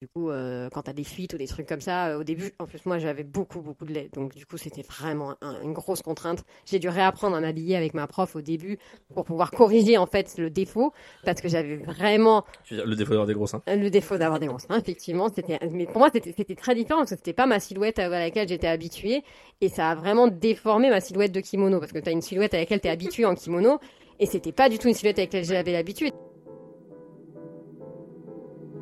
Du coup, euh, quand tu as des fuites ou des trucs comme ça, euh, au début, en plus, moi, j'avais beaucoup, beaucoup de lait. Donc, du coup, c'était vraiment un- une grosse contrainte. J'ai dû réapprendre à m'habiller avec ma prof au début pour pouvoir corriger, en fait, le défaut. Parce que j'avais vraiment Tu veux dire le défaut d'avoir des gros seins le défaut d'avoir des grosses mains, effectivement. C'était, mais pour moi, c'était, très différent parce que c'était pas ma silhouette à laquelle j'étais habituée. Et ça a vraiment déformé ma silhouette de kimono. Parce que tu as une silhouette à laquelle tu es habitué en kimono. Et c'était pas du tout une silhouette avec laquelle j'avais l'habitude.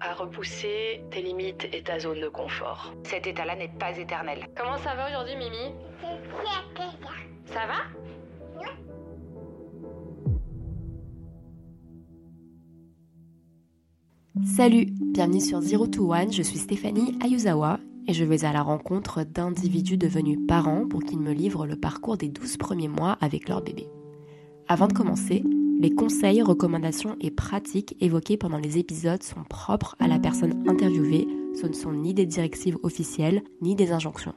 à repousser tes limites et ta zone de confort. Cet état-là n'est pas éternel. Comment ça va aujourd'hui, Mimi? Ça va? Salut, bienvenue sur Zero to One, je suis Stéphanie Ayuzawa et je vais à la rencontre d'individus devenus parents pour qu'ils me livrent le parcours des 12 premiers mois avec leur bébé. Avant de commencer, les conseils, recommandations et pratiques évoqués pendant les épisodes sont propres à la personne interviewée, ce ne sont ni des directives officielles ni des injonctions.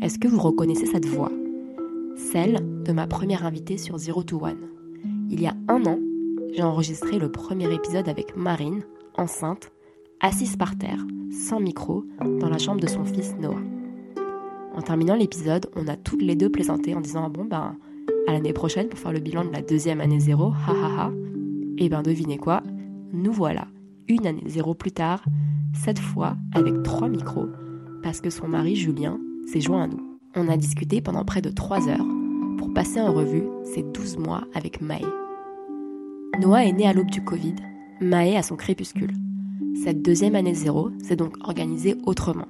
Est-ce que vous reconnaissez cette voix? Celle de ma première invitée sur Zero to One. Il y a un an, j'ai enregistré le premier épisode avec Marine, enceinte, assise par terre, sans micro, dans la chambre de son fils Noah. En terminant l'épisode, on a toutes les deux plaisanté en disant ah bon ben à l'année prochaine pour faire le bilan de la deuxième année zéro, ha ha ha. Et ben devinez quoi, nous voilà, une année zéro plus tard, cette fois avec trois micros, parce que son mari Julien s'est joint à nous. On a discuté pendant près de trois heures pour passer en revue ces 12 mois avec Maë. Noah est né à l'aube du Covid, Maë à son crépuscule. Cette deuxième année zéro s'est donc organisée autrement.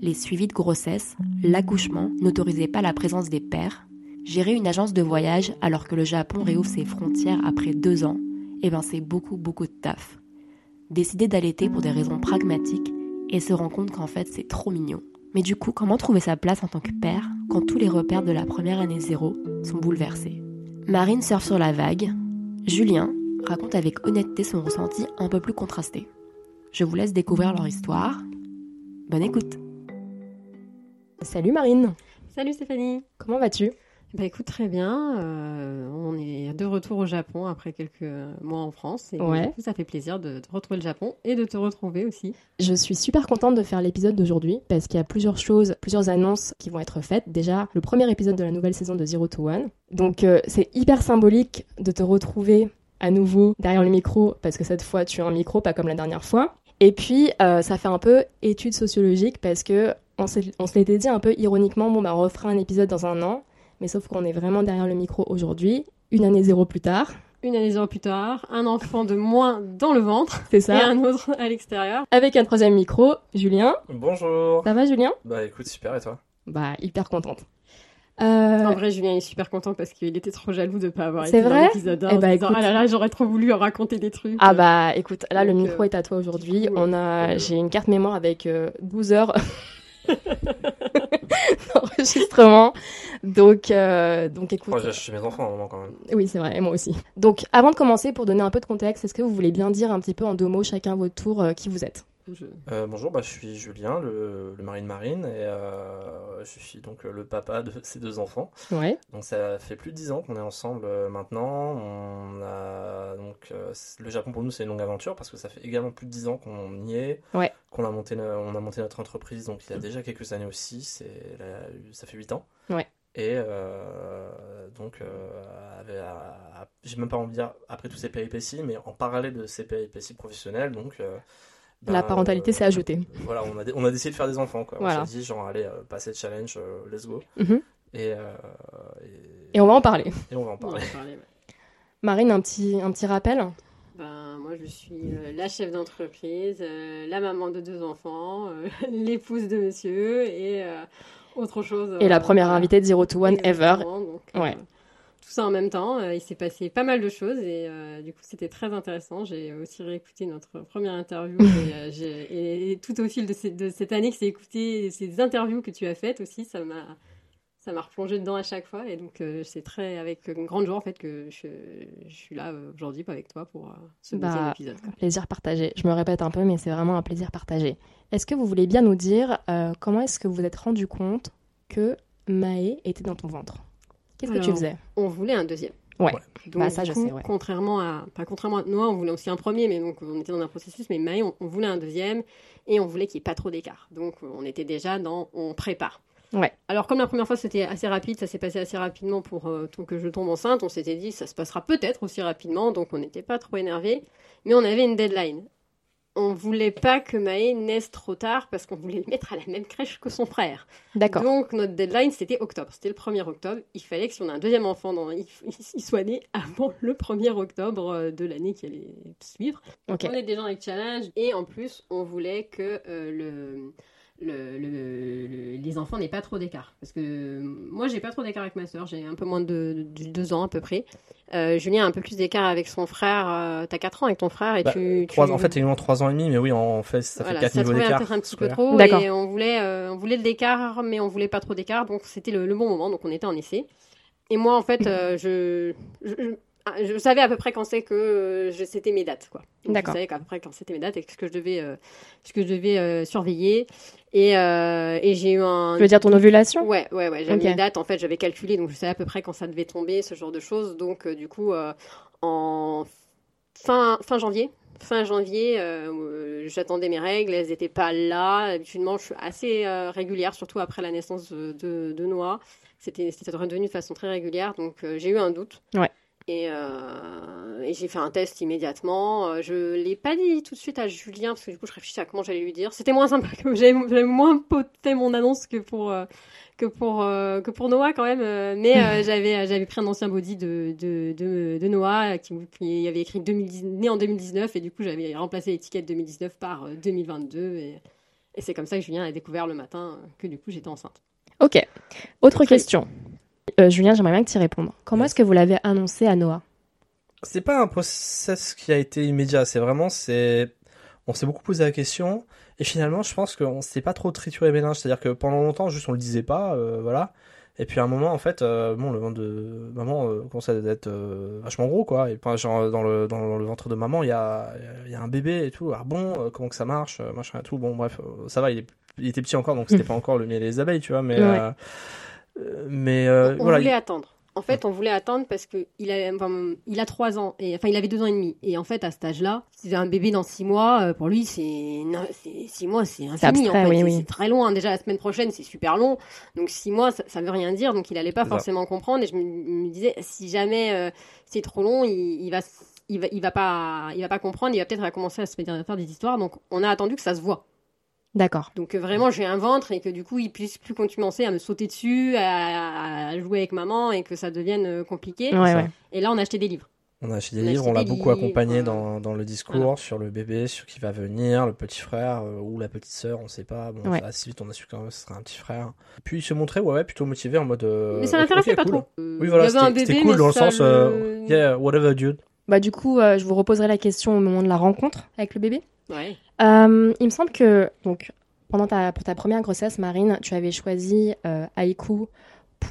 Les suivis de grossesse, l'accouchement n'autorisaient pas la présence des pères. Gérer une agence de voyage alors que le Japon réouvre ses frontières après deux ans, eh ben c'est beaucoup beaucoup de taf. Décider d'allaiter pour des raisons pragmatiques et se rendre compte qu'en fait c'est trop mignon. Mais du coup, comment trouver sa place en tant que père quand tous les repères de la première année zéro sont bouleversés? Marine surfe sur la vague, Julien raconte avec honnêteté son ressenti un peu plus contrasté. Je vous laisse découvrir leur histoire. Bonne écoute. Salut Marine, Salut Stéphanie. comment vas-tu? Bah écoute, très bien. euh, on est de retour au Japon après quelques mois en France. Et Ouais. coup, ça fait plaisir de, retrouver le Japon et de te retrouver aussi. Je suis super contente de faire l'épisode d'aujourd'hui parce qu'il y a plusieurs choses, plusieurs annonces qui vont être faites. Déjà, le premier épisode de la nouvelle saison de Zero to One. Donc euh, c'est hyper symbolique de te retrouver à nouveau derrière le micro parce que cette fois tu as un micro, pas comme la dernière fois. Et puis euh, ça fait un peu étude sociologique parce que on se l'était dit un peu ironiquement, bon bah on refera un épisode dans un an, mais sauf qu'on est vraiment derrière le micro aujourd'hui, une année zéro plus tard. Une année zéro plus tard, un enfant de moins dans le ventre C'est et ça. un autre à l'extérieur. Avec un troisième micro, Julien. Bonjour Ça va Julien? Bah écoute, super, et toi? Bah hyper contente. En Euh, vrai, Julien est super content parce qu'il était trop jaloux de pas avoir C'est été dans vrai? l'épisode 1. Eh en bah, écoute. ah là là, j'aurais trop voulu raconter des trucs. Ah bah écoute, là le micro euh, est à toi aujourd'hui. On a, j'ai une carte mémoire avec euh, 12 heures d'enregistrement. Donc, euh, donc écoute. Oh, J'ai acheté mes enfants à un moment quand même. Oui, c'est vrai, et moi aussi. Donc, avant de commencer, pour donner un peu de contexte, est-ce que vous voulez bien dire un petit peu en deux mots chacun votre tour euh, qui vous êtes? Je- Euh, bonjour, bah, je suis Julien, le, le mari de Marine, et euh, je suis donc le papa de ces deux enfants. Ouais. Donc ça fait plus de 10 ans qu'on est ensemble euh, maintenant. On a donc euh, le Japon pour nous c'est une longue aventure parce que ça fait également plus de 10 ans qu'on y est. Ouais. Qu'on a monté on a monté notre entreprise donc il y a déjà quelques années aussi, c'est ça fait 8 ans. Ouais. Et euh, donc euh, j'ai même pas envie de dire après tous ces péripéties mais en parallèle de ces péripéties professionnelles donc euh, La bah, parentalité euh, s'est ajoutée. Voilà, on a, on a décidé de faire des enfants quoi. Voilà. On s'est dit genre allez euh, passer le challenge, euh, let's go. Mhm. Et, euh, et, Et on va en parler. et on va en va parler. en parler, ouais. Marine, un petit, un petit rappel? Ben, moi, je suis euh, la chef d'entreprise, euh, la maman de deux enfants, euh, l'épouse de monsieur et euh, autre chose. Et la euh, première invitée de Zero to One ever. Donc, euh, Ouais. Tout ça en même temps. Euh, il s'est passé pas mal de choses et euh, du coup, c'était très intéressant. J'ai aussi réécouté notre première interview et, euh, et tout au fil de, cette année que j'ai écouté ces interviews que tu as faites aussi, ça m'a ça m'a replongé dedans à chaque fois et donc euh, c'est très avec une grande joie en fait que je, je suis là euh, aujourd'hui avec toi pour euh, ce Bah, deuxième épisode. quoi. Plaisir partagé. Je me répète un peu, mais c'est vraiment un plaisir partagé. Est-ce que vous voulez bien nous dire comment est-ce que vous vous êtes rendu compte que Maë était dans ton ventre? Qu'est-ce que tu faisais On voulait un deuxième. Ouais. Donc, Bah, ça, du je coup, sais, ouais. Contrairement à, pas contrairement à Noah, on voulait aussi un premier, mais donc on était dans un processus. Mais Maë, on, on voulait un deuxième et on voulait qu'il n'y ait pas trop d'écart. Donc on était déjà dans, on prépare. Ouais. Alors comme la première fois c'était assez rapide, ça s'est passé assez rapidement pour euh, que je tombe enceinte, on s'était dit ça se passera peut-être aussi rapidement, donc on n'était pas trop énervé, mais on avait une deadline. On voulait pas que Maë naisse trop tard parce qu'on voulait le mettre à la même crèche que son frère. D'accord. Donc notre deadline c'était octobre, c'était le 1er octobre. Il fallait que si on a un deuxième enfant, dans, il, soit né avant le 1er octobre euh, de l'année qui allait suivre. Ok. On est déjà avec challenge et en plus on voulait que euh, le, le, le- le- les enfants n'aient pas trop d'écart parce que euh, moi j'ai pas trop d'écart avec ma soeur, j'ai un peu moins de, de, de deux ans à peu près. Euh, Julien a un peu plus d'écart avec son frère. euh, T'as 4 ans avec ton frère et Bah, tu, trois- tu- En fait, techniquement 3 ans et demi, mais oui, en fait, ça fait voilà, 4 ça niveaux d'écart. un petit peu trop D'accord. et on voulait, euh, on voulait de l'écart, mais on voulait pas trop d'écart, donc c'était le, le bon moment, donc on était en essai. Et moi, en fait, euh, je, je, je- ah, je savais à peu près quand c'est que euh, c'était mes dates, quoi. Donc, D'accord. Je savais à peu près quand c'était mes dates et ce que je devais, euh, ce que je devais euh, surveiller. Et, et j'ai eu un. Tu veux dire ton ovulation? Ouais, ouais, ouais. J'avais Ok. mes dates, en fait, j'avais calculé, donc je savais à peu près quand ça devait tomber, ce genre de choses. Donc, du coup, en fin, fin janvier, fin janvier, euh, j'attendais mes règles, elles n'étaient pas là. Habituellement, je suis assez euh, régulière, surtout après la naissance de, de, de Noah. C'était c'était redevenu de façon très régulière, donc euh, j'ai eu un doute. Ouais. Et, euh, et j'ai fait un test immédiatement. Euh, Je l'ai pas dit tout de suite à Julien parce que du coup je réfléchissais à comment j'allais lui dire. C'était moins sympa que j'avais moins fait mon annonce que pour euh, que pour euh, que pour Noah quand même. mais j'avais j'avais pris un ancien body de de, de, de Noah qui, qui avait écrit 2010, né en 2019 et du coup j'avais remplacé l'étiquette 2019 par euh, 2022 et, et c'est comme ça que Julien a découvert le matin que du coup j'étais enceinte. Ok. Autre Très- question. Euh, Julien, j'aimerais bien que tu y répondes. Comment est-ce que vous l'avez annoncé à Noah? C'est pas un process qui a été immédiat, c'est vraiment, c'est, on s'est beaucoup posé la question, et finalement, je pense qu'on s'est pas trop trituré les méninges, c'est-à-dire que pendant longtemps, juste on le disait pas, euh, voilà, et puis à un moment, en fait, euh, bon, le ventre de maman euh, commence à être euh, vachement gros, quoi, et genre dans le, dans le ventre de maman, il y a, il y a un bébé et tout, alors bon, euh, comment que ça marche, machin et tout, bon, bref, ça va, il, est- il était petit encore, donc c'était pas encore le miel et les abeilles, tu vois, mais, Ouais. Euh, mais, on voilà, voulait il- attendre. En fait, on voulait attendre parce que il a, enfin, il a trois ans et enfin il avait deux ans et demi. Et en fait, à cet âge-là, si un bébé dans six mois, euh, pour lui, c'est non, c'est- six mois, c'est infini. abstrait, en fait, oui, C'est- oui. c'est très loin. Déjà la semaine prochaine, c'est super long. Donc six mois, ça, ça veut rien dire. Donc il allait pas C'est ça. forcément comprendre. Et je me, me disais, si jamais euh, c'est trop long, il, il va, il va, il va pas, il va pas comprendre. Il va peut-être commencer à se faire faire des histoires. Donc on a attendu que ça se voit. D'accord. Donc euh, vraiment j'ai un ventre et que du coup il puisse plus commencer à me sauter dessus, à, à jouer avec maman et que ça devienne euh, compliqué. Ouais, ça. ouais. Et là on a acheté des livres. On a acheté des On livres, acheté on l'a beaucoup accompagné euh, dans, dans le discours voilà. sur le bébé, sur qui va venir, le petit frère euh, ou la petite sœur, on sait pas. Bon, Ouais. assez vite on a su quand ce serait un petit frère. Puis il se montrait ouais, ouais plutôt motivé en mode. euh, Mais ça l'intéressait ok, pas cool. trop. Oui voilà, c'était cool mais dans le sens le- euh, yeah whatever dude. Bah du coup, euh, je vous reposerai la question au moment de la rencontre avec le bébé. Ouais. Euh, il me semble que donc pendant ta pour ta première grossesse, Marine, tu avais choisi euh, Haïku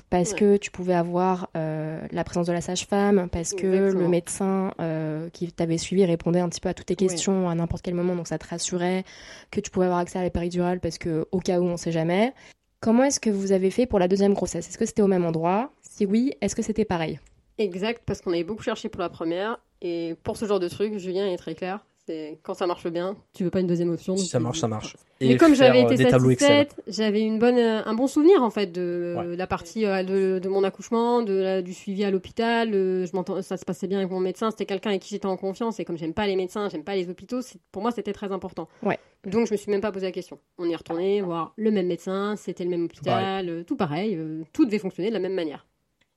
parce Ouais. que tu pouvais avoir euh, la présence de la sage-femme, parce que Exactement. le médecin euh, qui t'avait suivi répondait un petit peu à toutes tes Ouais. questions à n'importe quel moment, donc ça te rassurait que tu pouvais avoir accès à la péridurale parce que au cas où on sait jamais. Comment est-ce que vous avez fait pour la deuxième grossesse? Est-ce que c'était au même endroit? Si oui, est-ce que c'était pareil? Exact, parce qu'on avait beaucoup cherché pour la première. Et pour ce genre de truc, Julien est très clair. C'est quand ça marche bien, tu veux pas une deuxième option. Si ça marche, ça marche. Mais Et comme j'avais euh, été Excel. satisfaite, j'avais une bonne, euh, un bon souvenir en fait de Ouais. la partie euh, de, de mon accouchement, de la- du suivi à l'hôpital. euh, je m'entends, ça se passait bien avec mon médecin. C'était quelqu'un avec qui j'étais en confiance et comme j'aime pas les médecins, j'aime pas les hôpitaux, pour moi c'était très important. Ouais. Donc je me suis même pas posé la question. On y est retourné voir le même médecin, c'était le même hôpital, euh, tout pareil, euh, tout devait fonctionner de la même manière.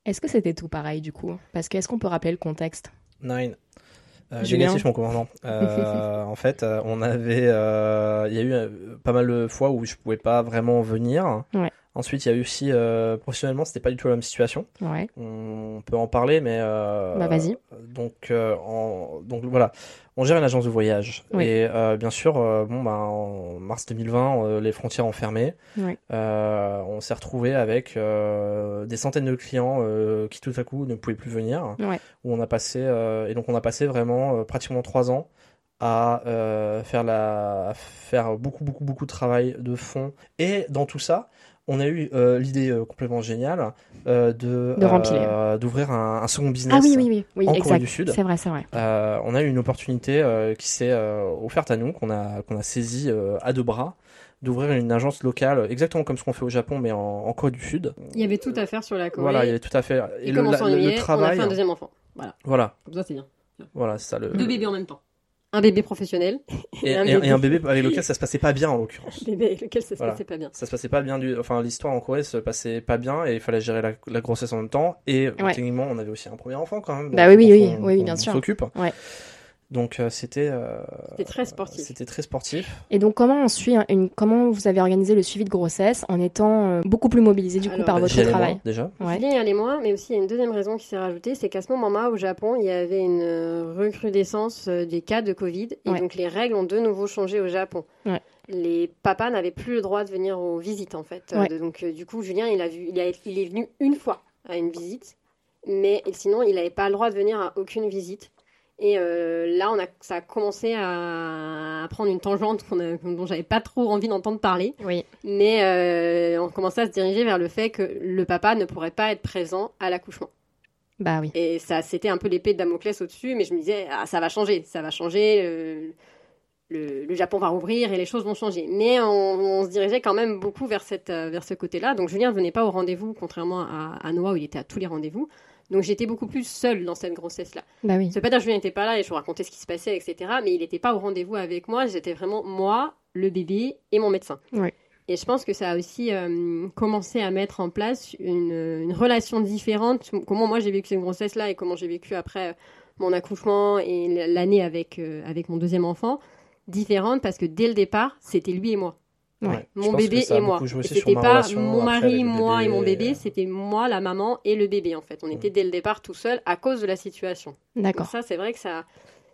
Est-ce que c'était tout pareil du coup? Parce que est-ce qu'on peut rappeler le contexte? Nine. Euh, Julien. négatif, mon commandant. Euh, en fait, euh, on avait, euh, il y a eu euh, pas mal de fois où je pouvais pas vraiment venir. Ouais. Ensuite, il y a eu aussi euh, professionnellement, c'était pas du tout la même situation. Ouais. On peut en parler, mais euh, Bah, vas-y. Donc, euh, en- donc voilà, on gère une agence de voyage Oui. et euh, bien sûr, bon bah en mars 2020, euh, les frontières ont fermé. Oui. On s'est retrouvé avec des centaines de clients qui tout à coup ne pouvaient plus venir. Où on a passé et donc on a passé vraiment pratiquement trois ans à euh, faire la à faire beaucoup beaucoup beaucoup de travail de fond et dans tout ça on a eu euh, l'idée euh, complètement géniale euh, de euh, d'ouvrir un, un second business Ah oui, oui, oui, oui, en Corée du Sud. C'est vrai, c'est vrai. Euh, on a eu une opportunité euh, qui s'est euh, offerte à nous qu'on a qu'on a saisie euh, à deux bras d'ouvrir une agence locale exactement comme ce qu'on fait au Japon mais en, en Corée du Sud Il y avait tout à faire sur la Corée. voilà il y avait tout à fait Et, le, comme on la- le- le s'ennuyait, on a travail fait un deuxième enfant. Voilà, voilà comme ça c'est bien. voilà c'est ça le Deux bébés en même temps. Un bébé professionnel et, et un et- bébé. et un bébé avec lequel ça se passait pas bien en l'occurrence un bébé avec lequel ça se Voilà. passait pas bien. ça se passait pas bien du enfin l'histoire en Corée se passait pas bien et il fallait gérer la, la grossesse en même temps et Ouais. techniquement on avait aussi un premier enfant quand même Bah oui, oui, oui, oui, bien sûr. s'occupe Ouais. Donc euh, c'était euh, C'était très sportif. c'était très sportif Et donc, comment on suit un- une, comment vous avez organisé le suivi de grossesse en étant euh, beaucoup plus mobilisé du coup Alors, par votre travail moins, déjà Ouais. Julien y allait moins, mais aussi il y a une deuxième raison qui s'est rajoutée, c'est qu'à ce moment-là, au Japon, il y avait une recrudescence des cas de Covid, et Ouais. donc les règles ont de nouveau changé au Japon. Ouais. Les papas n'avaient plus le droit de venir aux visites, en fait. Ouais. donc euh, du coup, Julien, il a vu, il, a- il est venu une fois à une visite, mais sinon, il n'avait pas le droit de venir à aucune visite. Et euh, là, on a, ça a commencé à, à prendre une tangente a- dont j'avais pas trop envie d'entendre parler. Oui. Mais euh, on commençait à se diriger vers le fait que le papa ne pourrait pas être présent à l'accouchement. Bah oui. Et ça, c'était un peu l'épée de Damoclès au-dessus, mais je me disais, ah, ça va changer, ça va changer, euh, le, le Japon va rouvrir et les choses vont changer. Mais on, on se dirigeait quand même beaucoup vers, cette, vers ce côté-là. Donc Julien ne venait pas au rendez-vous, contrairement à, à Noah où il était à tous les rendez-vous. Donc j'étais beaucoup plus seule dans cette grossesse-là. Bah oui. Ça veut pas dire que Julien n'était pas là et je vous racontais ce qui se passait, etc. Mais il n'était pas au rendez-vous avec moi. J'étais vraiment moi, le bébé et mon médecin. Et je pense que ça a aussi euh, commencé à mettre en place une, une relation différente. Comment moi j'ai vécu cette grossesse-là et comment j'ai vécu après euh, mon accouchement et l'année avec, euh, avec mon deuxième enfant. Différente parce que dès le départ, c'était lui et moi. Ouais. Mon bébé et moi. C'était pas mon mari, moi et mon bébé. c'était moi, la maman et le bébé en fait. On était dès le départ tout seul à cause de la situation. D'accord. ça, c'est vrai que ça,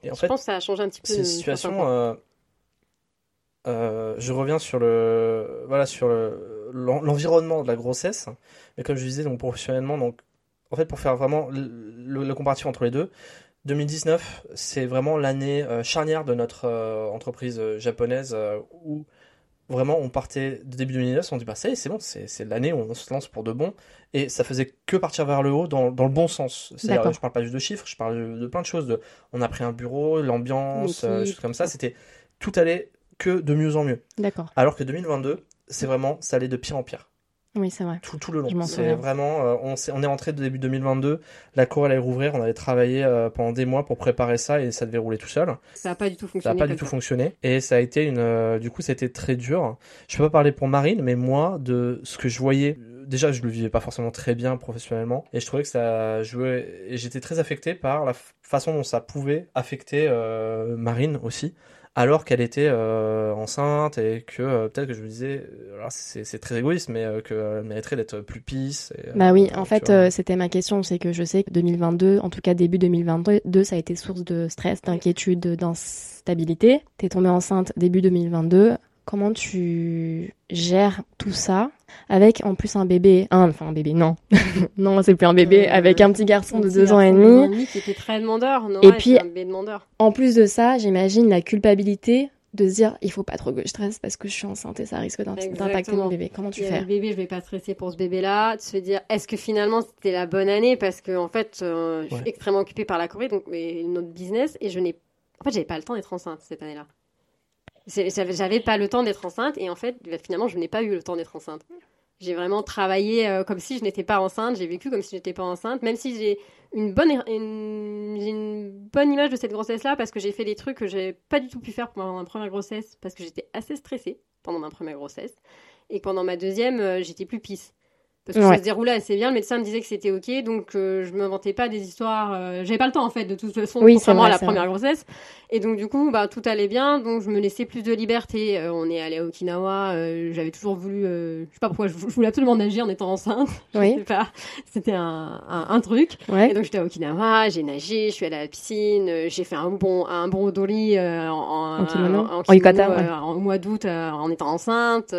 et en je fait pense que ça a changé un petit peu. c'est une situation euh, euh, je reviens sur le voilà sur le l'en- l'environnement de la grossesse mais comme je disais donc professionnellement donc en fait pour faire vraiment le, le- le comparatif entre les deux 2019 c'est vraiment l'année euh, charnière de notre euh, entreprise euh, japonaise euh, où vraiment on partait de début 2019 on dit bah ça y est c'est bon c'est l'année où on se lance pour de bon. Et ça faisait que partir vers le haut dans, dans le bon sens. C'est-à-dire je parle pas juste de chiffres je parle de, plein de choses de, on a pris un bureau l'ambiance euh, choses comme ça c'était tout allait que de mieux en mieux. D'accord. alors que 2022 c'est vraiment ça allait de pire en pire Oui, c'est vrai. tout, tout le Je m'en long. souviens. C'est vraiment, euh, on, s'est- on est rentré de début 2022, la cour allait rouvrir, on avait travaillé euh, pendant des mois pour préparer ça et ça devait rouler tout seul. Ça n'a pas du tout Ça fonctionné. n'a pas du tout ça. fonctionné et ça a été une, euh, du coup, c'était très dur. Je peux pas parler pour Marine, mais moi, de ce que je voyais, déjà, je le vivais pas forcément très bien professionnellement et je trouvais que ça jouait et j'étais très affecté par la façon dont ça pouvait affecter euh, Marine aussi. Alors qu'elle était euh, enceinte et que euh, peut-être que je me disais, euh, alors c'est très égoïste, mais euh, qu'elle mériterait d'être plus pisse. et, Bah oui, en fait, c'était ma question. C'est que je sais que 2022, en tout cas début 2022, ça a été source de stress, d'inquiétude, d'instabilité. T'es tombée enceinte début 2022. Comment tu gères tout ça avec en plus un bébé, un, enfin un bébé, non, non, c'est plus un bébé, Euh, avec un petit garçon Un de petit deux ans et demi. qui était très demandeur. Noah Et puis- un bébé demandeur. En plus de ça, j'imagine la culpabilité de se dire il faut pas trop que je stresse parce que je suis enceinte et ça risque d'im- d'impacter mon bébé. Comment tu fais? le bébé, je vais pas stresser pour ce bébé-là. De se dire, est-ce que finalement c'était la bonne année? Parce que en fait, euh, je suis Ouais. extrêmement occupée par la Corée, donc et notre business, et je n'ai, en fait, j'avais pas le temps d'être enceinte cette année-là. J'avais, pas le temps d'être enceinte, et en fait, bah, finalement, je n'ai pas eu le temps d'être enceinte. J'ai vraiment travaillé euh, comme si je n'étais pas enceinte. J'ai vécu comme si je n'étais pas enceinte, même si j'ai une bonne, une, j'ai une bonne image de cette grossesse-là parce que j'ai fait des trucs que j'ai pas du tout pu faire pendant ma première grossesse parce que j'étais assez stressée pendant ma première grossesse et pendant ma deuxième, euh, j'étais plus pisse parce que Ouais. ça se déroulait assez bien. Le médecin me disait que c'était ok, donc euh, je m'inventais pas des histoires. euh, J'avais pas le temps en fait, de toute façon, Oui, contrairement vrai, à la première grossesse. Et donc du coup, bah tout allait bien, donc je me laissais plus de liberté. Euh, on est allé à Okinawa. euh, J'avais toujours voulu, euh, je sais pas pourquoi, je, je voulais absolument nager en étant enceinte. Je Oui. sais pas, c'était un, un, un truc. Et donc j'étais à Okinawa, j'ai nagé, je suis allée à la piscine, j'ai fait un bon un bon odori en, En kimono En kimono, yukata, ouais. en- mois d'août en étant enceinte.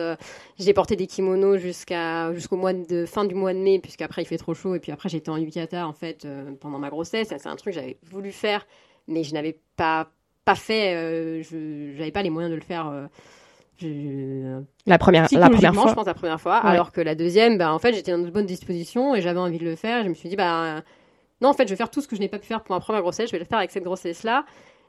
J'ai porté des kimonos jusqu'à jusqu'au mois de fin du mois de mai puisqu'après il fait trop chaud et puis après j'étais en yukata en fait euh, pendant ma grossesse. C'est un truc que j'avais voulu faire mais je n'avais pas pas fait. euh, je j'avais pas les moyens de le faire. euh, je- La première, la première je fois. pense la première fois, Ouais. alors que la deuxième, bah, en fait, j'étais dans de bonnes dispositions et j'avais envie de le faire. Je me suis dit, bah, non, en fait, je vais faire tout ce que je n'ai pas pu faire pour ma première grossesse, je vais le faire avec cette grossesse-là.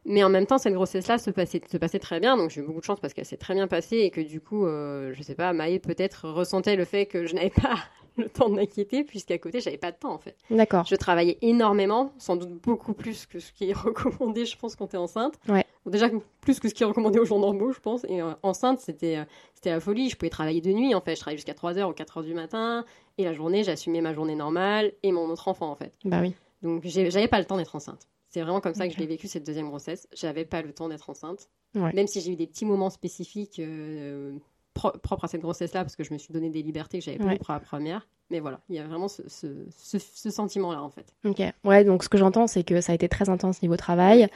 Mais en même temps, cette grossesse-là se passait, se passait très bien, donc j'ai eu beaucoup de chance parce qu'elle s'est très bien passée et que du coup, euh, je sais pas, Maë peut-être ressentait le fait que je n'avais pas le temps de m'inquiéter, puisqu'à côté, j'avais pas de temps en fait. D'accord. Je travaillais énormément, sans doute beaucoup plus que ce qui est recommandé, je pense, quand t'es enceinte. Ouais. Déjà plus que ce qui est recommandé aux gens normaux, je pense. Et euh, enceinte, c'était euh, c'était la folie. Je pouvais travailler de nuit, en fait. Je travaillais jusqu'à 3h ou 4h du matin. Et la journée, j'assumais ma journée normale et mon autre enfant, en fait. Bah oui. Donc, j'avais pas le temps d'être enceinte. C'est vraiment comme ça que je l'ai vécu, cette deuxième grossesse. J'avais pas le temps d'être enceinte. Ouais. Même si j'ai eu des petits moments spécifiques euh, pro- propres à cette grossesse-là, parce que je me suis donné des libertés que j'avais pas Ouais. pour la première. Mais voilà, il y a vraiment ce, ce, ce- ce sentiment-là, en fait. Ok. Ouais, donc ce que j'entends, c'est que ça a été très intense niveau travail.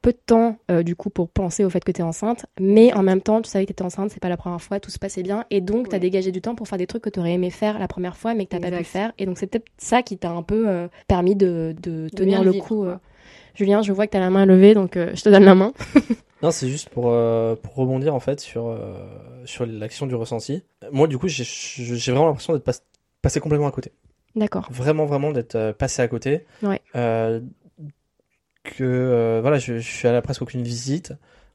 Peu de temps, euh, du coup, pour penser au fait que tu es enceinte. Mais en même temps, tu savais que tu étais enceinte, c'est pas la première fois, tout se passait bien. Et donc, tu as Ouais. dégagé du temps pour faire des trucs que tu aurais aimé faire la première fois, mais que tu pas pu faire. Et donc, c'est peut-être ça qui t'a un peu euh, permis de, de tenir le vivre, coup. euh. Julien, je vois que tu as la main levée, donc euh, je te donne la main. Non, c'est juste pour, euh, pour rebondir en fait sur, euh, sur l'action du ressenti. Moi, du coup, j'ai vraiment l'impression d'être pas- passé complètement à côté. D'accord. Vraiment, vraiment d'être passé à côté. Ouais. Que voilà, je, je suis allé à presque aucune visite.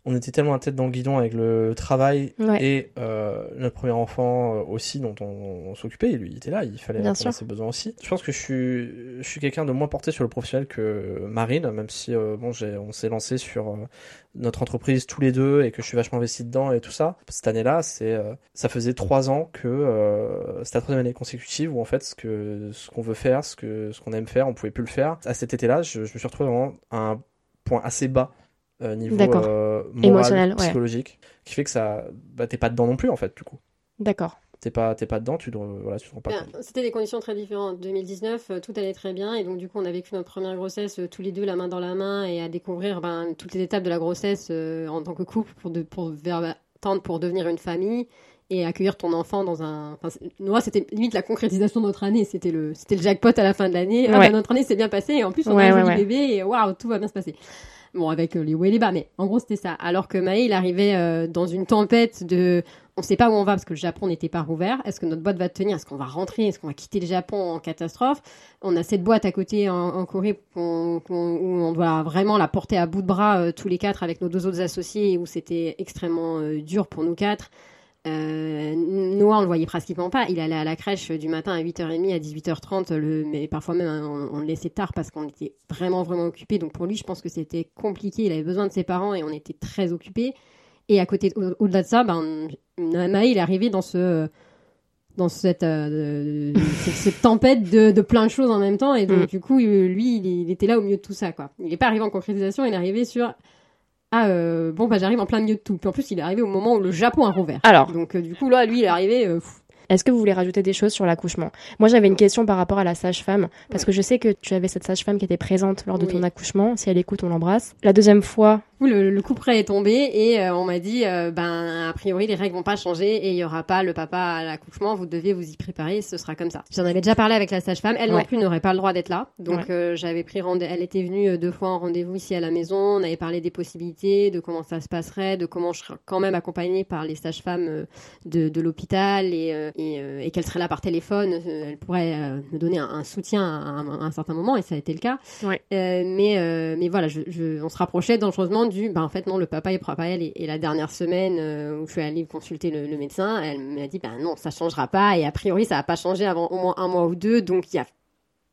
On était tellement à tête dans le guidon avec le travail Ouais. et euh, notre premier enfant euh, aussi dont on, on s'occupait. Lui, il était là, il fallait répondre à ses besoins aussi. Je pense que je suis, je suis quelqu'un de moins porté sur le professionnel que Marine, même si euh, bon, on s'est lancé sur euh, notre entreprise tous les deux et que je suis vachement investi dedans et tout ça. Cette année-là, c'est, euh, ça faisait trois ans que euh, c'était la troisième année consécutive où en fait ce que, ce qu'on veut faire, ce que, ce qu'on aime faire, on pouvait plus le faire. À cet été-là, je, je me suis retrouvé vraiment à un point assez bas. Euh, niveau D'accord. euh, moral, Émotionnel, ouais. psychologique, qui fait que ça, bah, t'es pas dedans non plus en fait du coup. D'accord. T'es pas, t'es pas dedans, tu te, voilà, tu te rends pas Bien, compte. C'était des conditions très différentes. 2019, euh, tout allait très bien et donc du coup on a vécu notre première grossesse euh, tous les deux la main dans la main et à découvrir ben, toutes les étapes de la grossesse euh, en tant que couple pour, de, pour vers- tendre pour devenir une famille et accueillir ton enfant dans un. Enfin, moi c'était limite la concrétisation de notre année. C'était le, c'était le jackpot à la fin de l'année. Ah, ben, notre année s'est bien passée et en plus on Ouais, a un ouais, joli ouais. bébé et waouh tout va bien se passer. Bon, avec euh, les hauts et les bas, mais en gros, c'était ça. Alors que Maë, il arrivait euh, dans une tempête de. On sait pas où on va parce que le Japon n'était pas rouvert. Est-ce que notre boîte va tenir? Est-ce qu'on va rentrer? Est-ce qu'on va quitter le Japon en catastrophe? On a cette boîte à côté en, Corée où on doit vraiment la porter à bout de bras euh, tous les quatre avec nos deux autres associés où c'était extrêmement dur pour nous quatre. Euh, Noah, on le voyait pratiquement pas. Il allait à la crèche du matin à 8h30, à 18h30, le, mais parfois même hein, on, on le laissait tard parce qu'on était vraiment, vraiment occupés. Donc pour lui, je pense que c'était compliqué. Il avait besoin de ses parents et on était très occupés. Et à côté, au- au-delà de ça, ben, Maë, il est arrivé dans ce, dans cette, euh, cette, cette tempête de, de plein de choses en même temps. Et donc, Mm. du coup, lui, il, il était là au milieu de tout ça, quoi. Il n'est pas arrivé en concrétisation, il est arrivé sur, ah, euh, bon, bah, j'arrive en plein milieu de tout. Puis en plus, il est arrivé au moment où le Japon a rouvert. Alors, Donc, euh, du coup, là, lui, il est arrivé, euh, Est-ce que vous voulez rajouter des choses sur l'accouchement? Moi, j'avais une question par rapport à la sage-femme, parce que je sais que tu avais cette sage-femme qui était présente lors de ton accouchement. Si elle écoute, on l'embrasse. La deuxième fois, coup, le, le coup près est tombé et euh, on m'a dit, euh, ben, a priori, les règles vont pas changer et il y aura pas le papa à l'accouchement. Vous devez vous y préparer, ce sera comme ça. J'en avais déjà parlé avec la sage-femme. Elle non plus n'aurait pas le droit d'être là. Donc, Ouais. euh, j'avais pris rendez Elle était venue deux fois en rendez-vous ici à la maison. On avait parlé des possibilités, de comment ça se passerait, de comment je serais quand même accompagnée par les sages-femmes de, de l'hôpital et, et, et qu'elle serait là par téléphone. Elle pourrait me donner un, un soutien à un, à un certain moment et ça a été le cas. Ouais. Mais, mais voilà, je, je- on se rapprochait dangereusement du. Ben, en fait, non, le papa est papa elle. Et, et la dernière semaine euh, où je suis allée consulter le, le médecin, elle m'a dit ben non, ça changera pas. Et a priori, ça va pas changer avant au moins un mois ou deux. Donc, il y a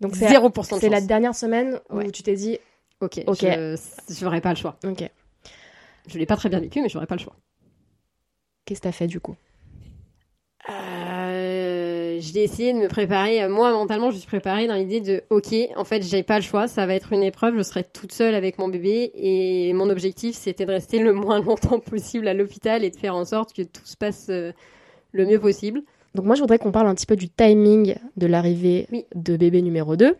donc c'est 0% de c'est la dernière semaine où Ouais. tu t'es dit, Ok, Ok. je j'aurais pas le choix. ok, Je l'ai pas très bien vécu, mais j'aurais pas le choix. qu'est-ce que t'as fait du coup? Euh, j'ai essayé de me préparer. euh, Moi, mentalement, je suis préparée dans l'idée de, ok, en fait, j'ai pas le choix, ça va être une épreuve, je serai toute seule avec mon bébé, et mon objectif, c'était de rester le moins longtemps possible à l'hôpital et de faire en sorte que tout se passe euh, le mieux possible. Donc moi, je voudrais qu'on parle un petit peu du timing de l'arrivée Oui. de bébé numéro 2.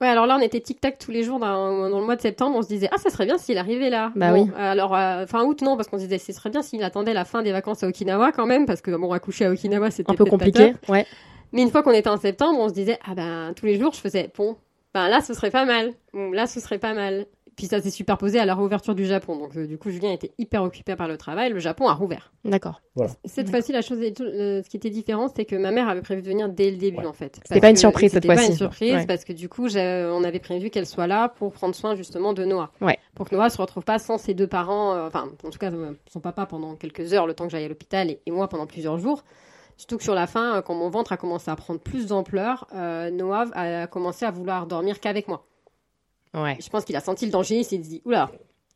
Ouais, alors là, on était tic-tac tous les jours dans, dans le mois de septembre. On se disait, ah, ça serait bien s'il arrivait là. Bah Bon, oui. Alors, euh, fin août, non, parce qu'on se disait, ce serait bien s'il attendait la fin des vacances à Okinawa quand même, parce que bon, accoucher à Okinawa, c'était Un peu compliqué, ouais. Mais une fois qu'on était en septembre, on se disait, ah ben, tous les jours, je faisais, bon, ben là, ce serait pas mal. Bon, là, ce serait pas mal. Puis ça s'est superposé à la réouverture du Japon. Donc, euh, du coup, Julien était hyper occupé par le travail. Le Japon a rouvert. D'accord. Cette fois-ci, la chose, est- euh, ce qui était différent, c'était que ma mère avait prévu de venir dès le début, Ouais. en fait. C'était pas une surprise, cette c'était pas fois-ci. une surprise, Ouais. parce que du coup, j'ai- on avait prévu qu'elle soit là pour prendre soin justement de Noah. Ouais. Pour que Noah se retrouve pas sans ses deux parents, euh, enfin, en tout cas, euh, son papa pendant quelques heures, le temps que j'aille à l'hôpital, et, et moi pendant plusieurs jours. Surtout que sur la fin, euh, quand mon ventre a commencé à prendre plus d'ampleur, euh, Noah a commencé à vouloir dormir qu'avec moi. Ouais. Je pense qu'il a senti le danger, il s'est dit, oula,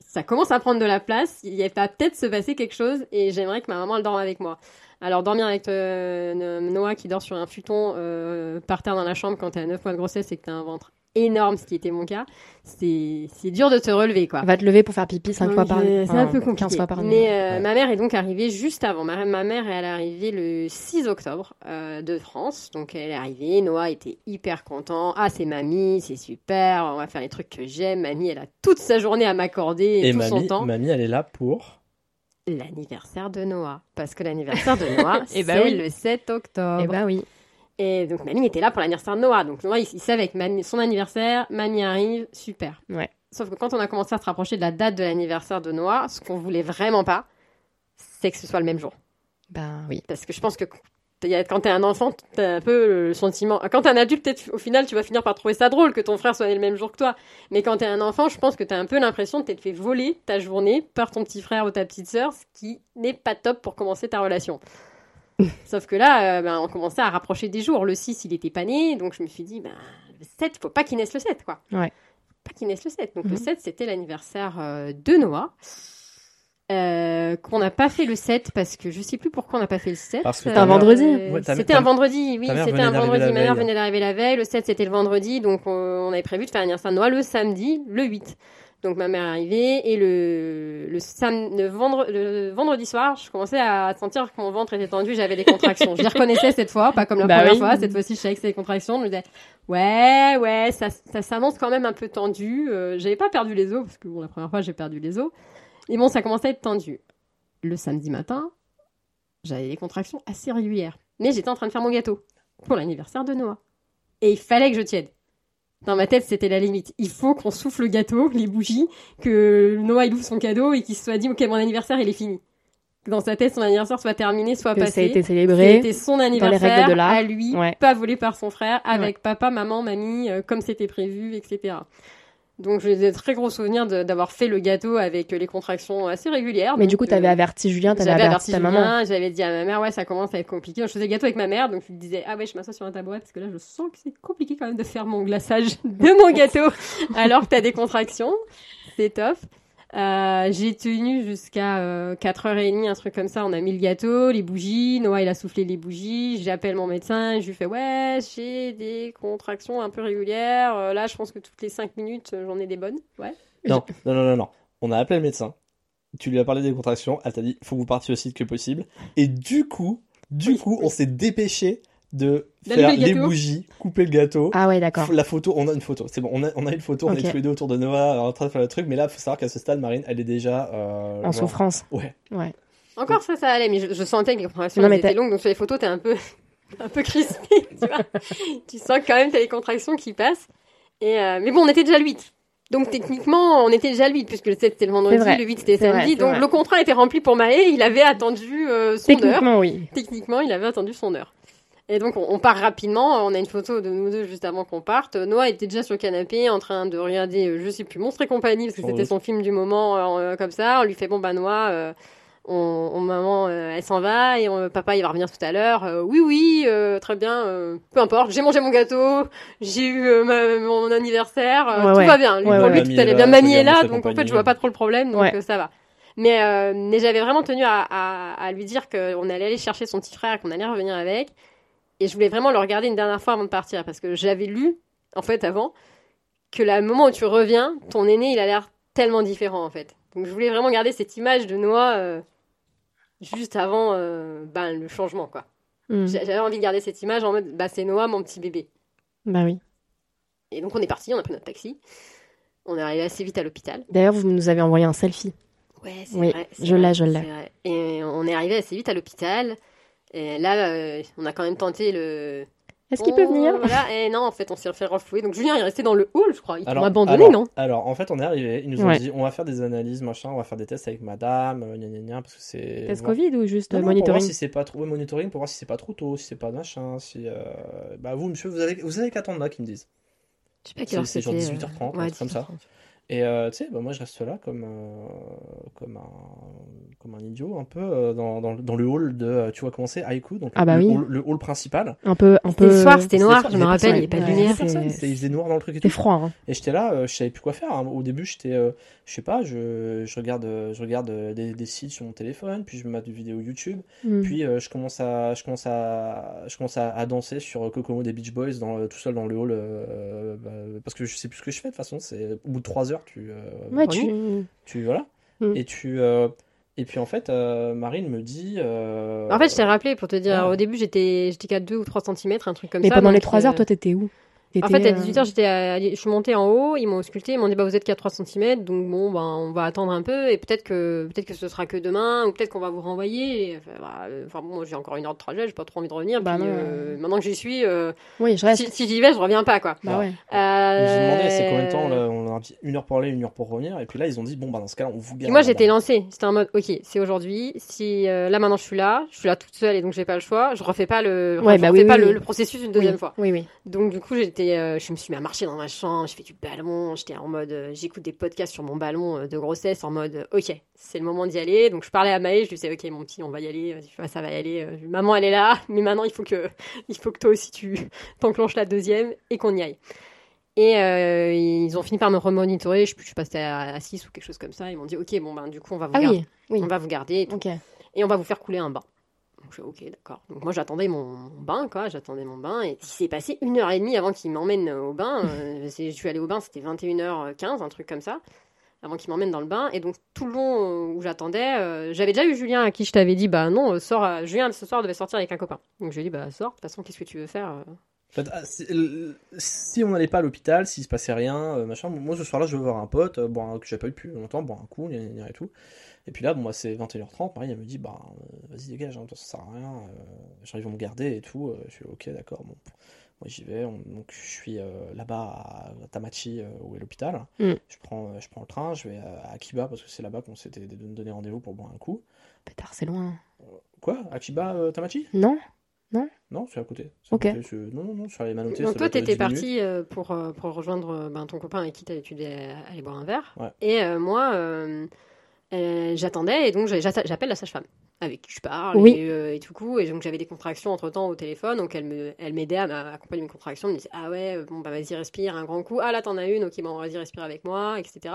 ça commence à prendre de la place, il va peut-être se passer quelque chose et j'aimerais que ma maman elle dorme avec moi. Alors dormir avec euh, No- Noah qui dort sur un futon euh, par terre dans la chambre quand t'es à 9 mois de grossesse et que t'as un ventre énorme, ce qui était mon cas, c'est c'est dur de te relever quoi. Va te lever pour faire pipi 5 fois par nuit. C'est un peu compliqué. 15 fois par nuit. Mais euh, Ouais. ma mère est donc arrivée juste avant. Ma, ma mère, elle est arrivée le 6 octobre euh, de France. Donc elle est arrivée. Noah était hyper content. Ah, c'est mamie, c'est super. On va faire les trucs que j'aime. Mamie, elle a toute sa journée à m'accorder et, Et tout son mamie, temps. mamie, elle est là pour. L'anniversaire de Noah. Parce que l'anniversaire de Noah, Eh c'est ben oui. le 7 octobre. Eh bah oui. Et donc mamie était là pour l'anniversaire de Noah. Donc Noah, il, il savait que son anniversaire, mamie arrive, super. Ouais. Sauf que quand on a commencé à se rapprocher de la date de l'anniversaire de Noah, ce qu'on voulait vraiment pas, c'est que ce soit le même jour. Ben oui. Parce que je pense que quand t'es un enfant, t'as un peu le sentiment. Quand t'es un adulte, au final, tu vas finir par trouver ça drôle que ton frère soit né le même jour que toi. Mais quand t'es un enfant, je pense que t'as un peu l'impression de t'être fait voler ta journée par ton petit frère ou ta petite sœur, ce qui n'est pas top pour commencer ta relation. Sauf que là, euh, ben, on commençait à rapprocher des jours. Le 6, il était pas né, donc je me suis dit, ben, le 7, faut pas qu'il naisse le 7, quoi. Ouais. Pas qu'il naisse le 7. Donc Mhm. le 7, c'était l'anniversaire euh, de Noah. Euh, qu'on n'a pas fait le 7 parce que je sais plus pourquoi on n'a pas fait le 7. Parce que C'était un vendredi. Ouais, c'était ta- un vendredi, oui, c'était un vendredi. Ma mère venait d'arriver la veille, le 7 c'était le vendredi, donc on, on avait prévu de faire un anniversaire de Noël le samedi, le 8. Donc ma mère est arrivée et le, le, sam- le, vendre- le vendredi soir, je commençais à sentir que mon ventre était tendu, j'avais des contractions. je les reconnaissais cette fois, pas comme la Bah première oui. fois, cette fois-ci je savais que c'était des contractions, je me disais ouais, ouais, ça, ça s'annonce quand même un peu tendu. Euh, j'avais pas perdu les os, parce que bon, la première fois j'ai perdu les os. Et bon, ça commençait à être tendu. Le samedi matin, j'avais des contractions assez régulières. Mais j'étais en train de faire mon gâteau pour l'anniversaire de Noah. Et il fallait que je tienne. Dans ma tête, c'était la limite. Il faut qu'on souffle le gâteau, les bougies, que Noah il ouvre son cadeau et qu'il se soit dit ok mon anniversaire il est fini. Que dans sa tête son anniversaire soit terminé, soit Que ça a passé. été célébré. C'était son anniversaire de à lui, Ouais. pas volé par son frère, avec papa, maman, mamie, euh, comme c'était prévu, etc. Donc j'ai des très gros souvenirs d'avoir fait le gâteau avec euh, les contractions assez régulières. Mais Donc, du coup, t'avais euh, averti Julien, t'avais averti averti ta maman. J'avais dit à ma mère, ouais, ça commence à être compliqué. Je faisais le gâteau avec ma mère, donc je lui disais, ah ouais, je m'assois sur un tabouret parce que là, je sens que c'est compliqué quand même de faire mon glaçage de mon gâteau alors que t'as des contractions. C'est top. Euh, j'ai tenu jusqu'à euh, 4h30, un truc comme ça. On a mis le gâteau, les bougies. Noah, il a soufflé les bougies. J'appelle mon médecin. Je lui fais, ouais, j'ai des contractions un peu régulières. Euh, là, je pense que toutes les 5 minutes, j'en ai des bonnes. Ouais. Non, non, non, non, non. On a appelé le médecin. Tu lui as parlé des contractions. Elle t'a dit, faut que vous partiez aussi vite que possible. Et du coup, du coup, on s'est dépêché de faire le les bougies, couper le gâteau. Ah ouais, d'accord. La photo, on a une photo. C'est bon, on a, on a une photo. On est tous les deux autour de Noah en train de faire le truc. Mais là, faut savoir qu'à ce stade, Marine, elle est déjà euh, En genre- souffrance. Ouais. Ouais. Encore ça, ça allait, mais je, je sentais que les contractions Non, mais étaient longues, donc sur les photos, t'es un peu, un peu crispé, tu vois. tu sens quand même t'as les contractions qui passent. Et euh, mais bon, on était déjà le 8. Donc techniquement, on était déjà le 8, puisque le 7 c'était le vendredi, le 8 c'était vrai, samedi. donc vrai. le contrat était rempli pour Maë, il avait attendu euh, son heure. Techniquement, oui. Techniquement, il avait attendu son heure. Et donc, on, on part rapidement. On a une photo de nous deux juste avant qu'on parte. Noah était déjà sur le canapé en train de regarder, euh, je sais plus, Monstre et compagnie, parce que Oh c'était oui. son film du moment, euh, comme ça. On lui fait, bon, bah, Noah, euh, on, on- maman, euh, elle s'en va et on- papa, il va revenir tout à l'heure. Euh, oui, oui, euh, très bien, euh, peu importe. J'ai mangé mon gâteau, j'ai eu euh, ma- mon anniversaire, euh, Ouais, tout ouais. va bien. Lui, Ouais, pour ouais. lui, tout allait bien. Mamie est là, donc en fait, je vois pas trop le problème, donc Ouais. euh, ça va. Mais, euh, mais j'avais vraiment tenu à, à, à lui dire qu'on allait aller chercher son petit frère et qu'on allait revenir avec. Et je voulais vraiment le regarder une dernière fois avant de partir parce que j'avais lu, en fait, avant, que le moment où tu reviens, ton aîné, il a l'air tellement différent, en fait. Donc je voulais vraiment garder cette image de Noah euh, juste avant euh, ben, le changement, quoi. Hmm. J'a- J'avais envie de garder cette image en mode, bah, c'est Noah, mon petit bébé. Bah oui. Et donc on est parti, on a pris notre taxi. On est arrivé assez vite à l'hôpital. D'ailleurs, vous nous avez envoyé un selfie. Ouais, c'est Oui, vrai. je l'ai, je l'ai. Et on est arrivé assez vite à l'hôpital. Et là, euh, on a quand même tenté le. Est-ce qu'il peut Oh, venir? voilà. Et non, en fait, on s'est fait refouler. Donc Julien est resté dans le hall, je crois. Ils t'ont Alors- abandonné, alors- non? Alors, en fait, on est arrivé. Ils nous ont Ouais. dit on va faire des analyses, machin, on va faire des tests avec madame, euh, gna gna gna, parce que c'est. Test Covid ou juste Non, non, Pour monitoring voir si c'est pas trop. ouais, monitoring pour voir si c'est pas trop tôt, si c'est pas machin, si. euh, Bah, vous, monsieur, vous avez, vous avez qu'à attendre là qu'ils me disent. Je sais pas C'est- c'est genre 18h30, un Ouais, truc comme ça. 18h30. Et euh, tu sais, bah, moi je reste là comme, euh, comme, un, comme un idiot, un peu euh, dans, dans, dans le hall de. euh, Tu vois comment c'est Haiku, donc Ah bah le, oui. hall, le hall principal. Un peu, un C'était peu. le soir, c'était noir, soir, je me rappelle, il n'y avait pas de lumière. il faisait noir dans le truc et C'était tout. froid. Hein. Et j'étais là, euh, je savais plus quoi faire. hein. Au début, j'étais, euh, je sais pas, je, je regarde, je regarde des, des sites sur mon téléphone, puis je me mets des vidéos YouTube, Hmm. puis euh, je commence à, je commence à, je commence à, à danser sur Kokomo des Beach Boys dans, tout seul dans le hall, euh, bah, parce que je sais plus ce que je fais de toute façon. C'est au bout de trois heures, tu, euh, Ouais, Oui. tu. tu voilà, Mm. et tu, euh, et puis en fait, euh, Marine me dit. euh, En fait, je t'ai rappelé pour te dire, Ouais. au début, j'étais j'étais qu'à 2 ou 3 cm, un truc comme Mais ça. pendant les donc, 3 heures, euh, toi, t'étais où? En fait, à euh, 18h, j'étais à- je suis montée en haut, ils m'ont ausculté, ils m'ont dit bah vous êtes qu'à 3 cm, donc bon ben on va attendre un peu et peut-être que peut-être que ce sera que demain ou peut-être qu'on va vous renvoyer. Et, enfin, bah, euh, enfin, bon, moi j'ai encore une heure de trajet, j'ai pas trop envie de revenir. Bah puis, euh, maintenant que j'y suis, euh, Oui, je reste. si, si j'y vais, je reviens pas quoi. Bah ouais. Ils nous ont demandé Euh, c'est combien de temps là, on a dit une heure pour aller, une heure pour revenir, et puis là ils ont dit bon bah dans ce cas-là on vous garde. moi j'étais lancée, c'était en mode ok c'est aujourd'hui, si euh, là maintenant je suis là, je suis là toute seule et donc j'ai pas le choix, je refais pas le, Ouais, je bah refais oui, pas oui, le, oui. le processus une deuxième oui. fois. Oui, oui. Donc du coup j'étais, euh, je me suis mis à marcher dans ma chambre, je fais du ballon, j'étais en mode, euh, j'écoute des podcasts sur mon ballon euh, de grossesse en mode ok c'est le moment d'y aller. Donc je parlais à Maë, je lui disais ok mon petit on va y aller, ça va y aller, maman elle est là, mais maintenant il faut que, il faut que toi aussi tu t'enclenches la deuxième et qu'on y aille. Et euh, ils ont fini par me remonitorer, je, je passais à 6 ou quelque chose comme ça. Ils m'ont dit ok bon ben du coup on va vous Ah garder, oui, oui. on va vous garder et et on va vous faire couler un bain. Donc je fais, ok, d'accord. Donc moi j'attendais mon, mon bain, quoi, j'attendais mon bain, et il s'est passé une heure et demie avant qu'il m'emmène au bain. Euh, je suis allée au bain, c'était 21h15, un truc comme ça, avant qu'il m'emmène dans le bain. Et donc tout le long euh, où j'attendais, euh, j'avais déjà eu Julien à qui je t'avais dit, bah non, euh, sors, à- Julien ce soir devait sortir avec un copain. Donc je lui ai dit, bah sors, de toute façon, qu'est-ce que tu veux faire euh? En fait, ah, si, euh, si on n'allait pas à l'hôpital, s'il se passait rien, euh, machin, moi ce soir-là je veux voir un pote, euh, un- que j'ai pas eu depuis longtemps, boire un coup, et tout. Et puis là, bon, moi c'est 21h30, Marie elle me dit, bah vas-y dégage, hein, ça sert à rien, euh, ils vont me garder et tout. Je suis ok, d'accord, bon. Moi j'y vais, on- donc je suis euh, là-bas à Tamachi, euh, où est l'hôpital. Mm. Je, prends, je prends le train, je vais à Akiba parce que c'est là-bas qu'on s'était donné rendez-vous pour boire un coup. Pétard, c'est loin. Quoi? Akiba, Tamachi Non Non, c'est à côté. C'est à Ok. côté, c'est- Non, non, non, sur les Manotés. Donc ça toi, t'étais 10 minutes. parti euh, pour, euh, pour rejoindre euh, ben, ton copain avec qui t'avais- tu devais aller boire un verre. Ouais. Et euh, moi, euh, euh, j'attendais et donc j'appelle la sage-femme avec qui je parle Oui. et, euh, et tout coup. Et donc j'avais des contractions entre-temps au téléphone. Donc elle me- elle m'aidait à m'accompagner mes contractions. Elle me disait Ah ouais, bon bah vas-y, respire un grand coup. Ah là, t'en as une, ok, bon, vas-y, respire avec moi, etc.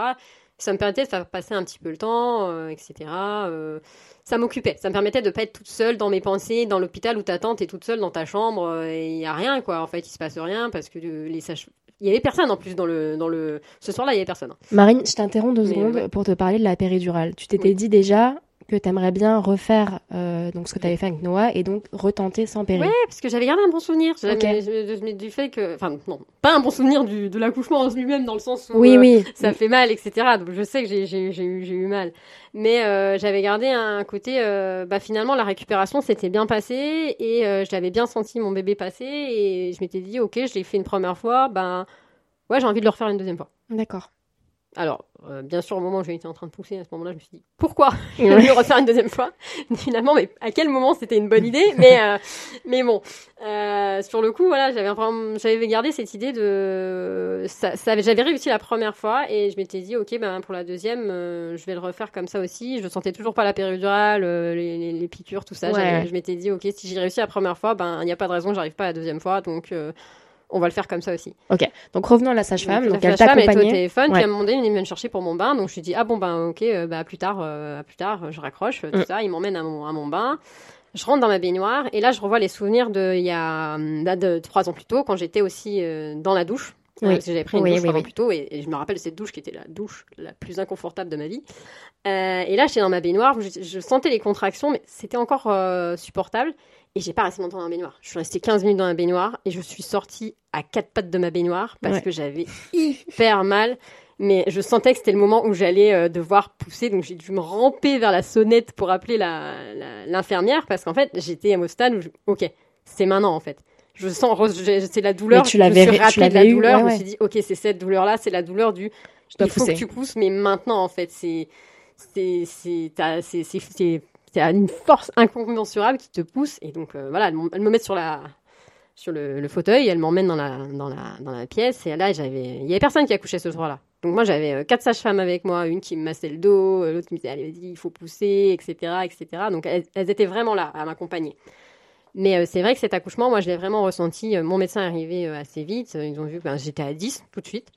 Ça me permettait de faire passer un petit peu le temps, euh, etc. Euh, ça m'occupait. Ça me permettait de pas être toute seule dans mes pensées, dans l'hôpital où t'attends, t'es toute seule dans ta chambre euh, et il y a rien, quoi. En fait, il se passe rien parce que les sages. Il y avait personne en plus dans le. Dans le... Ce soir-là, il y avait personne. Marine, je t'interromps deux Mais, secondes ouais. pour te parler de la péridurale. Tu t'étais Oui. dit déjà que t'aimerais bien refaire euh, donc ce que t'avais fait avec Noah et donc retenter sans péri. Ouais, parce que j'avais gardé un bon souvenir. Du fait que. Enfin, non, pas un bon souvenir du, de l'accouchement en lui-même, dans le sens où. Oui, euh, oui. ça fait mal, etc. Donc je sais que j'ai- j'ai j'ai eu, j'ai eu mal. Mais euh, j'avais gardé un côté, bah finalement la récupération s'était bien passée et je l'avais bien senti mon bébé passer et je m'étais dit ok je l'ai fait une première fois, ben ouais j'ai envie de le refaire une deuxième fois. D'accord. Alors euh, bien sûr au moment où été en train de pousser à ce moment-là je me suis dit pourquoi Ouais. le refaire une deuxième fois? Finalement mais à quel moment c'était une bonne idée? Mais euh, mais bon euh, sur le coup voilà j'avais gardé cette idée de ça, ça- j'avais réussi la première fois et je m'étais dit ok ben pour la deuxième je vais le refaire comme ça aussi. Je sentais toujours pas la péridurale les, les- les piqûres tout ça. Ouais. Je m'étais dit ok si j'ai réussi la première fois ben il n'y a pas de raison que j'arrive pas la deuxième fois. Donc on va le faire comme ça aussi. Donc revenons à la sage-femme. la Donc elle sage-femme était au téléphone, Ouais. puis moment donné, il vient me chercher pour mon bain. Donc je lui dis, ah bon, ben ok, euh, bah, à plus tard, euh, à plus tard, je raccroche, euh, tout Mm. ça. Il m'emmène à mon, à mon bain. Je rentre dans ma baignoire et là, je revois les souvenirs de il y a là, de trois ans plus tôt, quand j'étais aussi euh, dans la douche. Oui. Parce que j'avais pris une Oui, douche oui, plus tôt et, et je me rappelle de cette douche qui était la douche la plus inconfortable de ma vie. Euh, et là, j'étais dans ma baignoire, je, je sentais les contractions, mais c'était encore supportable. Et j'ai pas resté longtemps dans la baignoire. Je suis restée 15 minutes dans la baignoire et je suis sortie à quatre pattes de ma baignoire parce Ouais. que j'avais hyper mal. Mais je sentais que c'était le moment où j'allais euh, devoir pousser. Donc j'ai dû me ramper vers la sonnette pour appeler la- la- l'infirmière parce qu'en fait, j'étais au stade où, je- ok, c'est maintenant en fait. Je sens, c'est la douleur. Mais tu l'avais- je me suis tu rappelé de la eu, douleur. ouais, je me ouais. suis dit, ok, c'est cette douleur-là, c'est la douleur du. dois il faut pousser. que tu pousses, mais maintenant en fait, c'est c'est c'est c'est une force incommensurable qui te pousse. Et donc euh, voilà elle, me met sur la sur le, fauteuil elle m'emmène dans la dans la dans la pièce. Et là j'avais il y avait personne qui accouchait ce soir-là. Donc moi j'avais euh, quatre sages-femmes avec moi. Une qui me massait le dos euh, l'autre qui me disait allez vas-y il faut pousser etc etc donc elles, étaient vraiment là à m'accompagner. Mais c'est vrai que cet accouchement moi je l'ai vraiment ressenti. Mon médecin est arrivé assez vite. Ils ont vu que ben, j'étais à 10 tout de suite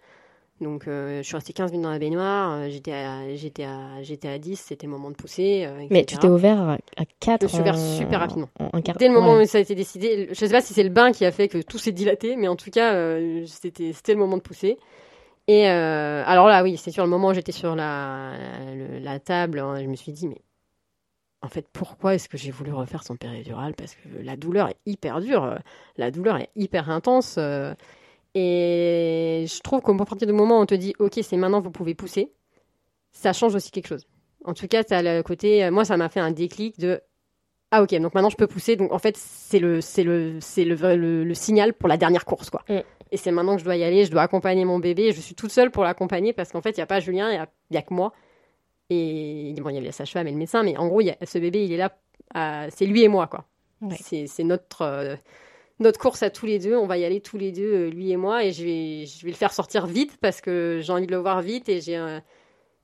donc, euh, je suis restée 15 minutes dans la baignoire. euh, J'étais à, j'étais à, j'étais à 10, c'était le moment de pousser. euh, Mais tu t'es ouvert à- à 4 Je me suis ouvert super rapidement. En, en quart- Dès le moment ouais. où ça a été décidé, je sais pas si c'est le bain qui a fait que tout s'est dilaté, mais en tout cas, c'était, c'était le moment de pousser. Et alors là, oui, c'est sur le moment où j'étais sur la, la, la table, hein, je me suis dit, mais en fait, pourquoi est-ce que j'ai voulu refaire son péridurale Parce que la douleur est hyper dure, la douleur est hyper intense. euh, et je trouve qu'à partir du moment où on te dit, ok, c'est maintenant, vous pouvez pousser, ça change aussi quelque chose. En tout cas, ça le côté, euh, moi, ça m'a fait un déclic de, ah ok, donc maintenant je peux pousser. Donc en fait, c'est le, c'est le, c'est le, le, le signal pour la dernière course, quoi. Mm. Et c'est maintenant que je dois y aller, je dois accompagner mon bébé. Je suis toute seule pour l'accompagner parce qu'en fait, il n'y a pas Julien, il n'y a, a que moi. Et bon, il y avait la sage-femme et le médecin, mais en gros, y a, ce bébé, il est là, c'est lui et moi, quoi. Ouais. C'est, c'est notre, euh, notre course à tous les deux. On va y aller tous les deux, euh, lui et moi, et je vais, je vais le faire sortir vite parce que j'ai envie de le voir vite et j'ai, euh,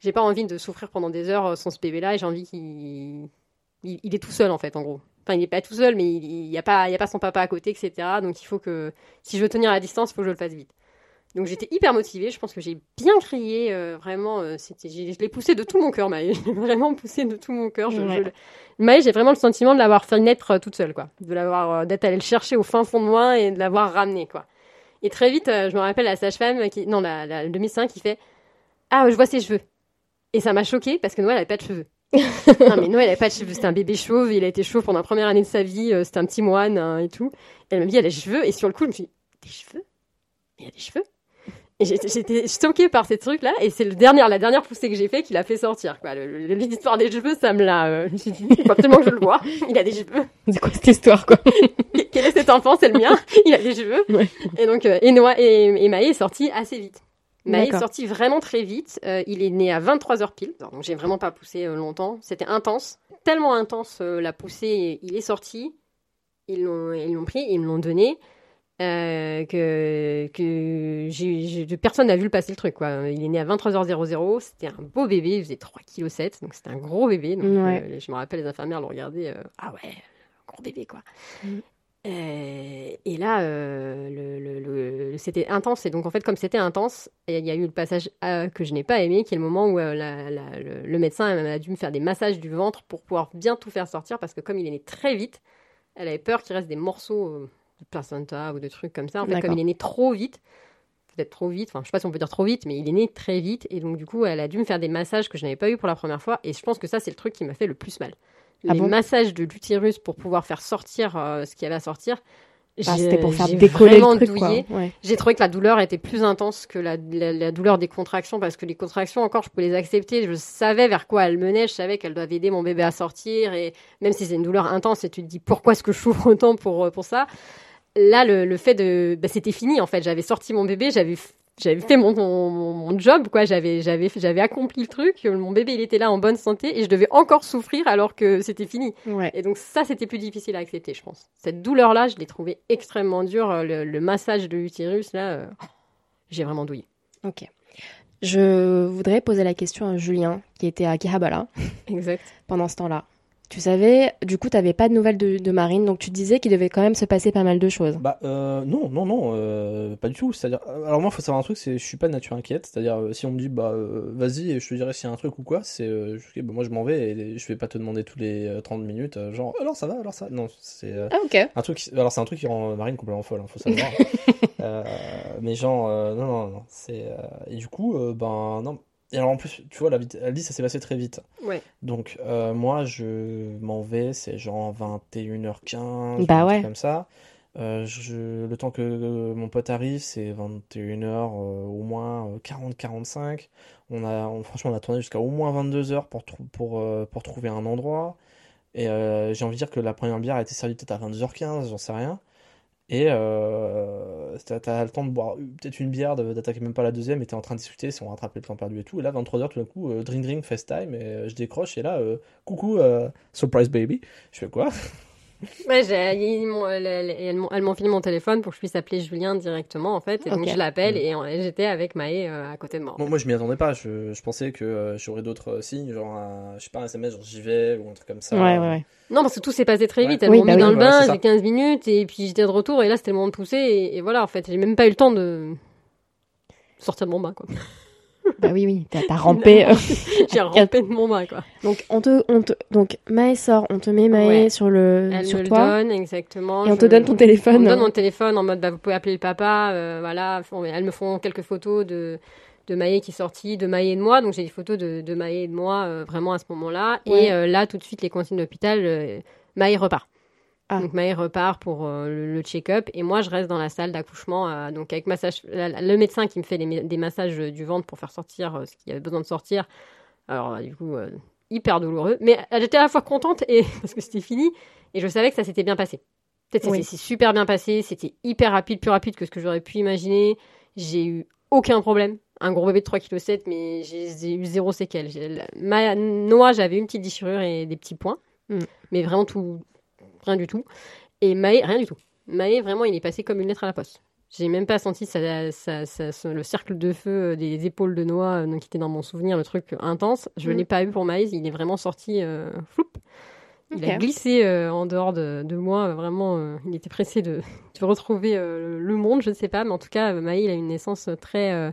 j'ai pas envie de souffrir pendant des heures euh, sans ce bébé-là. Et j'ai envie qu'il, il, est tout seul en fait, en gros. Enfin, il n'est pas tout seul, mais il n'y a pas, il y a pas son papa à côté, etc. Donc il faut que, si je veux tenir la distance, il faut que je le fasse vite. Donc j'étais hyper motivée. Je pense que j'ai bien crié, euh, vraiment. euh, c'était, j'ai- je l'ai poussé de tout mon cœur, Maë. Je l'ai vraiment poussé de tout mon cœur. Je, Ouais. je le- Maë, j'ai vraiment le sentiment de l'avoir fait naître euh, toute seule, quoi. De l'avoir, euh, d'être allée le chercher au fin fond de moi et de l'avoir ramené, quoi. Et très vite, je me rappelle la sage-femme qui, non, la, la- le médecin qui fait, ah, je vois ses cheveux. Et ça m'a choquée parce que Noël avait pas de cheveux. non, mais Noël avait pas de cheveux. C'était un bébé chauve. Il a été chauve pendant la première année de sa vie. C'était un petit moine hein, et tout. Et elle m'a dit, elle a des cheveux. Et sur le coup, je me suis dit, des cheveux? Il y a des cheveux? J'étais- choquée par ces trucs-là. Et c'est le dernier, la dernière poussée que j'ai fait qui l'a fait sortir. Quoi. Le- le- L'histoire des cheveux, ça me l'a. euh, dit, absolument que je le vois. Il a des cheveux. C'est quoi cette histoire, quoi? Quel est cet enfant? C'est le mien. Il a des cheveux. Ouais. Et donc, euh, et, Noah, et, et Maë est sorti assez vite. Maë est sorti vraiment très vite. Euh, il est né à 23h pile. Donc, j'ai vraiment pas poussé euh, longtemps. C'était intense. Tellement intense euh, la poussée. Il est sorti. Ils l'ont, ils l'ont pris. Ils me l'ont donné. Euh, que, que j'ai, j'ai- personne n'a vu le passer le truc. Quoi. Il est né à 23h00. C'était un beau bébé. Il faisait 3,7 kg. Donc, c'était un gros bébé. Donc, Ouais. euh, je me rappelle, les infirmières l'ont regardé. euh, ah ouais, gros bébé, quoi. Mm. Et là, le, le- le- c'était intense. Et donc, en fait, comme c'était intense, il y a eu le passage que je n'ai pas aimé, qui est le moment où la- la- le, médecin a dû me faire des massages du ventre pour pouvoir bien tout faire sortir, parce que comme il est né très vite, elle avait peur qu'il reste des morceaux de placenta ou de trucs comme ça. En fait, comme il est né trop vite, peut-être trop vite, enfin, je sais pas si on peut dire trop vite, mais il est né très vite. Et donc, du coup, elle a dû me faire des massages que je n'avais pas eu pour la première fois. Et je pense que ça, c'est le truc qui m'a fait le plus mal. Ah Les bon? massages de l'utérus pour pouvoir faire sortir euh, ce qu'il y avait à sortir. Bah, j'ai- C'était pour faire décoller le truc. Ouais. J'ai trouvé que la douleur était plus intense que la, la- la douleur des contractions parce que les contractions, encore, je peux les accepter. Je savais vers quoi elles menaient. Je savais qu'elles doivent aider mon bébé à sortir. Et même si c'est une douleur intense et tu te dis pourquoi est-ce que je souffre autant pour, euh, pour ça? Là, le, le fait de. bah, c'était fini en fait. J'avais sorti mon bébé, j'avais. J'avais fait mon, mon, mon job, quoi. J'avais, j'avais, j'avais accompli le truc. Mon bébé, il était là en bonne santé et je devais encore souffrir alors que c'était fini. Ouais. Et donc ça, c'était plus difficile à accepter, je pense. Cette douleur-là, je l'ai trouvée extrêmement dure. Euh, Le, le massage de l'utérus, là, euh, j'ai vraiment douillé. Ok. Je voudrais poser la question à Julien, qui était à Kihabala Exact. pendant ce temps-là. Tu savais, du coup, tu n'avais pas de nouvelles de, de Marine, donc tu disais qu'il devait quand même se passer pas mal de choses. Bah euh, non, non, non, euh, pas du tout. C'est-à-dire, alors moi, faut savoir un truc, c'est je suis pas de nature inquiète. C'est-à-dire, euh, si on me dit bah euh, vas-y, et je te dirai s'il y a un truc ou quoi, c'est euh, bah, moi je m'en vais et je vais pas te demander tous les euh, 30 minutes, genre alors ça va, alors ça. Non, c'est Ah, ok. un truc. Alors c'est un truc qui rend Marine complètement folle, hein, faut savoir. Euh, mais genre, euh, non, non, non, c'est et du coup, ben non. Et alors en plus, tu vois, la elle dit ça s'est passé très vite. Ouais. Donc euh, moi je m'en vais, c'est genre 21h15, Bah ouais. comme ça. Euh, je, le temps que euh, mon pote arrive, c'est 21h euh, au moins 40-45. On a, on- franchement, on a tourné jusqu'à au moins 22h pour, trou- pour, euh, pour trouver un endroit. Et euh, j'ai envie de dire que la première bière a été servie peut-être à 22h15, j'en sais rien. Et euh, t'as, le temps de boire peut-être une bière, d'attaquer même pas la deuxième, et t'es en train de discuter si on rattrape les temps perdus et tout. Et là, 23h, tout d'un coup, euh, drink drink, FaceTime, et euh, je décroche, et là, euh, coucou, euh, surprise baby. Je fais quoi? Ouais, elles, m'ont filé mon téléphone pour que je puisse appeler Julien directement, en fait. Et donc, je l'appelle et on- et j'étais avec Maë euh, à côté de moi. Bon, moi, je m'y attendais pas. Je, je pensais que euh, j'aurais d'autres euh, signes, genre, un, je sais pas, un SMS, genre j'y vais, ou un truc comme ça. Ouais, ouais, ouais. Non, parce que tout s'est passé très vite. Elles Oui, m'ont bah mis oui. dans le bain, j'ai 15 minutes, et puis j'étais de retour, et là, c'était le moment de pousser, et, et voilà, en fait, j'ai même pas eu le temps de sortir de mon bain, quoi. Bah oui, oui, t'as rampé. euh. j'ai rampé de mon bain, quoi. donc, on te, on te, donc, Maë sort, on te met Maë Ouais. sur, le, Elle sur me le donne, exactement. Et on Je- te donne ton On téléphone. me donne mon téléphone en mode, bah, vous pouvez appeler le papa, euh, voilà. Elles me font quelques photos de, de Maë qui est sortie, de Maë et de moi. Donc, j'ai des photos de, de Maë et de moi, euh, vraiment à ce moment-là. Ouais. Et euh, là, tout de suite, les consignes d'hôpital, euh, Maë repart. Ah. Donc, Maë repart pour euh, le, le check-up. Et moi, je reste dans la salle d'accouchement, euh, donc avec massage, la- le médecin qui me fait les des massages euh, du ventre pour faire sortir euh, ce qu'il y avait besoin de sortir. Alors, du coup, hyper douloureux. Mais j'étais à la fois contente et parce que c'était fini. Et je savais que ça s'était bien passé. Peut-être Oui. ça s'est super bien passé. C'était hyper rapide, plus rapide que ce que j'aurais pu imaginer. J'ai eu aucun problème. Un gros bébé de 3,7 kg, mais j'ai eu zéro séquelle. Ma Noah, j'avais une petite déchirure et des petits points. Mm. Mais vraiment tout, rien du tout. Et Maë, rien du tout. Maë, vraiment, il est passé comme une lettre à la poste. J'ai même pas senti ça, ça- ça- ça- le cercle de feu euh, des épaules de Noah euh, qui était dans mon souvenir, le truc intense. Je Mm. l'ai pas eu pour Maë, il est vraiment sorti euh, floup. Il a glissé euh, en dehors de, de moi, vraiment, euh, il était pressé de, de retrouver le monde, je ne sais pas, mais en tout cas, Maë, il a une naissance très,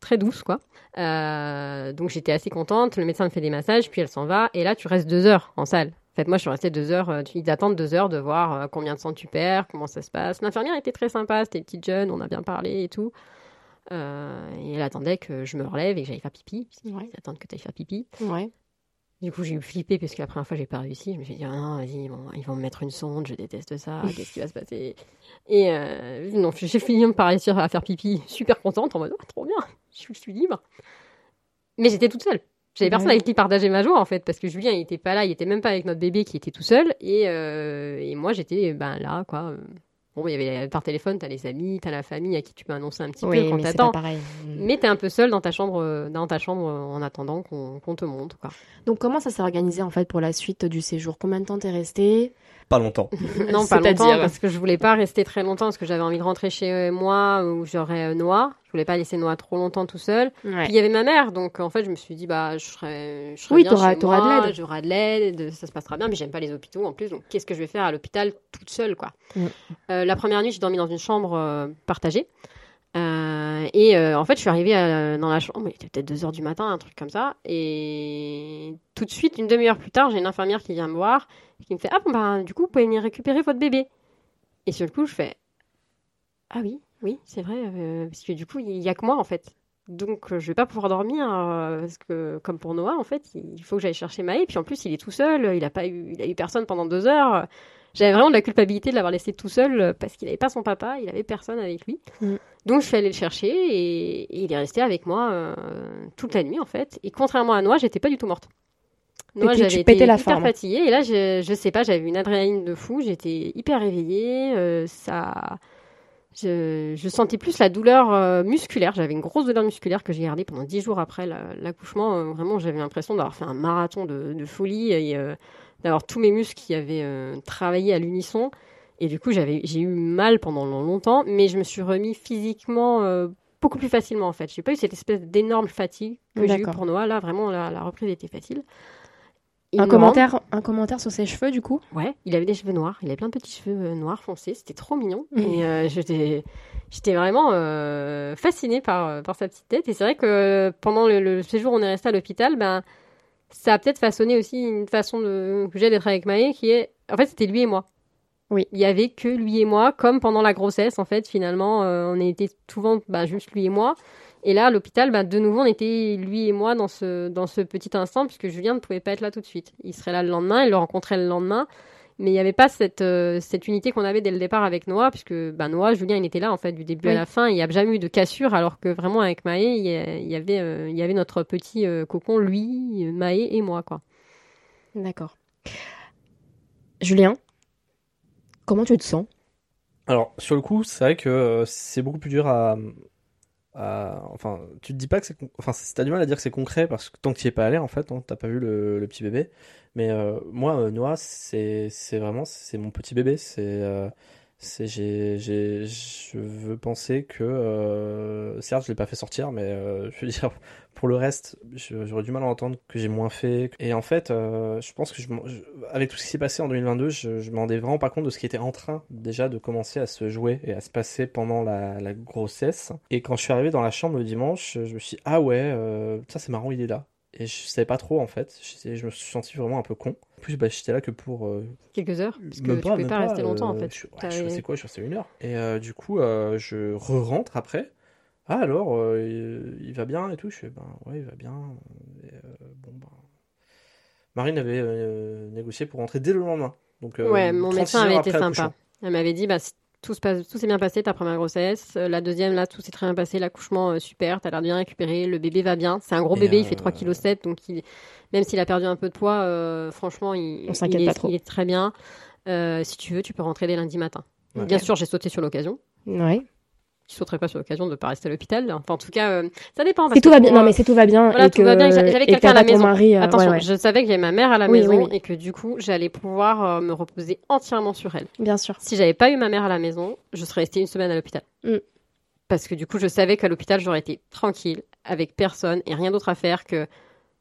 très douce, quoi. Donc j'étais assez contente, le médecin me fait des massages, puis elle s'en va, et là, tu restes deux heures en salle. Fait, moi, je suis restée deux heures, euh, tu- ils attendent deux heures de voir euh, combien de sang tu perds, comment ça se passe. L'infirmière était très sympa, c'était une petite jeune, on a bien parlé et tout. Euh, et elle attendait que je me relève et que j'aille faire pipi. Ils Ouais. attendent que tu ailles faire pipi. Ouais. Du coup, j'ai eu flippé parce que la première fois, j'ai pas réussi. Je me suis dit, ah non, vas-y, bon, ils vont me mettre une sonde, je déteste ça, qu'est-ce qui va se passer? Et euh, non, j'ai fini par réussir à faire pipi, super contente, en mode, oh, trop bien, je suis libre. Mais j'étais toute seule. J'avais personne Ouais. avec qui partager ma joie, en fait, parce que Julien, il était pas là, il était même pas avec notre bébé qui était tout seul. Et, euh, et moi, j'étais ben, là, quoi. Bon, il y avait par téléphone, t'as les amis, t'as la famille à qui tu peux annoncer un petit Oui, peu quand t'attends. pareil. Mais t'es un peu seule dans ta chambre, euh, dans ta chambre euh, en attendant qu'on te montre, quoi. Donc, comment ça s'est organisé en fait pour la suite du séjour? Combien de temps t'es resté? Pas longtemps. Non, pas longtemps, parce que je voulais pas rester très longtemps, parce que j'avais envie de rentrer chez moi où j'aurais Noah. Je voulais pas laisser Noah trop longtemps tout seul. Puis il y avait ma mère, donc en fait, je me suis dit, bah, je serai, je Oui, bien chez de moi, l'aide. J'aurai de l'aide, ça se passera bien, mais j'aime pas les hôpitaux en plus, donc qu'est-ce que je vais faire à l'hôpital toute seule, quoi. Euh, la première nuit, j'ai dormi dans une chambre euh, partagée. Euh, et en fait, je suis arrivée à- dans la chambre, il était peut-être 2 heures du matin, un truc comme ça. Et tout de suite, une demi-heure plus tard, j'ai une infirmière qui vient me voir, qui me fait Ah, bon, bah, du coup, vous pouvez venir récupérer votre bébé. Et sur le coup, je fais Ah oui, oui, c'est vrai, euh, parce que du coup, il y a que moi, en fait. Donc, euh, je vais pas pouvoir dormir, euh, parce que, comme pour Noah, en fait, il faut que j'aille chercher Maë. Puis en plus, il est tout seul, il a pas eu, il a eu personne pendant deux heures. J'avais vraiment de la culpabilité de l'avoir laissé tout seul euh, parce qu'il n'avait pas son papa, il avait personne avec lui. Mm. Donc je suis allée le chercher et, et il est resté avec moi toute la nuit en fait. Et contrairement à Noah, j'étais pas du tout morte. Noah, j'avais été la hyper forme. fatiguée et là, je, je sais pas, j'avais une adrénaline de fou, j'étais hyper réveillée, ça, je, je sentais plus la douleur euh, musculaire. J'avais une grosse douleur musculaire que j'ai gardée pendant dix jours après la- l'accouchement. Euh, vraiment, j'avais l'impression d'avoir fait un marathon de, de folie et euh, d'avoir tous mes muscles qui avaient travaillé à l'unisson. Et du coup, j'ai eu mal pendant longtemps, mais je me suis remis physiquement beaucoup plus facilement en fait. J'ai pas eu cette espèce d'énorme fatigue que j'ai eu pour Noah. Là, vraiment, la, la reprise était facile. Un me commentaire, un commentaire sur ses cheveux, du coup? Ouais, il avait des cheveux noirs. Il avait plein de petits cheveux euh, noirs foncés. C'était trop mignon. Mhm. Et euh, j'étais, j'étais vraiment euh, fascinée par, par sa petite tête. Et c'est vrai que pendant le, le séjour où on est resté à l'hôpital, ben, ça a peut-être façonné aussi une façon de, que j'ai d'être avec Maë qui est. En fait, c'était lui et moi. Oui. Il y avait que lui et moi, comme pendant la grossesse, en fait, finalement, euh, on était souvent bah, juste lui et moi. Et là, à l'hôpital, bah, de nouveau, on était lui et moi dans ce, dans ce petit instant, puisque Julien ne pouvait pas être là tout de suite. Il serait là le lendemain, il le rencontrait le lendemain. Mais il n'y avait pas cette, euh, cette unité qu'on avait dès le départ avec Noah, puisque bah, Noah, Julien, il était là, en fait, du début à la fin. Il n'y a jamais eu de cassure, alors que vraiment, avec Maë, il y, avait, euh, il y avait notre petit euh, cocon, lui, Maë et moi, quoi. D'accord. Julien, comment tu te sens? Alors, sur le coup, c'est vrai que c'est beaucoup plus dur à, Enfin, tu te dis pas que c'est. Enfin, t'as du mal à dire que c'est concret parce que tant que tu es pas allé, en fait, hein, t'as pas vu le, petit bébé. Mais euh, moi, euh, Noah, c'est c'est vraiment. C'est mon petit bébé. C'est. C'est j'ai, j'ai, je veux penser que. euh, certes, je l'ai pas fait sortir, mais euh, je veux dire, pour le reste, j'aurais du mal à entendre que j'ai moins fait. Et en fait, euh, je pense que je, m'en- avec tout ce qui s'est passé en 2022, je, je me rendais vraiment pas compte de ce qui était en train déjà de commencer à se jouer et à se passer pendant la, la grossesse. Et quand je suis arrivé dans la chambre le dimanche, je me suis dit, ah ouais, euh, ça c'est marrant, il est là. Et je savais pas trop en fait. Je, je me suis senti vraiment un peu con. En plus, bah, j'étais là que pour euh, Quelques heures, parce que même tu pas, pouvais même pas, rester longtemps, en euh, fait. Je, ouais, T'avais- je sais quoi, je suis resté une heure. Et euh, du coup, euh, je re-rentre après. Ah alors, euh, il, il va bien et tout? Je fais, ben ouais, il va bien. Et, euh, bon, ben... Marine avait euh, négocié pour rentrer dès le lendemain. Donc, euh, Ouais, mon 36 médecin heures avait après été l'accouchement. sympa. Elle m'avait dit, bah, si tout se passe, tout s'est bien passé, ta première grossesse. Euh, La deuxième, là, tout s'est très bien passé. L'accouchement, euh, super. T'as l'air de bien récupéré. Le bébé va bien. C'est un gros Et, bébé. Il euh, fait 3,7 kg. Donc, il, même s'il a perdu un peu de poids, euh, franchement, il, On s'inquiète il est, pas trop. il est très bien. Euh, si tu veux, tu peux rentrer dès lundi matin. Ouais. Bien sûr, j'ai sauté sur l'occasion. Ouais. Je sauterai pas sur l'occasion de pas rester à l'hôpital? Enfin, en tout cas, euh, ça dépend. parce Si tout que va bien, non mais si tout va bien voilà, et tout que va bien, j'avais- quelqu'un à la maison. mari, euh, Attention, ouais, ouais, je savais que j'avais ma mère à la Oui, maison oui, oui. et que du coup, j'allais pouvoir euh, me reposer entièrement sur elle. bien sûr. Si j'avais pas eu ma mère à la maison, je serais restée une semaine à l'hôpital. Mm. Parce que du coup, je savais qu'à l'hôpital, j'aurais été tranquille, avec personne et rien d'autre à faire que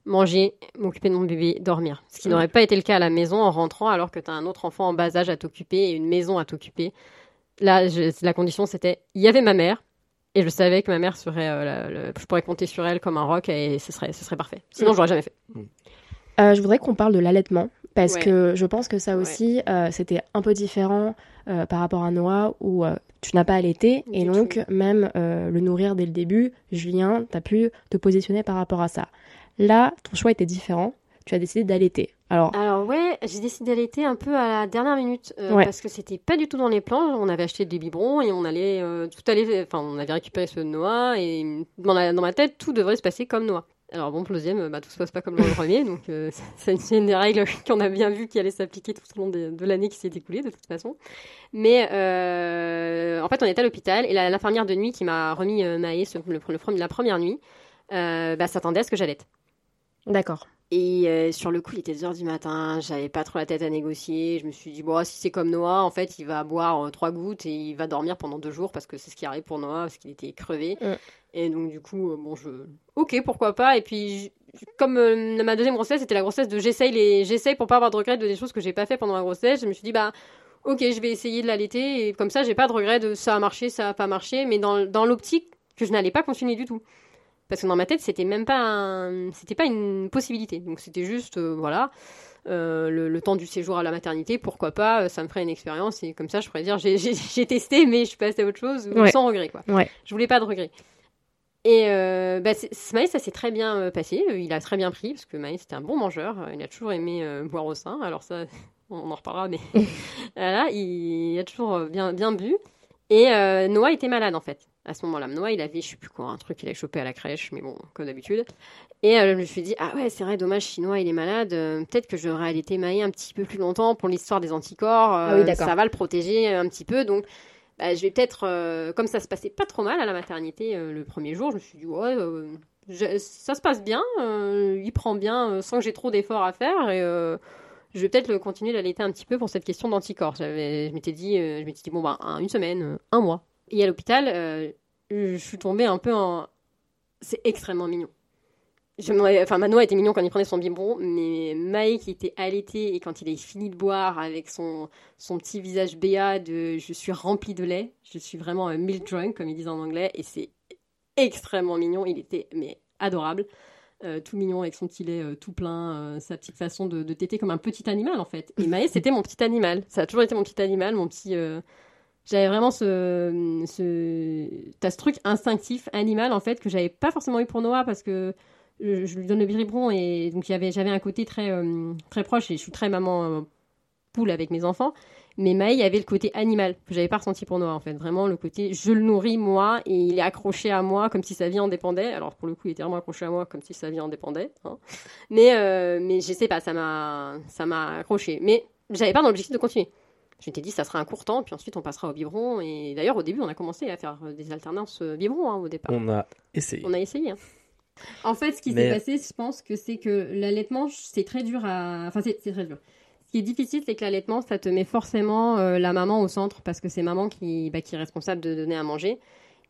manger, m'occuper de mon bébé, dormir. Ce qui Mm. n'aurait pas été le cas à la maison en rentrant alors que tu as un autre enfant en bas âge à t'occuper et une maison à t'occuper. Là, je- la condition, c'était il y avait ma mère et je savais que ma mère serait. euh, la- je pourrais compter sur elle comme un roc et ce serait, ce serait parfait. Sinon, Mm. j'aurais jamais fait. Euh, je voudrais qu'on parle de l'allaitement parce Ouais. que je pense que ça Ouais. aussi euh, c'était un peu différent euh, par rapport à Noah où euh, tu n'as pas allaité et Du donc tout. même euh, le nourrir dès le début, Julien, tu as pu te positionner par rapport à ça. Là, ton choix était différent. Tu as décidé d'allaiter. Alors, Alors ouais, j'ai décidé d'allaiter un peu à la dernière minute euh, Ouais. parce que c'était pas du tout dans les plans. On avait acheté des biberons et on allait euh, tout allait, enfin on avait récupéré ceux de Noah et dans, la- dans ma tête tout devrait se passer comme Noah. Alors bon, pour le deuxième, bah, tout se passe pas comme dans le premier, donc euh, c'est une des règles qu'on a bien vu qui allait s'appliquer tout au long de, de l'année qui s'est écoulée de toute façon. Mais euh, en fait, on était à l'hôpital et l'infirmière de nuit qui m'a remis euh, Maë le, le- la première nuit, bah, s'attendait à ce que j'allaite. D'accord. Et euh, sur le coup, il était 2h du matin, j'avais pas trop la tête à négocier. Je me suis dit, bon, si c'est comme Noah, en fait, il va boire euh, trois gouttes et il va dormir pendant deux jours parce que c'est ce qui arrive pour Noah, parce qu'il était crevé. Mm. Et donc, du coup, euh, bon, je. Ok, pourquoi pas. Et puis, comme euh, ma deuxième grossesse, c'était la grossesse de j'essaye les... j'essaye pour pas avoir de regrets de des choses que j'ai pas fait pendant la grossesse, je me suis dit, bah. Ok, je vais essayer de l'allaiter et comme ça, j'ai pas de regrets de ça a marché, ça a pas marché, mais dans, dans l'optique que je n'allais pas continuer du tout. Parce que dans ma tête, c'était même pas un- c'était pas une possibilité. Donc c'était juste, euh, voilà, euh, le, le temps du séjour à la maternité, pourquoi pas, euh, ça me ferait une expérience et comme ça, je pourrais dire, j'ai- j'ai j'ai testé, mais je suis passée à autre chose, Ouais. sans regret, quoi. Ouais. Je voulais pas de regret. Et euh, bah, Maïs, ça s'est très bien passé. Il a très bien pris, parce que Maïs, c'était un bon mangeur. Il a toujours aimé euh, boire au sein. Alors ça, on en reparlera, mais voilà, il, a toujours bien, bien bu. Et euh, Noah était malade, en fait, à ce moment-là. Noah, il avait, je sais plus quoi, un truc qu'il a chopé à la crèche, mais bon, comme d'habitude. Et euh, je me suis dit, ah ouais, c'est vrai, dommage, Noah, il est malade, euh, peut-être que je devrais allaiter Maï un petit peu plus longtemps pour l'histoire des anticorps. Ah oui, euh, d'accord. ça va le protéger un petit peu, donc bah, je vais peut-être, euh, comme ça se passait pas trop mal à la maternité euh, le premier jour, je me suis dit, ouais, euh, je- ça se passe bien, il prend bien sans que j'ai trop d'efforts à faire, et je vais peut-être continuer d'allaiter un petit peu pour cette question d'anticorps. Je m'étais dit, je m'étais dit, bon, bah, un- une semaine, un mois. Et à l'hôpital, euh, je suis tombée un peu en. C'est extrêmement mignon. je enfin, Manoa était mignon quand il prenait son biberon, mais qui était allaité et quand il a fini de boire avec son, son petit visage béat de je suis rempli de lait, je suis vraiment un milk drunk comme ils disent en anglais, et c'est extrêmement mignon. Il était mais adorable, Euh, tout mignon avec son petit lait euh, tout plein, euh, sa petite façon de, de téter comme un petit animal en fait. Et Maë c'était mon petit animal, ça a toujours été mon petit animal, mon petit. J'avais vraiment ce, ce, t'as ce truc instinctif animal en fait que j'avais pas forcément eu pour Noah parce que je, lui donne le biberon et donc j'avais un côté très euh, très proche et je suis très maman euh, poule avec mes enfants. Mais y avait le côté animal que j'avais pas ressenti pour Noah en fait. Vraiment le côté je le nourris moi et il est accroché à moi comme si sa vie en dépendait. Alors pour le coup, il était vraiment accroché à moi comme si sa vie en dépendait. hein. Mais euh, mais je sais pas, ça m'a ça m'a accroché. Mais j'avais pas dans l'objectif de continuer. Je m'étais dit ça sera un court temps puis ensuite on passera au biberon et d'ailleurs au début on a commencé à faire euh, des alternances euh, biberon hein, au départ. On a essayé. On a essayé. hein. En fait, ce qui Mais- s'est passé, je pense que c'est que l'allaitement, c'est très dur à. Enfin, c'est c'est très dur. Ce qui est difficile, c'est que l'allaitement, ça te met forcément euh, la maman au centre parce que c'est maman qui, bah, qui est responsable de donner à manger.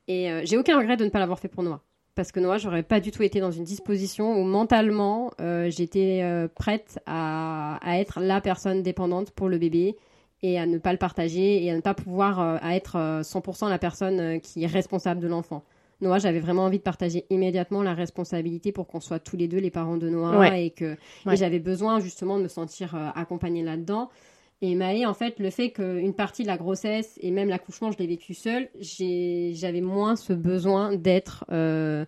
Et euh, j'ai aucun regret de ne pas l'avoir fait pour Noah. Parce que Noah, j'aurais pas du tout été dans une disposition où mentalement, euh, j'étais euh, prête à, à être la personne dépendante pour le bébé et à ne pas le partager et à ne pas pouvoir euh, à être euh, 100% la personne euh, qui est responsable de l'enfant. Noah, j'avais vraiment envie de partager immédiatement la responsabilité pour qu'on soit tous les deux les parents de Noah Ouais. et que Ouais. j'avais besoin justement de me sentir euh, accompagnée là-dedans. Et Maë, en fait, le fait qu'une partie de la grossesse et même l'accouchement, je l'ai vécu seule, j'avais moins ce besoin d'être euh,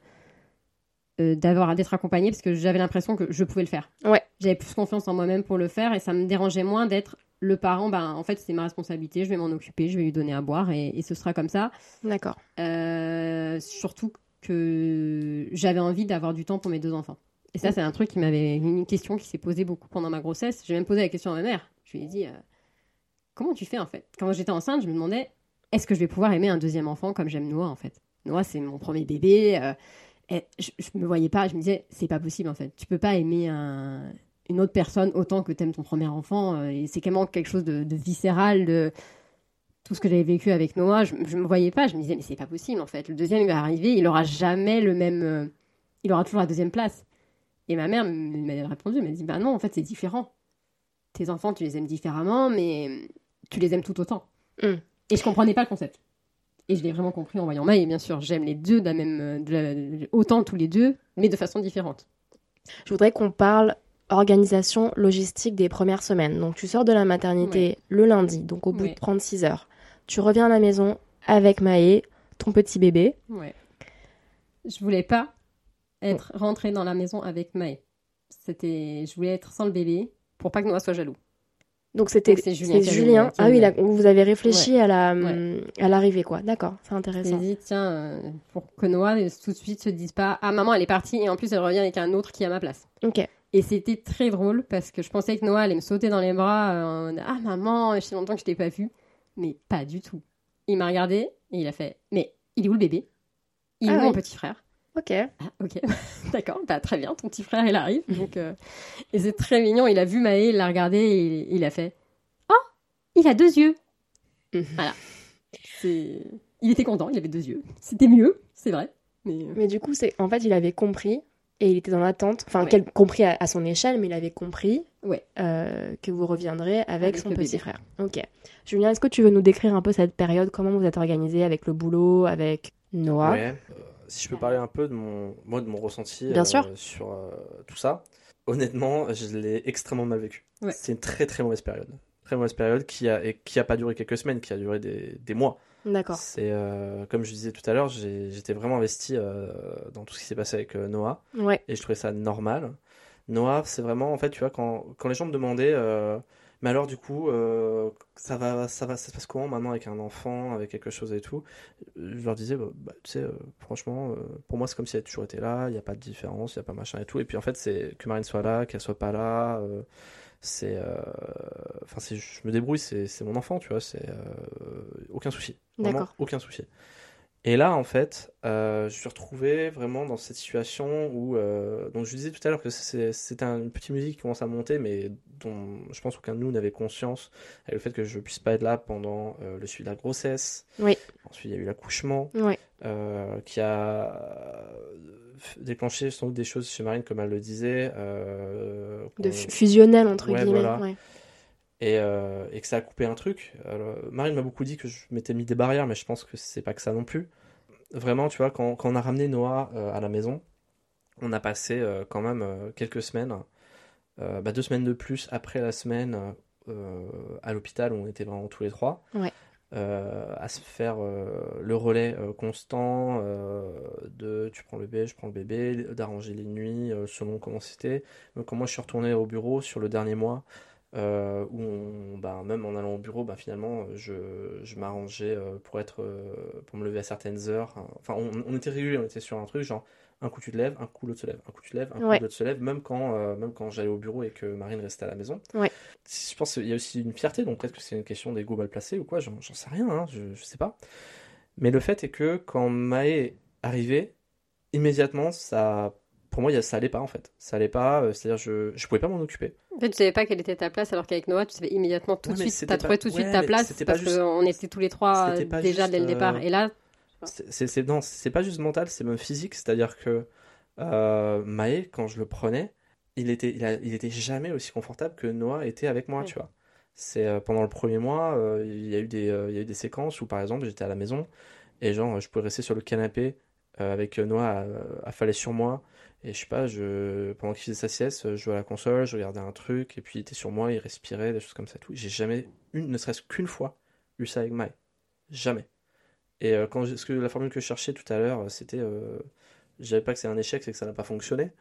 euh, d'avoir d'être accompagnée parce que j'avais l'impression que je pouvais le faire. Ouais. J'avais plus confiance en moi-même pour le faire et ça me dérangeait moins d'être le parent. Ben, en fait, c'est ma responsabilité, je vais m'en occuper, je vais lui donner à boire et, et ce sera comme ça. D'accord. Euh, surtout que j'avais envie d'avoir du temps pour mes deux enfants. Et ça, c'est un truc qui m'avait une question qui s'est posée beaucoup pendant ma grossesse. J'ai même posé la question à ma mère. Je lui ai dit euh, comment tu fais en fait? Quand j'étais enceinte, je me demandais est-ce que je vais pouvoir aimer un deuxième enfant comme j'aime Noah en fait? Noah, c'est mon premier bébé. Et je, je me voyais pas. Je me disais c'est pas possible en fait. Tu peux pas aimer un- une autre personne autant que t'aimes ton premier enfant. euh, et c'est vraiment quelque chose de, de viscéral, de tout ce que j'avais vécu avec Noah, je, je me voyais pas, je me disais mais c'est pas possible en fait. Le deuxième il va arriver, il aura jamais le même, euh, il aura toujours la deuxième place. Et ma mère m'a répondu, elle m'a dit bah non en fait c'est différent. Tes enfants tu les aimes différemment, mais tu les aimes tout autant. Mm. Et je comprenais pas le concept. Et je l'ai vraiment compris en voyant Maï, bien sûr. J'aime les deux de la même, euh, de la- autant tous les deux, mais de façon différente. Je voudrais qu'on parle organisation logistique des premières semaines. Donc tu sors de la maternité le lundi, donc au bout Ouais. de 36 heures. Tu reviens à la maison avec Maë, ton petit bébé. Ouais. Je voulais pas être rentrée dans la maison avec Maë. C'était, je voulais être sans le bébé pour pas que Noah soit jaloux. Donc c'était c'est Julien Ah oui, là, vous avez réfléchi à la Ouais. à l'arrivée quoi. D'accord, c'est intéressant. me dit, tiens, euh, pour que Noah euh, tout de suite se dise pas, ah maman elle est partie et en plus elle revient avec un autre qui est à ma place. Ok. Et c'était très drôle parce que je pensais que Noah allait me sauter dans les bras, euh, ah maman, je sais longtemps que je t'ai pas vu, mais pas du tout. Il m'a regardé et il a fait, mais il est où le bébé? Il est Ah où oui. mon petit frère? Ok. Ah, ok, d'accord, bah, très bien, ton petit frère il arrive. Donc, euh, Et c'est très mignon, il a vu Maë, il l'a regardé et il, il a fait Oh, il a deux yeux Mhm. Voilà. Il était content, il avait deux yeux. C'était mieux, c'est vrai. Mais... euh, Mais du coup, c'est en fait, il avait compris et il était dans l'attente. Enfin, Ouais. quel- compris à, à son échelle, mais il avait compris Ouais. euh, que vous reviendrez avec, Avec son petit bébé. frère. Ok. Julien, est-ce que tu veux nous décrire un peu cette période? Comment vous êtes organisé avec le boulot, avec Noah? Ouais. Si je peux parler un peu de mon, moi, de mon ressenti Bien euh, sûr. sur euh, tout ça, honnêtement, je l'ai extrêmement mal vécu. Ouais. C'est une très très mauvaise période. Très mauvaise période qui a, et qui a pas duré quelques semaines, qui a duré des, des mois. D'accord. C'est euh, comme je disais tout à l'heure, j'étais vraiment investi euh, dans tout ce qui s'est passé avec euh, Noah Ouais. et je trouvais ça normal. Noah, c'est vraiment en fait, tu vois, quand, quand les gens me demandaient, mais alors du coup, euh, ça va, ça va, ça se passe comment maintenant avec un enfant, avec quelque chose et tout, je leur disais, bah, bah, tu sais, euh, franchement, euh, pour moi c'est comme si elle a toujours été là, il n'y a pas de différence, il n'y a pas machin et tout. Et puis en fait, c'est que Marine soit là, qu'elle soit pas là. c'est enfin je me débrouille c'est mon enfant tu vois c'est aucun souci D'accord. aucun souci Et là, en fait, euh, je suis retrouvé vraiment dans cette situation où, euh, donc je disais tout à l'heure que c'est- c'était un- une petite musique qui commence à monter, mais dont je pense aucun de nous n'avait conscience, avec le fait que je puisse pas être là pendant euh, le suivi de la grossesse. Oui. Ensuite, il y a eu l'accouchement, Ouais. euh, qui a euh, déclenché sans doute des choses chez Marine, comme elle le disait. De fusionnel, entre Ouais, guillemets. voilà. ouais. Et, euh, et que ça a coupé un truc. Alors, Marine m'a beaucoup dit que je m'étais mis des barrières, mais je pense que c'est pas que ça non plus. Vraiment, tu vois, quand, quand on a ramené Noah euh, à la maison, on a passé euh, quand même quelques semaines, bah, deux semaines de plus après la semaine à l'hôpital où on était vraiment tous les trois, Ouais. à se faire le relais constant de tu prends le bébé, je prends le bébé, d'arranger les nuits selon comment c'était. Donc, quand moi je suis retourné au bureau sur le dernier mois, euh, où on, bah, même en allant au bureau, bah, finalement, je, je m'arrangeais euh, pour être, euh, pour me lever à certaines heures. Enfin, on, on était régulier, on était sur un truc, genre, un coup tu te lèves, un coup l'autre se lève, un coup tu te lèves, un coup l'autre se lève, même quand, euh, même quand j'allais au bureau et que Marine restait à la maison. Ouais. Je pense qu'il y a aussi une fierté, donc peut-être que c'est une question d'ego mal placé ou quoi, j'en sais rien, hein, je, je sais pas. Mais le fait est que quand Maë est arrivé, immédiatement, ça, pour moi, ça allait pas en fait. Ça allait pas, euh, c'est-à-dire je, je pouvais pas m'en occuper. En fait, tu savais pas quelle était ta place, alors qu'avec Noah, tu savais immédiatement tout Ouais, de mais suite, t'as pas- trouvé tout de suite ouais, ta place parce juste- qu'on était tous les trois euh, déjà juste, dès le départ. euh, Et là, C'est, c'est, non, c'est pas juste mental, c'est même physique. C'est-à-dire que euh, Maë, quand je le prenais, il était, il, a- il était jamais aussi confortable que Noah était avec moi, Ouais. tu vois. C'est euh, pendant le premier mois, il y a eu des, il y a eu des séquences où, par exemple, j'étais à la maison et genre, je pouvais rester sur le canapé avec Noah affalé sur moi. Et je sais pas, je, pendant qu'il faisait sa sieste, je jouais à la console, je regardais un truc, et puis il était sur moi, il respirait, des choses comme ça, tout. J'ai jamais, une, ne serait-ce qu'une fois, eu ça avec Maë. Jamais. Et euh, quand ce que la formule que je cherchais tout à l'heure, euh, c'était, euh, je pas que c'est un échec, c'est que ça n'a pas fonctionné.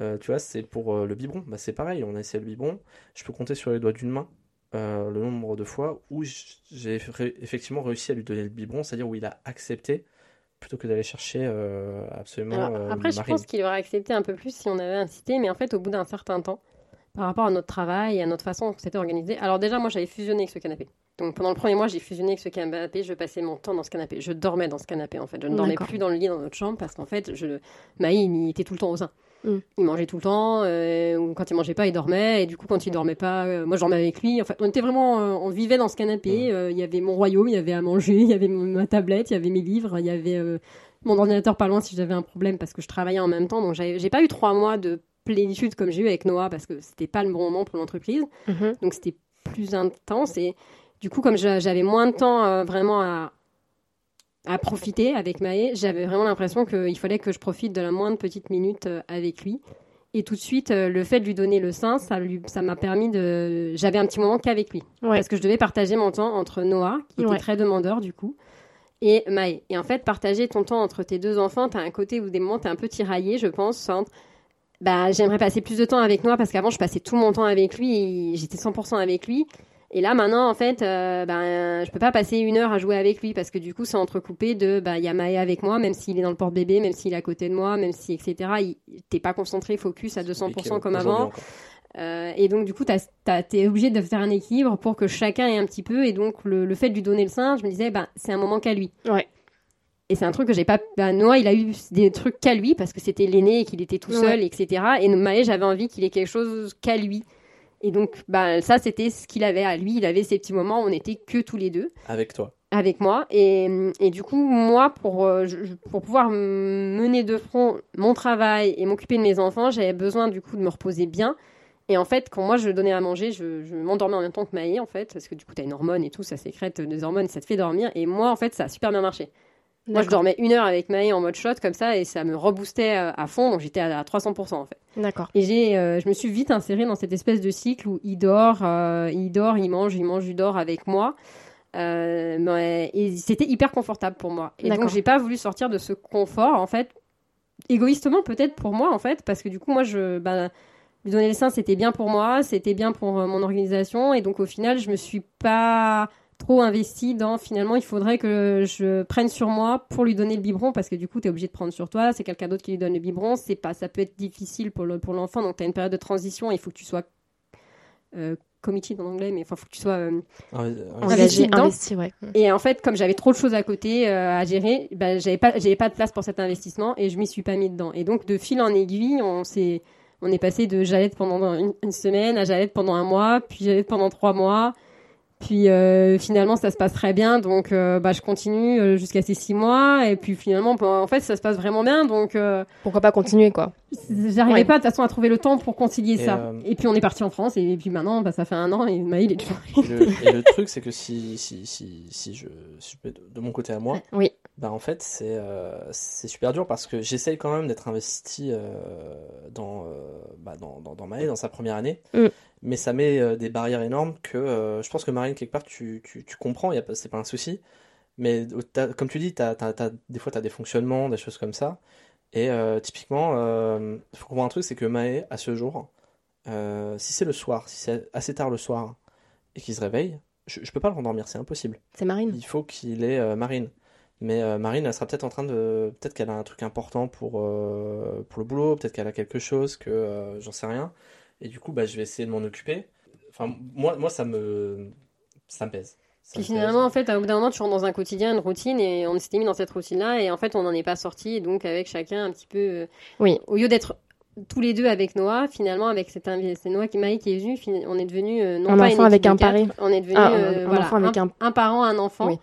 Euh, tu vois, c'est pour le biberon. Bah, c'est pareil, on a essayé le biberon. Je peux compter sur les doigts d'une main le nombre de fois où j'ai effectivement réussi à lui donner le biberon, c'est-à-dire où il a accepté plutôt que d'aller chercher euh, absolument Alors, euh, après, je pense qu'il aurait accepté un peu plus si on avait incité, mais en fait, au bout d'un certain temps, par rapport à notre travail et à notre façon dont c'était organisé. Alors déjà, moi, j'avais fusionné avec ce canapé. Donc pendant le premier mois, j'ai fusionné avec ce canapé. Je passais mon temps dans ce canapé. Je dormais dans ce canapé, en fait. Je ne dormais plus dans le lit dans notre chambre parce qu'en fait, je... Maï, il était tout le temps au sein. Mm. Il mangeait tout le temps, euh, ou quand il mangeait pas, il dormait. Et du coup, quand il dormait pas, euh, moi, je dormais avec lui. En fait, on était vraiment, euh, on vivait dans ce canapé. Euh, Il y avait mon royaume, il y avait à manger, il y avait ma tablette, il y avait mes livres, il y avait euh, mon ordinateur pas loin si j'avais un problème parce que je travaillais en même temps. Donc, j'ai pas eu trois mois de plénitude comme j'ai eu avec Noah parce que c'était pas le bon moment pour l'entreprise. Mhm. Donc, c'était plus intense. Et du coup, comme j'a- j'avais moins de temps euh, vraiment à, à profiter avec Maë, j'avais vraiment l'impression qu'il fallait que je profite de la moindre petite minute euh, avec lui. Et tout de suite, euh, le fait de lui donner le sein, ça lui, ça m'a permis de. J'avais un petit moment qu'avec lui. Ouais. Parce que je devais partager mon temps entre Noah, qui était très demandeur du coup, et Maë. Et en fait, partager ton temps entre tes deux enfants, t'as un côté où des moments t'es un peu tiraillé, je pense, entre. Bah, j'aimerais passer plus de temps avec Noah parce qu'avant, je passais tout mon temps avec lui et j'étais 100% avec lui. Et là, maintenant, en fait, euh, ben, je peux pas passer une heure à jouer avec lui parce que du coup, c'est entrecoupé de, bah, il y a Maë avec moi, même s'il est dans le porte-bébé, même s'il est à côté de moi, même si, etc. Il, t'es pas concentré, focus à 200% comme avant. Euh, et donc, du coup, t'as- t'as- t'es obligé de faire un équilibre pour que chacun ait un petit peu. Et donc, le, le fait de lui donner le sein, je me disais, ben, c'est un moment qu'à lui. Ouais. Et c'est un truc que j'ai pas. Ben, Noah, il a eu des trucs qu'à lui parce que c'était l'aîné et qu'il était tout seul, etc. Et Maë, j'avais envie qu'il ait quelque chose qu'à lui. Et donc, ben, ça, c'était ce qu'il avait à lui. Il avait ces petits moments où on était que tous les deux Avec toi. avec moi. Et, et du coup, moi, pour, euh, je- pour pouvoir mener de front mon travail et m'occuper de mes enfants, j'avais besoin du coup de me reposer bien. Et en fait, quand moi je donnais à manger, je, je m'endormais en même temps que Maë, en fait, parce que du coup, tu as une hormone et tout, ça sécrète des hormones, ça te fait dormir. Et moi, en fait, ça a super bien marché. Moi, je dormais une heure avec Maë en mode shot, comme ça, et ça me reboostait euh, à fond, donc j'étais à 300% en fait. D'accord. Et j'ai, euh, je me suis vite insérée dans cette espèce de cycle où il dort, euh, il dort, il mange, il mange, il dort avec moi. Euh, mais- et c'était hyper confortable pour moi. Et donc j'ai pas voulu sortir de ce confort en fait, égoïstement peut-être pour moi en fait, parce que du coup moi je, bah, lui donner le sein c'était bien pour moi, c'était bien pour mon organisation, et donc au final je me suis pas trop investie dans finalement il faudrait que je prenne sur moi pour lui donner le biberon parce que du coup tu es obligé de prendre sur toi c'est quelqu'un d'autre qui lui donne le biberon c'est pas ça peut être difficile pour le, pour l'enfant donc tu as une période de transition il faut que tu sois euh, committed en anglais, mais enfin, faut que tu sois euh, Ah. Investi Engagé, dedans. investi, ouais. Et en fait, comme j'avais trop de choses à côté euh, à gérer, bah, j'avais pas, j'avais pas de place pour cet investissement et je m'y suis pas mis dedans. Et donc, de fil en aiguille, on s'est, on est passé de j'allais pendant une, une semaine à j'allais pendant un mois, puis j'allais pendant trois mois. Puis euh, finalement, ça se passe très bien, donc euh, bah, je continue euh, jusqu'à ces six mois. Et puis finalement, bah, en fait, ça se passe vraiment bien, donc euh, Pourquoi pas continuer, quoi? j'arrivais Ouais. pas de toute façon à trouver le temps pour concilier Et, ça. euh, Et puis on est parti en France, et, puis maintenant, bah, ça fait un an, et Maïl est toujours. Et le, et le truc, c'est que si, si, si, si, je, si je de mon côté à moi, Oui. Bah en fait, c'est euh, c'est super dur parce que j'essaye quand même d'être investi euh, dans, euh, bah, dans, dans, dans Maë, dans sa première année. Mm. Mais ça met des barrières énormes que je pense que Marine, quelque part, tu, tu, tu comprends, c'est pas un souci. Mais comme tu dis, t'as, t'as- des fois, tu as des fonctionnements, des choses comme ça. Et typiquement, il faut comprendre un truc, c'est que Maë, à ce jour, si c'est le soir, si c'est assez tard le soir et qu'il se réveille, je, je peux pas le rendormir, c'est impossible. C'est Marine. Il faut qu'il ait euh, Marine. Mais euh, Marine, elle sera peut-être en train de. Peut-être qu'elle a un truc important pour, euh, pour le boulot, peut-être qu'elle a quelque chose que euh, j'en sais rien. Et du coup, bah, je vais essayer de m'en occuper. Enfin, moi, moi ça me. Ça me pèse. Ça Puis me finalement, en fait, au bout d'un moment, tu rentres dans un quotidien, une routine, et on s'était mis dans cette routine-là, et en fait, on n'en est pas sorti, et donc avec chacun un petit peu. Oui. Au lieu d'être tous les deux avec Noah, finalement, avec cet invi- c'est Noah qui Maï qui est venu, fin- on est devenu euh, non Un pas enfant une avec un pari. on est devenu Ah, un- euh, un voilà, enfant avec un- un parent, un enfant. Oui.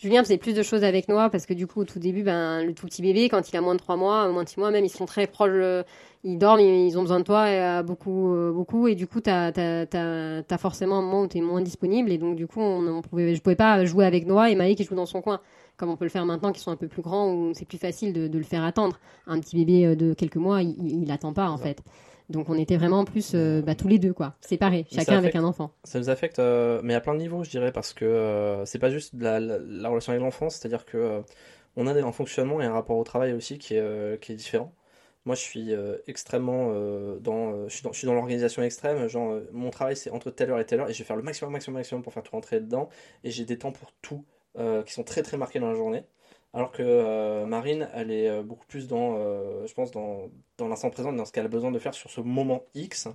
Julien faisait plus de choses avec Noah parce que du coup, au tout début, ben, le tout petit bébé, quand il a moins de 3 mois, moins de 6 mois, même, ils sont très proches, euh, ils dorment, ils, ont besoin de toi euh, beaucoup, euh, beaucoup, et du coup, t'as as, t'as- t'as forcément un moment où t'es moins disponible, et donc du coup, on, on pouvait, je pouvais pas jouer avec Noah et Maï qui joue dans son coin, comme on peut le faire maintenant, qui sont un peu plus grands, où c'est plus facile de, de le faire attendre. Un petit bébé de quelques mois, il, il, il attend pas, en fait. Donc on était vraiment plus euh, bah, tous les deux, quoi, séparés, Mais chacun avec un enfant. Ça nous affecte, euh, mais à plein de niveaux, je dirais, parce que euh, c'est pas juste la, la, la relation avec l'enfant, c'est-à-dire que on a un fonctionnement et un rapport au travail aussi qui est, qui est différent. Moi, je suis extrêmement dans, je suis dans, je suis dans l'organisation extrême. Genre, mon travail, c'est entre telle heure et telle heure, et je vais faire le maximum, maximum, maximum pour faire tout rentrer dedans. Et j'ai des temps pour tout qui sont très, très marqués dans la journée. Alors que euh, Marine, elle est euh, beaucoup plus dans, euh, je pense, dans, dans l'instant présent, dans ce qu'elle a besoin de faire sur ce moment X,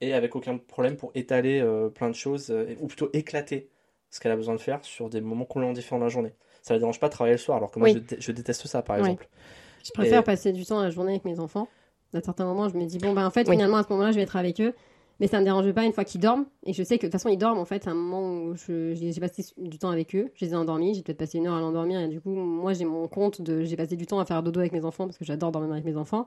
et avec aucun problème pour étaler plein de choses, ou plutôt éclater ce qu'elle a besoin de faire sur des moments complètement différents de la journée. Ça ne la dérange pas de travailler le soir, alors que moi, Oui. je, dé- je déteste ça, par Oui. exemple. Je préfère Et- passer du temps à la journée avec mes enfants. À certains moments, je me dis, bon, ben, en fait, Oui. finalement, à ce moment-là, je vais être avec eux. Mais ça me dérange pas une fois qu'ils dorment. Et je sais que de toute façon, ils dorment, en fait, à un moment où j'ai passé du temps avec eux. Je les ai endormis. J'ai peut-être passé une heure à l'endormir. Et du coup, moi, j'ai mon compte de. J'ai passé du temps à faire dodo avec mes enfants parce que j'adore dormir avec mes enfants.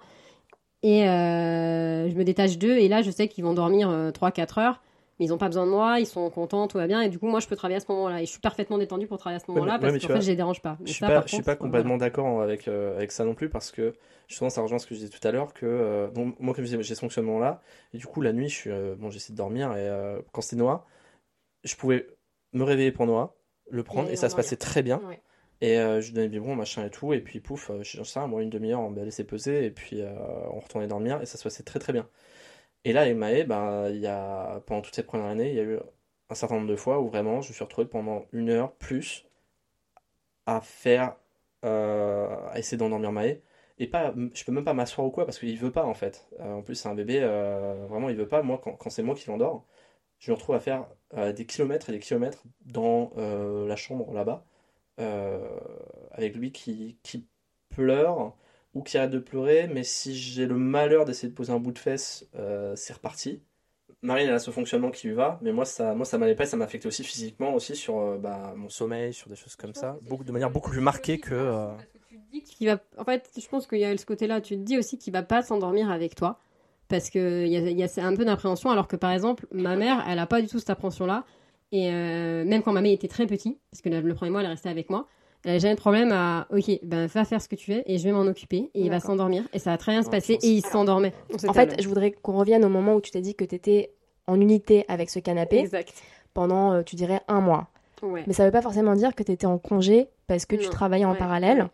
Et euh, je me détache d'eux. Et là, je sais qu'ils vont dormir 3-4 heures. Mais ils n'ont pas besoin de moi. Ils sont contents, tout va bien. Et du coup, moi, je peux travailler à ce moment-là. Et je suis parfaitement détendue pour travailler à ce moment-là parce ouais, qu'en fait, vois, je les dérange pas. Mais Je suis ça, pas, je suis contre, pas complètement d'accord avec, euh, avec ça non plus parce que justement ça rejoint ce que je disais tout à l'heure que euh, moi comme je disais j'ai ce fonctionnement là et du coup la nuit je suis euh, bon j'essaie de dormir et quand c'était Noah je pouvais me réveiller pour Noah le prendre Et et, ça se passait très bien Ouais. et euh, je lui donnais des biberons machin et tout et puis pouf euh, je pas moi une demi-heure on me laissait peser et puis euh, on retournait dormir et ça se passait très très bien et là avec Maë ben y a pendant toute cette première année il y a eu un certain nombre de fois où vraiment je me suis retrouvé pendant une heure plus à faire euh, à essayer d'endormir Maë et pas je peux même pas m'asseoir ou quoi parce qu'il veut pas en fait. Euh, en plus c'est un bébé euh, vraiment il veut pas. Moi quand, c'est moi qui l'endors je me retrouve à faire des kilomètres et des kilomètres dans la chambre là-bas avec lui qui pleure ou qui arrête de pleurer mais si j'ai le malheur d'essayer de poser un bout de fesse euh, c'est reparti Marine elle a ce fonctionnement qui lui va mais moi ça moi ça m'allait pas et ça m'affectait aussi physiquement aussi sur euh, bah, mon sommeil sur des choses comme ça beaucoup de manière beaucoup plus marquée que euh, tu te dis qu'il va... En fait, je pense qu'il y a ce côté-là. Tu te dis aussi qu'il va pas s'endormir avec toi. Parce qu'il y a, il y a un peu d'appréhension. Alors que par exemple, ma mère, elle a pas du tout cette appréhension-là. Et euh, même quand ma mère était très petite, parce que le, le premier mois, elle est restée avec moi, elle a jamais de problème à Ok, ben va faire ce que tu veux et je vais m'en occuper. Et il va s'endormir. Et ça va très bien se passer. Et il s'endormait. En fait, je voudrais qu'on revienne au moment où tu t'es dit que tu étais en unité avec ce canapé Exact. pendant, euh, tu dirais, un mois. Ouais. Mais ça veut pas forcément dire que tu étais en congé parce que tu travaillais en Ouais. parallèle.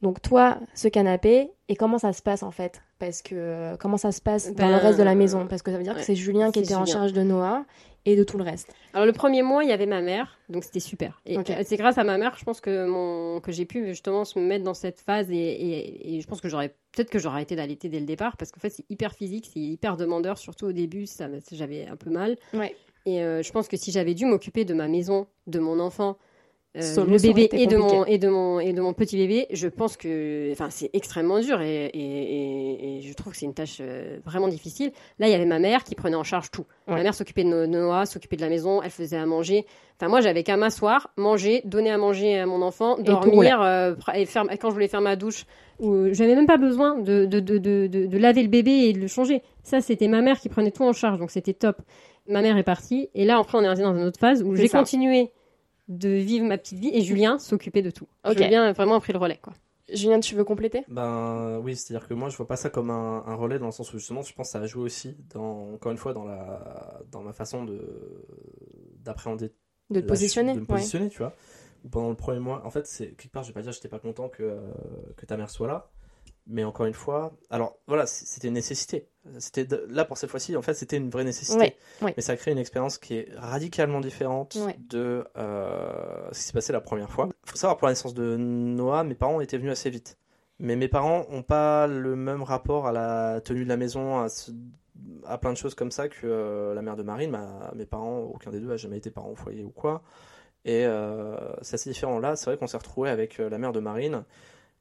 Donc toi, ce canapé, et comment ça se passe en fait? Parce que euh, comment ça se passe dans Ben, le reste de la euh, maison Parce que ça veut dire que c'est Julien qui était en charge de Noah et de tout le reste. Alors le premier mois, il y avait ma mère, donc c'était super. Et euh, c'est grâce à ma mère, je pense que mon que j'ai pu justement se mettre dans cette phase et, et, et je pense que j'aurais peut-être que j'aurais arrêté d'allaiter dès le départ parce qu'en fait c'est hyper physique, c'est hyper demandeur, surtout au début, ça j'avais un peu mal. Ouais. Et euh, je pense que si j'avais dû m'occuper de ma maison, de mon enfant, euh, le bébé et de mon et de mon et de mon petit bébé, je pense que c'est extrêmement dur et, et, et- et je trouve que c'est une tâche euh, vraiment difficile. Là, il y avait ma mère qui prenait en charge tout. Ma mère s'occupait de, No- de Noah, s'occupait de la maison, elle faisait à manger. Enfin moi, j'avais qu'à m'asseoir, manger, donner à manger à mon enfant, dormir euh, et faire quand je voulais faire ma douche où j'avais même pas besoin de de, de, laver le bébé et de le changer. Ça, c'était ma mère qui prenait tout en charge, donc c'était top. Ma mère est partie et là, après, on est dans une autre phase où j'ai continué de vivre ma petite vie et Julien s'occupait de tout. Ok. Julien a vraiment pris le relais, quoi. Julien, tu veux compléter? Ben oui, c'est-à-dire que moi je vois pas ça comme un, un relais dans le sens où justement je pense que ça a joué aussi dans encore une fois dans la dans ma façon de d'appréhender De te positionner de me ouais. positionner, tu vois. Ou pendant le premier mois, en fait, c'est quelque part, je vais pas dire, j'étais pas content que euh, que ta mère soit là, mais encore une fois, alors voilà, c'était une nécessité. C'était de- là pour cette fois-ci, en fait, c'était une vraie nécessité. Ouais, ouais. Mais ça crée une expérience qui est radicalement différente Ouais. de euh, ce qui s'est passé la première fois. Faut savoir pour la naissance de Noah, mes parents étaient venus assez vite. Mais mes parents ont pas le même rapport à la tenue de la maison, à, ce- à plein de choses comme ça que euh, la mère de Marine. Ma- mes parents, aucun des deux a jamais été parent au foyer ou quoi. Et euh, c'est assez différent. Là, c'est vrai qu'on s'est retrouvé avec la mère de Marine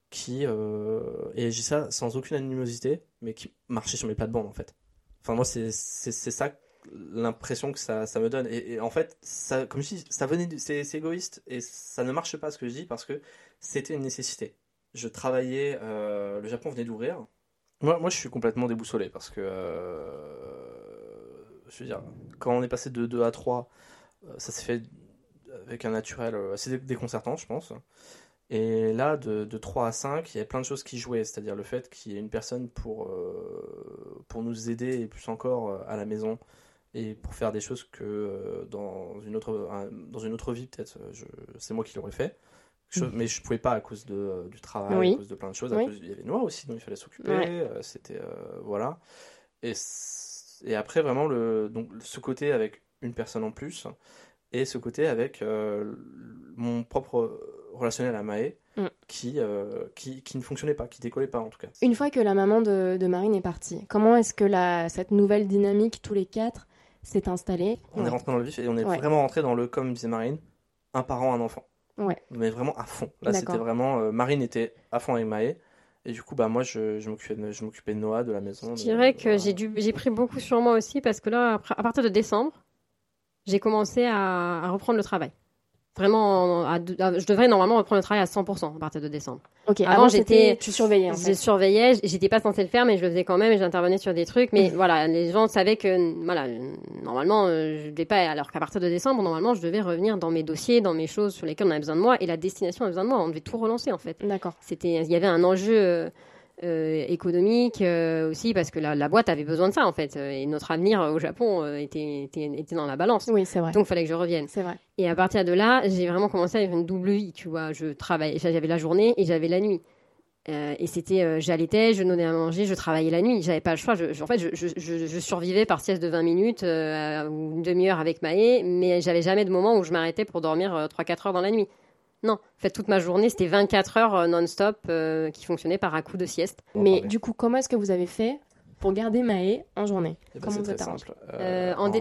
qui, euh, et j'ai ça sans aucune animosité, mais qui marchait sur mes plates-bandes en fait. Enfin, moi, c'est ça l'impression que ça, ça me donne. Et, en fait, ça, comme dis, ça venait, c'est égoïste et ça ne marche pas ce que je dis parce que c'était une nécessité. Je travaillais, euh, le Japon venait d'ouvrir. Moi, moi, je suis complètement déboussolé parce que, euh, je veux dire, quand on est passé de 2 à 3, euh, ça s'est fait avec un naturel assez dé- déconcertant, je pense. Et là, de, de 3 à 5, il y avait plein de choses qui jouaient, c'est-à-dire le fait qu'il y ait une personne pour, euh, pour nous aider et plus encore euh, à la maison et pour faire des choses que euh, dans une autre, un- dans une autre vie, peut-être, c'est moi qui l'aurais fait. Chose- Mais je pouvais pas à cause de, euh, du travail, Oui. à cause de plein de choses. à Oui. cause- il y avait Noah aussi dont il fallait s'occuper. Ouais. C'était. voilà. Et, et après, vraiment, le, donc, ce côté avec une personne en plus et ce côté avec mon propre relationnel à Maë Mm. qui, euh, qui, qui ne fonctionnait pas, qui décollait pas en tout cas. Une fois que la maman de, de Marine est partie, comment est-ce que la, cette nouvelle dynamique, tous les quatre, s'est installée On est rentré dans le vif et on est Ouais. vraiment rentré dans le, comme disait Marine, un parent, un enfant. Ouais. Mais vraiment à fond. Là, c'était vraiment. euh, Marine était à fond avec Maë. Et du coup, bah, moi, je, je m'occupais de, je m'occupais de Noah, de la maison. Je de- dirais que voilà. j'ai dû, j'ai pris beaucoup sur moi aussi parce que là, à partir de décembre, j'ai commencé à, à reprendre le travail. Vraiment, à- à- je devrais normalement reprendre le travail à 100% à partir de décembre. Ok, Avant, avant, j'étais-. Tu surveillais en Je fait. surveillais, j- j'étais pas censée le faire, mais je le faisais quand même et j'intervenais sur des trucs. Mais voilà, les gens savaient que, voilà, normalement, euh, je devais pas, alors qu'à partir de décembre, normalement, je devais revenir dans mes dossiers, dans mes choses sur lesquelles on avait besoin de moi et la destination avait besoin de moi. On devait tout relancer en fait. D'accord. C'était, il y avait un enjeu euh, euh, économique euh, aussi parce que la, la boîte avait besoin de ça en fait. Euh, Et notre avenir au Japon euh, était, était, était dans la balance. Oui, c'est vrai. Donc, il fallait que je revienne. C'est vrai. Et à partir de là, j'ai vraiment commencé à avoir une double vie, tu vois. Je travaillais, j'avais la journée et j'avais la nuit. Et c'était, j'allaitais, je donnais à manger, je travaillais la nuit. J'avais pas le choix. Je, je- en fait, je, survivais par sieste de 20 minutes ou une demi-heure avec Maë, mais j'avais jamais de moment où je m'arrêtais pour dormir euh, 3-4 heures dans la nuit. Non, en fait, toute ma journée, c'était 24 heures euh, non-stop euh, qui fonctionnaient par un coup de sieste. Bon, Mais du coup, comment est-ce que vous avez fait pour garder Maë en journée? Eh ben, Comment vous simple. Euh, en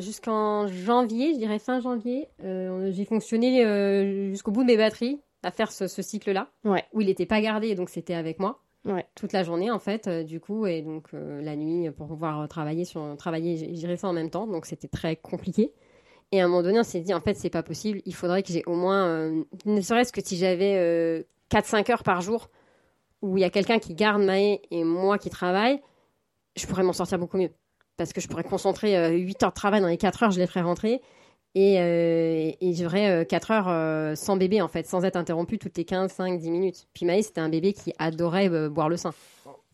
jusqu'en, janvier, je dirais fin janvier, euh, j'ai fonctionné jusqu'au bout de mes batteries à faire ce, ce cycle-là, Ouais. où il n'était pas gardé, donc c'était avec moi Ouais. toute la journée en fait, du coup, et donc la nuit pour pouvoir travailler sur travailler, j'irais ça en même temps, donc c'était très compliqué. Et à un moment donné, on s'est dit en fait c'est pas possible, il faudrait que j'ai au moins, euh, ne serait-ce que si j'avais euh, 4-5 heures par jour où il y a quelqu'un qui garde Maë et moi qui travaille, je pourrais m'en sortir beaucoup mieux. Parce que je pourrais concentrer euh, 8 heures de travail dans les 4 heures, je les ferais rentrer. Et, euh, et j'aurais euh, 4 heures euh, sans bébé, en fait, sans être interrompu toutes les 15, 5, 10 minutes. Puis Maë, c'était un bébé qui adorait boire le sein.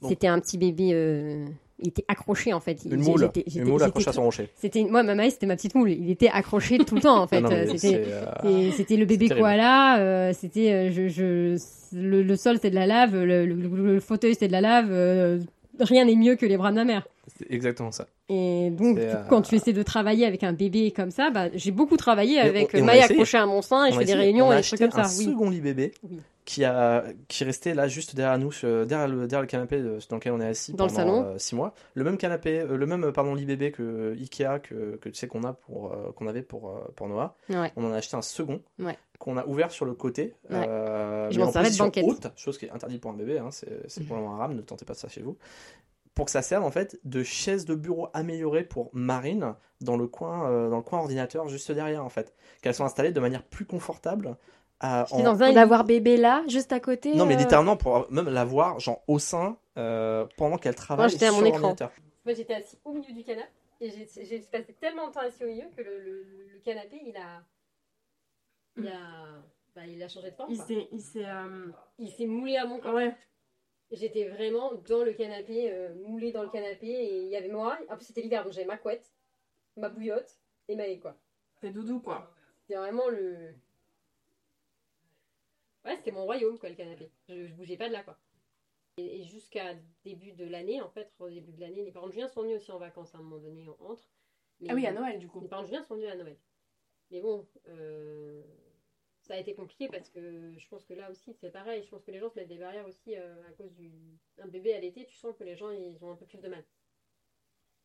C'était un petit bébé, il était accroché, en fait. Il- Une moule. j'étais- Une moule accrochée à son rocher. C'était moi, ma Maë, c'était ma petite moule. Il était accroché tout le temps, en fait. Non, Euh, c'était euh, le bébé koala, euh, c'était euh, je, je, le, le sol c'était de la lave, le, le- le fauteuil c'était de la lave, euh, rien n'est mieux que les bras de ma mère. c'est exactement ça. Et donc C'est, quand tu essaies de travailler avec un bébé comme ça, bah, j'ai beaucoup travaillé avec on- et on a Maï essayé. accrochée à mon sein et On je fais des réunions on a et des trucs comme ça. un Oui. second lit bébé Oui. Qui a qui restait là juste derrière nous, derrière le, derrière le canapé de- dans lequel on est assis Dans le pendant salon. euh, six mois. Le même canapé, euh, le même euh, pardon lit bébé que Ikea que, que tu sais qu'on a pour euh, qu'on avait pour euh, pour Noah. Ouais. On en a acheté un second Ouais. qu'on a ouvert sur le côté. Ouais. euh, Je m'en en servais de position banquette. haute, chose qui est interdite pour un bébé. Hein, c'est c'est pour un rame, ne tentez pas ça chez vous. Pour que ça serve en fait de chaise de bureau améliorée pour Marine dans le coin euh, dans le coin ordinateur juste derrière en fait, qu'elles sont installées de manière plus confortable. À- J'étais en- dans un D'avoir bébé là, juste à côté. non, mais euh, littéralement pour même la voir, genre au sein, euh, pendant qu'elle travaille j'étais à sur mon écran. Moi, j'étais assis au milieu du canapé et j'ai j'ai passé tellement de temps assis au milieu que le, le- le canapé, il a, il a, bah, il a changé de forme. Il quoi. s'est. Il s'est. euh, Il s'est moulé à mon corps. Ouais. J'étais vraiment dans le canapé, euh, moulé dans le canapé et il y avait moi. En plus, c'était l'hiver, donc j'avais ma couette, ma bouillotte et ma haie, quoi. C'est doudou quoi. C'était vraiment le. Ouais, c'était mon royaume, quoi, le canapé. Je, je bougeais pas de là, quoi. Et, et jusqu'à début de l'année, en fait, au début de l'année, les parents de Julien sont venus aussi en vacances à un moment donné, on entre. Mais Ah oui, à Noël du coup. Les parents de Julien sont venus à Noël. Mais bon, euh, ça a été compliqué parce que je pense que là aussi, c'est pareil. Je pense que les gens se mettent des barrières aussi euh, à cause du. Un bébé à l'été, tu sens que les gens, ils ont un peu plus de mal.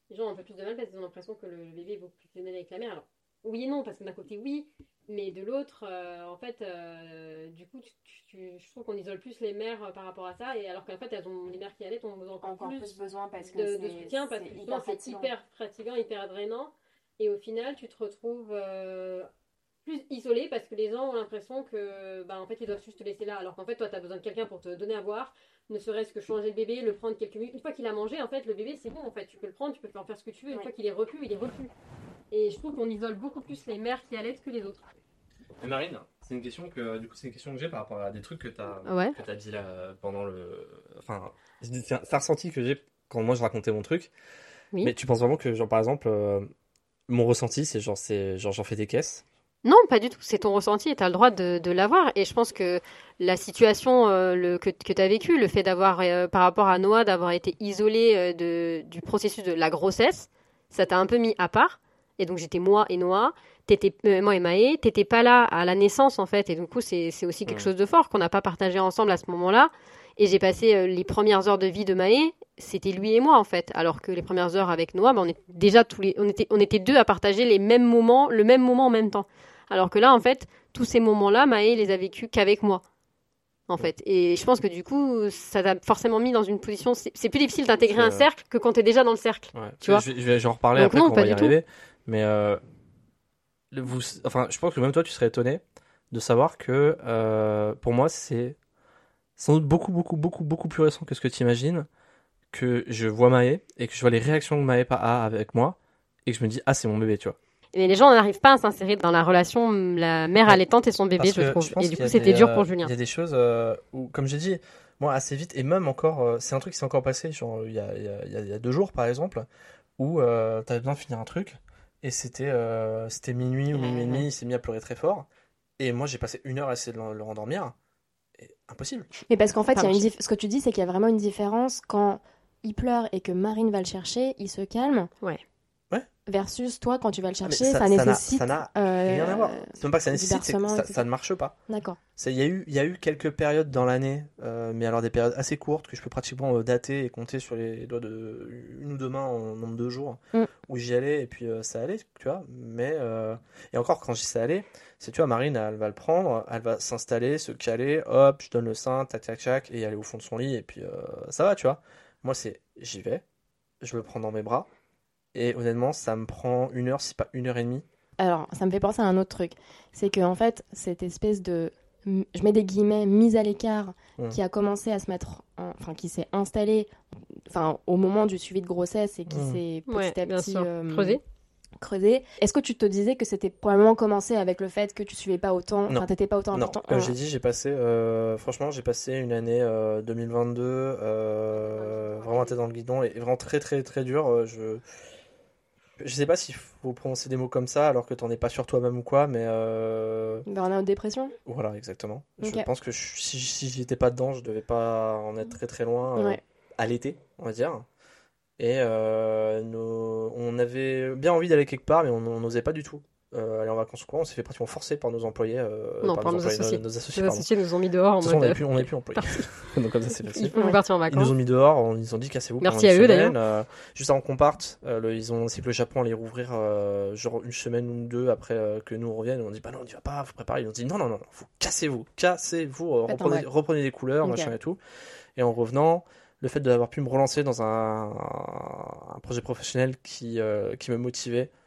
Les gens ont un peu plus de mal parce qu'ils ont l'impression que le, le bébé est beaucoup plus fusionnel avec la mère. Alors, oui et non, parce que d'un côté, oui, mais de l'autre, euh, en fait, euh, du coup, tu, tu- tu- je trouve qu'on isole plus les mères euh, par rapport à ça, et alors qu'en fait, elles ont, les mères qui allaitent ont besoin encore, Encore plus, plus besoin parce que de, de soutien, parce que c'est hyper fatigant, hyper drainant, et au final, tu te retrouves euh, plus isolé parce que les gens ont l'impression que, bah, en fait, ils doivent juste te laisser là, alors qu'en fait, toi, tu as besoin de quelqu'un pour te donner à boire, ne serait-ce que changer le bébé, le prendre quelques minutes. Une fois qu'il a mangé, en fait, le bébé, c'est bon, en fait, tu peux le prendre, tu peux en faire ce que tu veux, une Ouais. fois qu'il est repu, il est repu. Et je trouve qu'on isole beaucoup plus les mères qui allaitent que les autres. Et Marine, c'est une question que du coup c'est une question que j'ai par rapport à des trucs que t'as Ouais. que t'as dit là pendant le enfin c'est un ressenti que j'ai quand moi je racontais mon truc. Oui. Mais tu penses vraiment que genre par exemple euh, mon ressenti c'est genre c'est genre j'en fais des caisses? Non, pas du tout. C'est ton ressenti et tu as le droit de, de l'avoir. Et je pense que la situation euh, le, que, que tu as vécue, le fait d'avoir, euh, par rapport à Noah, d'avoir été isolé euh, de, du processus de la grossesse, ça t'a un peu mis à part. Et donc j'étais moi et Noah, t'étais, euh, moi et Maë, t'étais pas là à la naissance en fait. Et du coup, c'est, aussi quelque chose de fort qu'on n'a pas partagé ensemble à ce moment-là. Et j'ai passé euh, les premières heures de vie de Maë, c'était lui et moi en fait. Alors que les premières heures avec Noah, ben, on était déjà tous les, on était, on était deux à partager les mêmes moments, le même moment en même temps. Alors que là, en fait, tous ces moments-là, Maë les a vécus qu'avec moi. En fait. Et je pense que du coup, ça t'a forcément mis dans une position. C'est plus difficile d'intégrer un cercle que quand t'es déjà dans le cercle. Ouais. Tu vois je, vais- je vais j'en reparler Donc après non, quand on pas va y tout. Mais euh, vous enfin je pense que même toi tu serais étonné de savoir que euh, pour moi c'est sans doute beaucoup beaucoup beaucoup beaucoup plus récent que ce que tu imagines que je vois Maë et que je vois les réactions que Maë a avec moi et que je me dis ah c'est mon bébé tu vois. Mais les gens n'arrivent pas à s'insérer dans la relation la mère Ouais. allaitante et son bébé, Parce je trouve. pense et du coup, c'était dur euh, pour Julien. Il y a des choses où, comme j'ai dit, moi assez vite, et même encore, c'est un truc qui s'est encore passé, genre il y a, y a- y a deux jours par exemple, où euh, t'avais besoin de finir un truc, et c'était euh, c'était minuit ou minuit et demi, il s'est mis à pleurer très fort, et moi j'ai passé une heure à essayer de le, le rendormir, et impossible. Mais parce qu'en fait, il y a une dif- ce que tu dis, c'est qu'il y a vraiment une différence quand il pleure et que Marine va le chercher, il se calme. Ouais. Ouais. Versus toi, quand tu vas le Ah, chercher, ça, ça n'a- nécessite. ça n'a euh, rien à voir. C'est même pas que ça du nécessite, c'est que bercement, ça, ça ne marche pas. D'accord. Il y, a eu, il y a eu quelques périodes dans l'année, euh, mais alors des périodes assez courtes que je peux pratiquement euh, dater et compter sur les doigts de une ou deux mains en nombre de jours Mm. où j'y allais et puis euh, ça allait, tu vois. Mais et encore quand j'y sais aller, c'est tu vois Marine, elle va le prendre, elle va s'installer, se caler, hop, je donne le sein, tac tac tac, et aller au fond de son lit et puis ça va, tu vois. Moi c'est j'y vais, je le prends dans mes bras et honnêtement ça me prend une heure, si pas une heure et demie. Alors, ça me fait penser à un autre truc. C'est que, en fait, cette espèce de. Je mets des guillemets, mise à l'écart, qui a commencé à se mettre. en- Enfin, qui s'est installée enfin, au moment du suivi de grossesse et qui s'est petit Ouais, à petit. euh, Creusé. creusé. Est-ce que tu te disais que c'était probablement commencé avec le fait que tu suivais pas autant. Enfin, t'étais pas autant Non, important? comme euh, j'ai dit, j'ai passé, euh, franchement, j'ai passé une année euh, 2022 euh, vraiment à tête dans le guidon et vraiment très très très dur. euh, Je je sais pas s'il faut prononcer des mots comme ça alors que t'en es pas sûr toi-même ou quoi, mais euh, Burnout, dépression? voilà, exactement. Je pense que je- si, si j'y étais pas dedans, je devais pas en être très très loin euh, Ouais. à l'été, on va dire. Et euh, nos- on avait bien envie d'aller quelque part, mais on n'osait pas du tout. Euh, aller en vacances ou quoi, on s'est fait pratiquement forcer par nos employés. euh, Non, par par nos employés, associés. nos associés, nous ont mis dehors en De toute façon, on mode. n'avait plus, on n'avait plus employés. Donc comme ça, c'est facile. Il faut partir en Ils nous ont mis dehors, on- ils ont dit cassez-vous. Merci à eux, d'ailleurs. Euh, juste avant qu'on parte, euh, le- ils ont annoncé que le Japon allait rouvrir euh, genre une semaine ou deux après euh, que nous on revienne. On dit bah non, on y va pas, vous préparez. Ils ont dit non, non, non, vous cassez-vous, cassez-vous, euh, reprenez, des couleurs, machin et tout. Et en revenant, le fait d'avoir pu me relancer dans un, un projet professionnel qui, euh, qui me motivait, euh,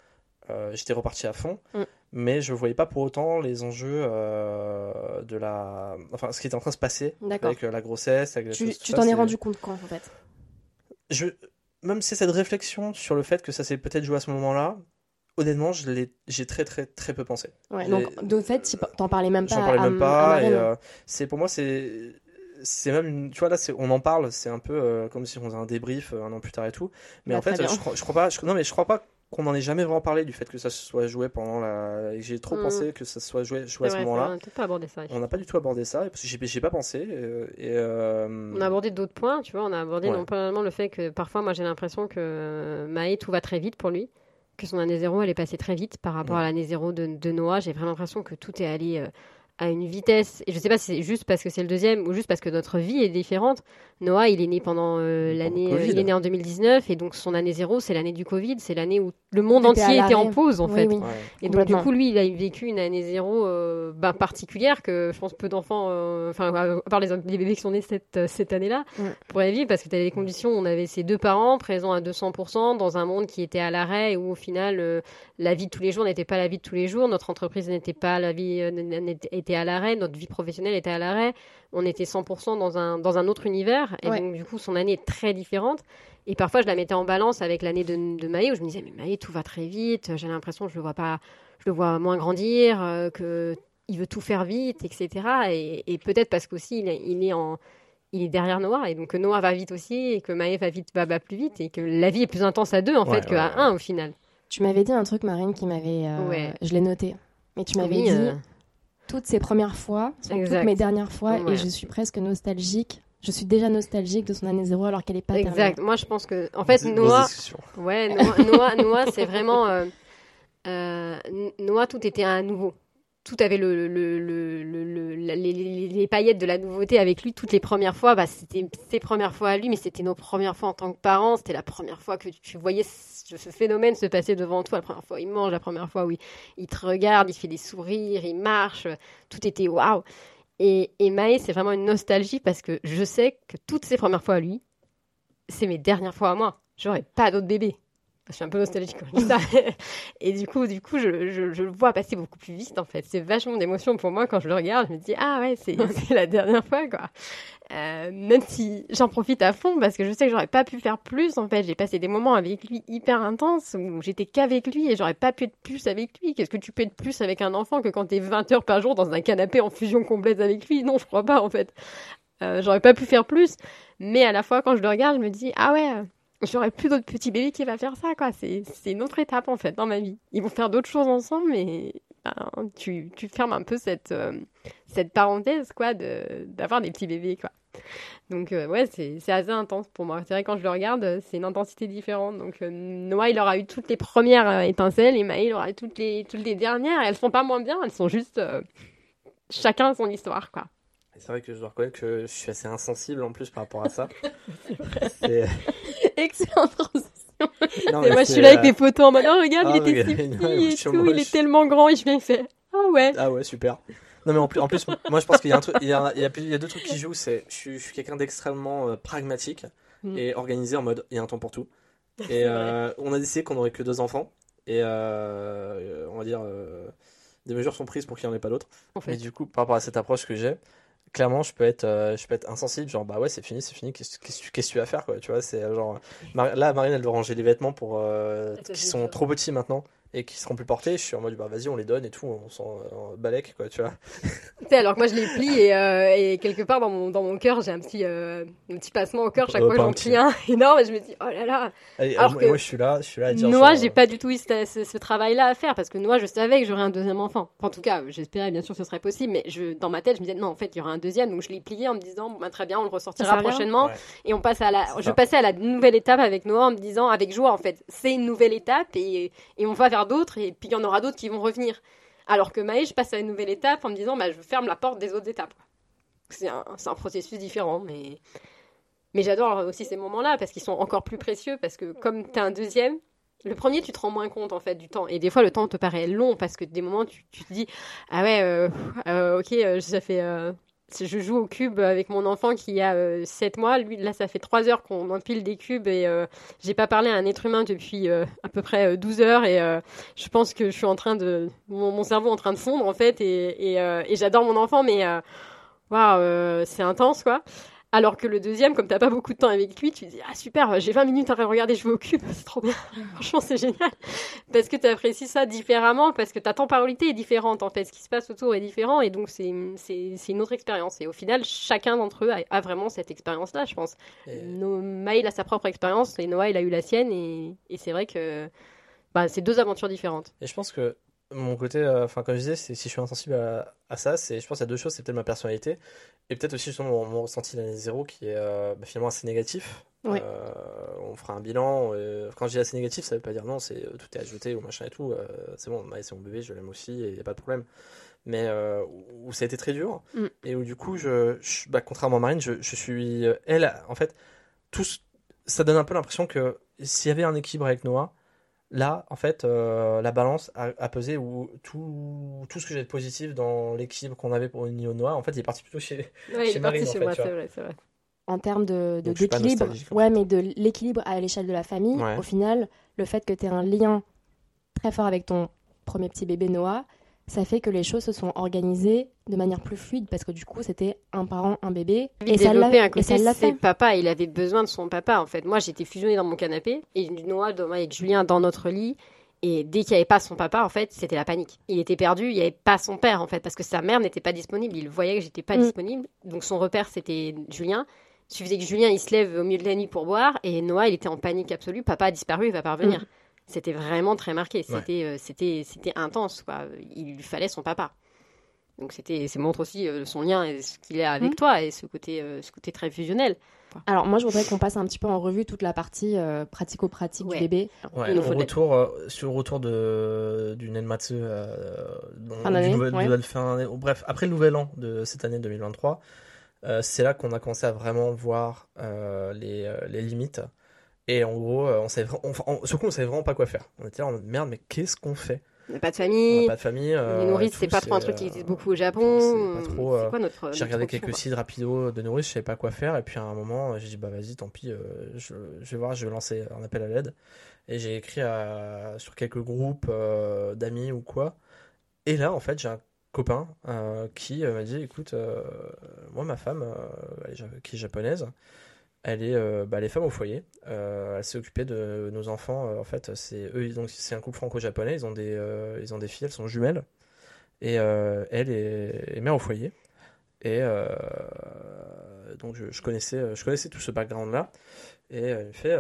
j'étais reparti à fond. Mm. Mais je voyais pas pour autant les enjeux euh, de la. Enfin, ce qui était en train de se passer avec euh, la grossesse. Avec Tu t'en es rendu compte quand en fait? Je même c'est cette réflexion sur le fait que ça s'est peut-être joué à ce moment-là honnêtement je l'ai j'ai très très très peu pensé Ouais, donc de fait, t'en parlais même pas. j'en parlais à- même à pas et euh, c'est pour moi c'est c'est même une, tu vois là on en parle c'est un peu euh, comme si on faisait un débrief euh, un an plus tard et tout mais Bah, en fait je crois, je crois pas je, non mais je crois pas qu'on en ait jamais vraiment parlé du fait que ça se soit joué pendant la j'ai trop Mm. pensé que ça se soit joué, joué à ce moment-là On n'a pas abordé ça. on n'a pas du tout abordé ça parce que j'ai pas pensé euh, et euh, On a abordé d'autres points, tu vois. On a abordé Ouais. non pas seulement le fait que parfois, moi, j'ai l'impression que euh, Maë, tout va très vite pour lui. Que son année zéro, elle est passée très vite par rapport Ouais. à l'année zéro de, de Noah. J'ai vraiment l'impression que tout est allé euh, à une vitesse. Et je sais pas si c'est juste parce que c'est le deuxième ou juste parce que notre vie est différente. Noah, il est né pendant euh, l'année. Il est né en 2019 et donc son année zéro, c'est l'année du Covid. C'est l'année où le monde était entier était en pause, en Oui, fait. oui. ouais. Et donc, du coup, lui, il a vécu une année zéro euh, ben, particulière que je pense peu d'enfants, euh, enfin, à part les, les bébés qui sont nés cette, cette année-là, Ouais. pourraient vivre parce que tu avais des conditions où on avait ses deux parents présents à 200% dans un monde qui était à l'arrêt et où, au final, euh, la vie de tous les jours n'était pas la vie de tous les jours, notre entreprise n'était pas la vie, euh, était à l'arrêt, notre vie professionnelle était à l'arrêt, on était 100% dans un, dans un autre univers. Et Ouais. donc, du coup, son année est très différente. Et parfois, je la mettais en balance avec l'année de, de Maë, où je me disais, mais Maë, tout va très vite, j'ai l'impression que je le vois pas, je le vois moins grandir, euh, que il veut tout faire vite, etc. Et, et peut-être parce qu'aussi, il, est- il est en, il est derrière Noah, et donc que Noah va vite aussi, et que Maë va vite, va, va plus vite, et que la vie est plus intense à deux, en Ouais, fait, qu'à ouais, un, au final. Tu m'avais dit un truc, Marine, qui m'avait. euh, Ouais. Je l'ai noté. Mais tu m'avais Oui, dit euh, toutes ces premières fois sont Exact. toutes mes dernières fois Ouais. et je suis presque nostalgique. Je suis déjà nostalgique de son année zéro alors qu'elle est pas terminée. Exact. Moi, je pense que, en fait, Noah. Ouais, Noah, Noah, Noah, c'est vraiment. euh, euh, Noah, tout était à nouveau. Tout avait le, le, les, paillettes de la nouveauté avec lui. Toutes les premières fois, bah, c'était ses premières fois à lui, mais c'était nos premières fois en tant que parents. C'était la première fois que tu voyais ce, phénomène se passer devant toi. La première fois, il mange. La première fois où il, il te regarde, il fait des sourires, il marche. Tout était waouh. Et, et Maë, c'est vraiment une nostalgie parce que je sais que toutes ces premières fois à lui, c'est mes dernières fois à moi. J'aurais pas d'autres bébés. Je suis un peu nostalgique quand je dis ça. Et du coup, du coup, je, je, je le vois passer beaucoup plus vite en fait. C'est vachement d'émotion pour moi quand je le regarde. Je me dis ah ouais, c'est c'est la dernière fois quoi. Euh, même si j'en profite à fond parce que je sais que j'aurais pas pu faire plus en fait. J'ai passé des moments avec lui hyper intenses où j'étais qu'avec lui et j'aurais pas pu être plus avec lui. Qu'est-ce que tu peux être plus avec un enfant que quand t'es 20 heures par jour dans un canapé en fusion complète avec lui? Non, je crois pas en fait. Euh, j'aurais pas pu faire plus. Mais à la fois, quand je le regarde, je me dis ah ouais, j'aurais plus d'autres petits bébés qui va faire ça quoi. C'est une autre étape en fait dans ma vie. Ils vont faire d'autres choses ensemble, mais ben, tu, fermes un peu cette euh, cette parenthèse quoi de d'avoir des petits bébés quoi. Donc euh, ouais, c'est assez intense pour moi. C'est vrai quand je le regarde, euh, c'est une intensité différente. Donc euh, Noah, il aura eu toutes les premières étincelles et Maë, il aura eu toutes les toutes les dernières. Elles sont pas moins bien, elles sont juste chacun son histoire quoi. Et C'est vrai que je dois reconnaître que je suis assez insensible en plus par rapport à ça. C'est- Excellente transition. Non, Et mais moi, je suis là avec euh, des photos en mode, oh, regarde, Ah, il était si petit et tout, il moche. est tellement grand. Et je viens faire, ah ouais. Ah ouais, super. Non mais en plus, en plus moi je pense qu'il y a un truc, il y a, il y a plus- il y a deux trucs qui jouent. C'est, je suis, je suis quelqu'un d'extrêmement euh, pragmatique Mm. et organisé en mode, il y a un temps pour tout. Et euh, on a décidé qu'on aurait que deux enfants et euh, on va dire euh, des mesures sont prises pour qu'il n'y en ait pas d'autres. En Mais fait, du coup, par rapport à cette approche que j'ai, clairement, je peux être, euh, je peux être insensible. Genre, bah ouais, c'est fini, c'est fini. Qu'est-ce que tu- vas faire, quoi Tu vois, c'est euh, genre. Mar- là, Marine, elle doit ranger les vêtements pour euh, Ah, qui sont trop petits maintenant et qui seront plus portés. Je suis en mode, bah vas-y, on les donne et tout, on s'en balèque, quoi, tu vois. Tu sais, alors que moi, je les plie et, euh, et quelque part dans mon, dans mon cœur, j'ai un petit, euh, un petit passement au cœur chaque fois que j'en plie un énorme. Et je me dis, oh là là. Et, Alors moi, que moi, je suis là, je suis là à dire. Noah, genre, j'ai pas du tout eu ce, ce- ce travail-là à faire parce que Noah, je savais que j'aurais un deuxième enfant. Enfin, en tout cas, j'espérais bien sûr que ce serait possible, mais je, dans ma tête, je me disais non, en fait, il y aura un deuxième. Donc je l'ai plié en me disant, bah, très bien, on le ressortira prochainement. Ouais. Et on passe à la, je ça. passais à la nouvelle étape avec Noah en me disant, avec joie en fait, c'est une nouvelle étape et, et on va vers d'autres et puis il y en aura d'autres qui vont revenir. Alors que Maë, je passe à une nouvelle étape en me disant bah, je ferme la porte des autres étapes. C'est un, un processus différent, mais, mais j'adore aussi ces moments-là parce qu'ils sont encore plus précieux parce que comme tu as un deuxième, le premier, tu te rends moins compte en fait du temps. Et des fois, le temps te paraît long parce que des moments, tu, tu te dis Ah ouais, euh, euh, ok, euh, ça fait. Je joue au cube avec mon enfant qui a 7 mois. Lui, là, ça fait 3 heures qu'on empile des cubes et euh, j'ai pas parlé à un être humain depuis euh, à peu près euh, 12 heures. Et euh, je pense que je suis en train de. Mon, cerveau en train de fondre en fait. Et, et, euh, j'adore mon enfant, mais euh, waouh, euh, c'est intense quoi. Alors que le deuxième, comme t'as pas beaucoup de temps avec lui, tu te dis ah super, j'ai 20 minutes à regarder au cube, c'est trop bien. Franchement, c'est génial parce que tu apprécies ça différemment, parce que ta temporalité est différente en fait, ce qui se passe autour est différent et donc c'est une autre expérience. Et au final, chacun d'entre eux a, a vraiment cette expérience-là, je pense. Et- No, Maël a sa propre expérience et Noah il a eu la sienne et, et c'est vrai que bah, c'est deux aventures différentes. Et je pense que mon côté, euh, enfin, comme je disais, c'est si je suis insensible à, à ça, c'est, je pense y a deux choses, c'est peut-être ma personnalité et peut-être aussi justement mon, mon ressenti de l'année zéro qui est euh, bah, finalement assez négatif. Ouais. Euh, on fera un bilan. quand je dis assez négatif, ça veut pas dire non, c'est tout est ajouté ou machin et tout. c'est bon, Maë, c'est mon bébé, je l'aime aussi et il n'y a pas de problème. Mais où ça a été très dur Mm. et où du coup, je, je- bah, contrairement à Marine, je, je suis. elle, en fait, tout, ça donne un peu l'impression que s'il y avait un équilibre avec Noah, Là, en fait, euh, la balance a, a pesé où tout, tout ce que j'ai de positif dans l'équilibre qu'on avait pour Nio Noah, en fait, il est parti plutôt chez. Ouais, il Chez est Marine, parti en fait, moi, vrai, c'est vrai. En termes de, d'équilibre, ouais, mais de l'équilibre à l'échelle de la famille, Ouais. au final, le fait que tu aies un lien très fort avec ton premier petit bébé Noah, ça fait que les choses se sont organisées de manière plus fluide parce que du coup, c'était un parent, un bébé. Et ça l'a- un et ça côté, fait. papa, il avait besoin de son papa en fait. Moi j'étais fusionnée dans mon canapé et Noah dormait avec Julien dans notre lit et dès qu'il n'y avait pas son papa en fait c'était la panique. Il était perdu, il n'y avait pas son père en fait parce que sa mère n'était pas disponible, il voyait que j'étais pas Mm. disponible donc son repère c'était Julien. Il suffisait que Julien il se lève au milieu de la nuit pour boire et Noah il était en panique absolue, papa a disparu, il va pas revenir. Mm. C'était vraiment très marqué, Ouais. c'était euh, c'était c'était intense quoi. Il lui fallait son papa. Donc c'était, ça montre aussi euh, son lien et ce qu'il a avec Mm. toi et ce côté, euh, ce côté très fusionnel. Alors moi, je voudrais qu'on passe un petit peu en revue toute la partie euh, pratico-pratique Ouais. du bébé. Ouais, au retour, euh, sur le retour de, du Nenmatsu, euh, dans- Fin du nouvel- ouais. nouvelle fin d'année- bref, après le nouvel an de cette année 2023, euh, c'est là qu'on a commencé à vraiment voir euh, les, les limites. Et en gros, euh, on savait, on, on, sur coup, on savait vraiment pas quoi faire. On était là en mode merde, mais qu'est-ce qu'on fait? On n'a pas de famille, pas de famille. euh, les et nourrices, tout, c'est pas trop un truc euh, qui existe beaucoup au Japon. c'est pas trop, euh, quoi notre. J'ai regardé quelques sites rapido de nourrice, je savais pas quoi faire. Et puis à un moment, j'ai dit, bah vas-y, tant pis, euh, je, je vais voir, je vais lancer un appel à l'aide. Et j'ai écrit à- sur quelques groupes euh, d'amis ou quoi. Et là, en fait, j'ai un copain euh, qui euh, m'a dit, écoute, euh, moi, ma femme, euh, qui est japonaise, elle est, euh, bah, elle est femme au foyer. Euh, elle s'est occupée de nos enfants. euh, en fait, c'est eux, ont- c'est un couple franco-japonais. Ils ont des, euh, ils ont des filles, elles sont jumelles. Et euh, elle est, est mère au foyer. Et donc je, connaissais, je connaissais tout ce background-là. Et elle fait,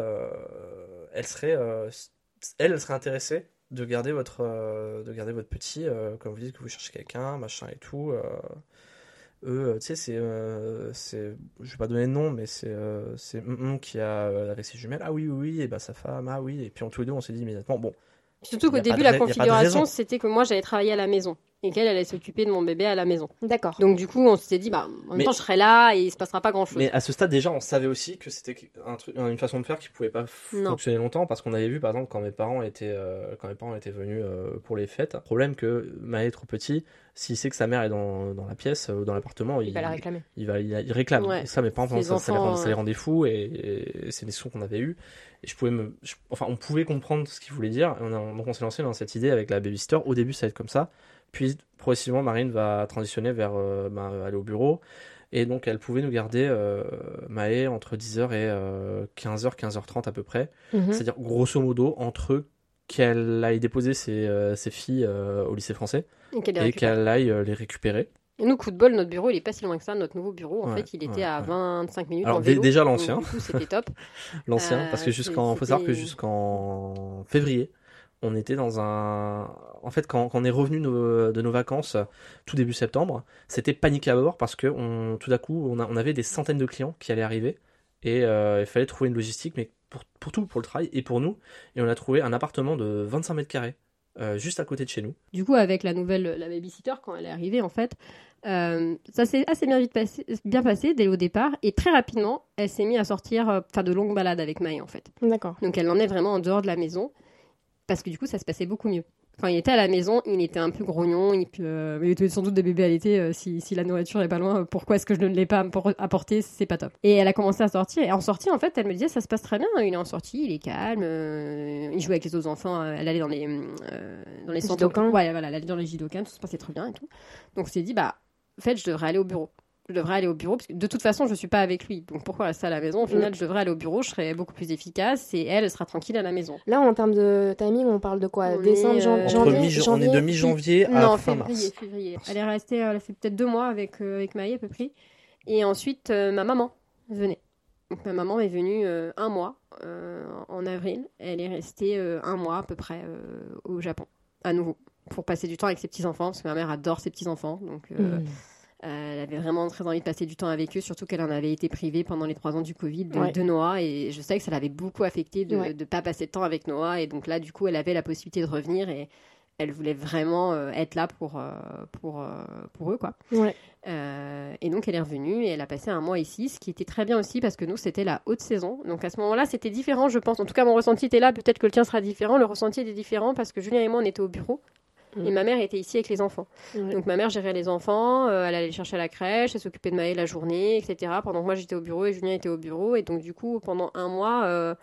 elle serait, elle, serait intéressée de garder votre, de garder votre petit, comme vous dites que vous cherchez quelqu'un, machin et tout. Eux, euh, tu sais, c'est, euh, c'est, je vais pas donner de nom, mais c'est, euh, c'est Hum qui a euh, avec ses jumelles. Ah oui, oui, oui, et bah sa femme, ah oui. Et puis en tous les deux, on s'est dit immédiatement, bon, Surtout qu'au début, de la configuration, c'était que moi, j'allais travailler à la maison et qu'elle allait s'occuper de mon bébé à la maison. D'accord. Donc du coup, on s'était dit, bah, en même Mais- temps, je serai là et il se passera pas grand-chose. Mais à ce stade, déjà, on savait aussi que c'était un truc, une façon de faire qui pouvait pas Non. fonctionner longtemps parce qu'on avait vu, par exemple, quand mes parents étaient, euh, quand mes parents étaient venus euh, pour les fêtes, problème que Maë est trop petit, s'il sait que sa mère est dans, dans la pièce euh, ou dans l'appartement, Il va la réclamer. il va, il, il réclame. Ouais. Et ça, mes parents, ça, ça les enfants, rend- ça les rendait fous et, et c'est des sons qu'on avait eus. Et je pouvais me, je- enfin, on pouvait comprendre ce qu'il voulait dire. Et on a- donc on s'est lancé dans cette idée avec la babysitter. Au début, ça va être comme ça. Puis progressivement, Marine va transitionner vers euh, bah, aller au bureau. Et donc, elle pouvait nous garder euh, Maë entre 10h et euh, 15h, 15h30 à peu près. Mhm. C'est-à-dire, grosso modo, entre qu'elle aille déposer ses, euh, ses filles euh, au lycée français Et qu'elle aille euh, les récupérer. Et nous, coup de bol, notre bureau, il est pas si loin que ça. Notre nouveau bureau, en Ouais, fait, il était ouais, à ouais. 25 minutes Alors, en vélo. déjà l'ancien. C'était top. L'ancien, Euh, parce que jusqu'en, c'est- faut savoir que jusqu'en février, on était dans un, en fait, quand, quand on est revenu nos- de nos vacances, euh, tout début septembre, c'était panique à bord parce que on, tout d'un coup, on, a- on avait des centaines de clients qui allaient arriver et euh, il fallait trouver une logistique, mais pour, pour tout, pour le travail et pour nous. Et on a trouvé un appartement de 25 mètres carrés euh, juste à côté de chez nous. Du coup, avec la nouvelle, la babysitter, quand elle est arrivée, en fait, euh, ça s'est assez bien, vite passé, bien passé dès le départ. Et très rapidement, elle s'est mise à sortir, euh, faire de longues balades avec Maï, en fait. D'accord. Donc elle l'emmenait vraiment en dehors de la maison. Parce que du coup, ça se passait beaucoup mieux. Quand il était à la maison, il était un peu grognon. Il, euh, il était sans doute des bébés à l'été. euh, si, si la nourriture est pas loin, pourquoi est-ce que je ne l'ai pas appor- apporté C'est pas top. Et elle a commencé à sortir. Et en sortie, en fait, elle me disait ça se passe très bien. Il est en sortie, il est calme. euh, il jouait avec les autres enfants. euh, elle allait dans les euh, dans les centres. Ouais, voilà, elle allait dans les jidokan. Tout se passait très bien et tout. Donc on s'est dit bah en fait, je devrais aller au bureau. Je devrais aller au bureau parce que de toute façon, je suis pas avec lui. Donc pourquoi rester à la maison? Au final, je devrais aller au bureau. Je serais beaucoup plus efficace et elle, elle sera tranquille à la maison. Là, en termes de timing, on parle de quoi? On Décembre, est, jan- euh, janvier, mi- on janvier est de mi-janvier à non, fin février, mars. février. Elle est restée, euh, elle a fait peut-être deux mois avec, euh, avec Maï à peu près. Et ensuite, euh, ma maman venait. Donc, ma maman est venue euh, un mois euh, en avril. Elle est restée euh, un mois à peu près euh, au Japon, à nouveau, pour passer du temps avec ses petits-enfants, parce que ma mère adore ses petits-enfants. Donc, euh, Mhm. Euh, elle avait vraiment très envie de passer du temps avec eux, surtout qu'elle en avait été privée pendant les trois ans du Covid de, Ouais. de Noah. Et je sais que ça l'avait beaucoup affecté de ne Ouais. pas passer de temps avec Noah. Et donc là, du coup, elle avait la possibilité de revenir et elle voulait vraiment euh, être là pour, euh, pour, pour eux. quoi. Ouais. Et donc elle est revenue et elle a passé un mois ici, ce qui était très bien aussi parce que nous c'était la haute saison. Donc à ce moment-là c'était différent je pense. En tout cas mon ressenti était là, peut-être que le tien sera différent. Le ressenti était différent parce que Julien et moi on était au bureau Mm. et ma mère était ici avec les enfants. Donc ma mère gérait les enfants, euh, elle allait les chercher à la crèche, elle s'occupait de Maë la journée, etc. Pendant que moi j'étais au bureau et Julien était au bureau. Et donc du coup pendant un mois... euh,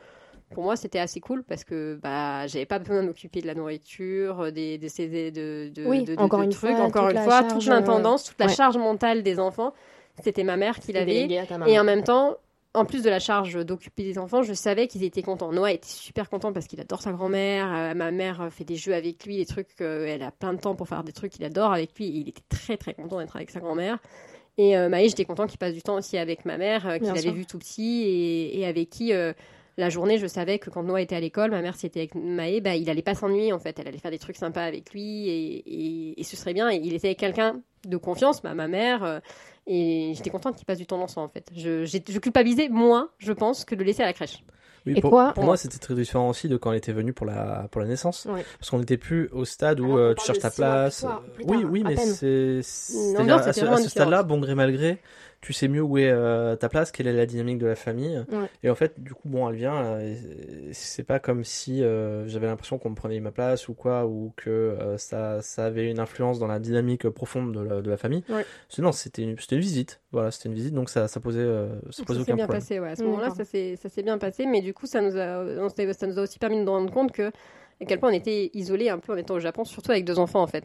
pour moi, c'était assez cool parce que bah, j'avais pas besoin de m'occuper de la nourriture, des, des, CD de, de, Oui, de, de- encore de une trucs. fois, encore toute une fois, charge, toute l'intendance, toute la ouais. charge mentale des enfants, c'était ma mère qui l'avait. Et en même temps, en plus de la charge d'occuper les enfants, je savais qu'ils étaient contents. Noah était super content parce qu'il adore sa grand-mère. Euh, ma mère euh, fait des jeux avec lui, des trucs. euh, elle a plein de temps pour faire des trucs qu'il adore avec lui. Et il était très très content d'être avec sa grand-mère. Et euh, j'étais content qu'il passe du temps aussi avec ma mère, qu'il avait sûr. vu tout petit et, et avec qui. la journée, je savais que quand Noah était à l'école, ma mère c'était avec Maë, bah, il allait pas s'ennuyer en fait. Elle allait faire des trucs sympas avec lui et, et- et ce serait bien. Et il était avec quelqu'un de confiance, bah, ma mère. Et j'étais contente qu'il passe du temps ensemble en fait. Je, culpabilisais moins, je pense, que de le laisser à la crèche. Oui, Et pour, quoi pour moi, c'était très différent aussi de quand elle était venue pour la, pour la naissance. Ouais. Parce qu'on n'était plus au stade où euh, tu cherches ta place. plus tard, plus oui, tard, oui, mais c'est. à à ce stade-là, bon gré mal gré, tu sais mieux où est euh, ta place, quelle est la dynamique de la famille. Ouais. Et en fait, du coup, bon, elle vient. euh, c'est pas comme si euh, j'avais l'impression qu'on me prenait ma place ou quoi, ou que euh, ça, ça avait une influence dans la dynamique profonde de la, de la famille. Ouais. Non, c'était une, visite. Voilà, c'était une visite, donc ça, ça posait, euh, ça posait ça s'est aucun bien problème. passé, ouais. À ce Mm, moment-là, ça s'est ça s'est bien passé, mais du coup, ça nous a, ça nous a aussi permis de nous rendre compte que à quel point on était isolés un peu en étant au Japon, surtout avec deux enfants en fait.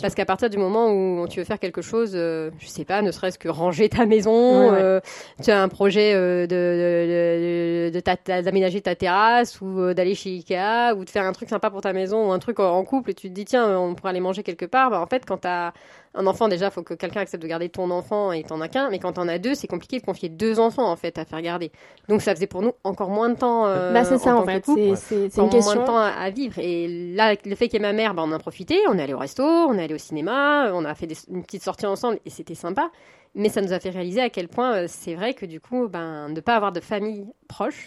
Parce qu'à partir du moment où tu veux faire quelque chose, euh, je sais pas, ne serait-ce que ranger ta maison, Ouais, ouais. euh, tu as un projet euh, de, d'aménager ta terrasse ou euh, d'aller chez Ikea ou de faire un truc sympa pour ta maison ou un truc en, en couple et tu te dis tiens, on pourrait aller manger quelque part. Bah, en fait, quand tu as un enfant, déjà, faut que quelqu'un accepte de garder ton enfant et t'en as qu'un. Mais quand t'en as deux, c'est compliqué de confier deux enfants en fait à faire garder. Donc ça faisait pour nous encore moins de temps. euh, Bah, c'est ça en fait. C'est une moins question. de temps à, à vivre. Et là, le fait qu'il y ait ma mère, bah, on en a profité. On est allé au resto, on est allé au cinéma, on a fait des- une petite sortie ensemble et c'était sympa. Mais ça nous a fait réaliser à quel point euh, c'est vrai que du coup, ben, ne pas avoir de famille proche,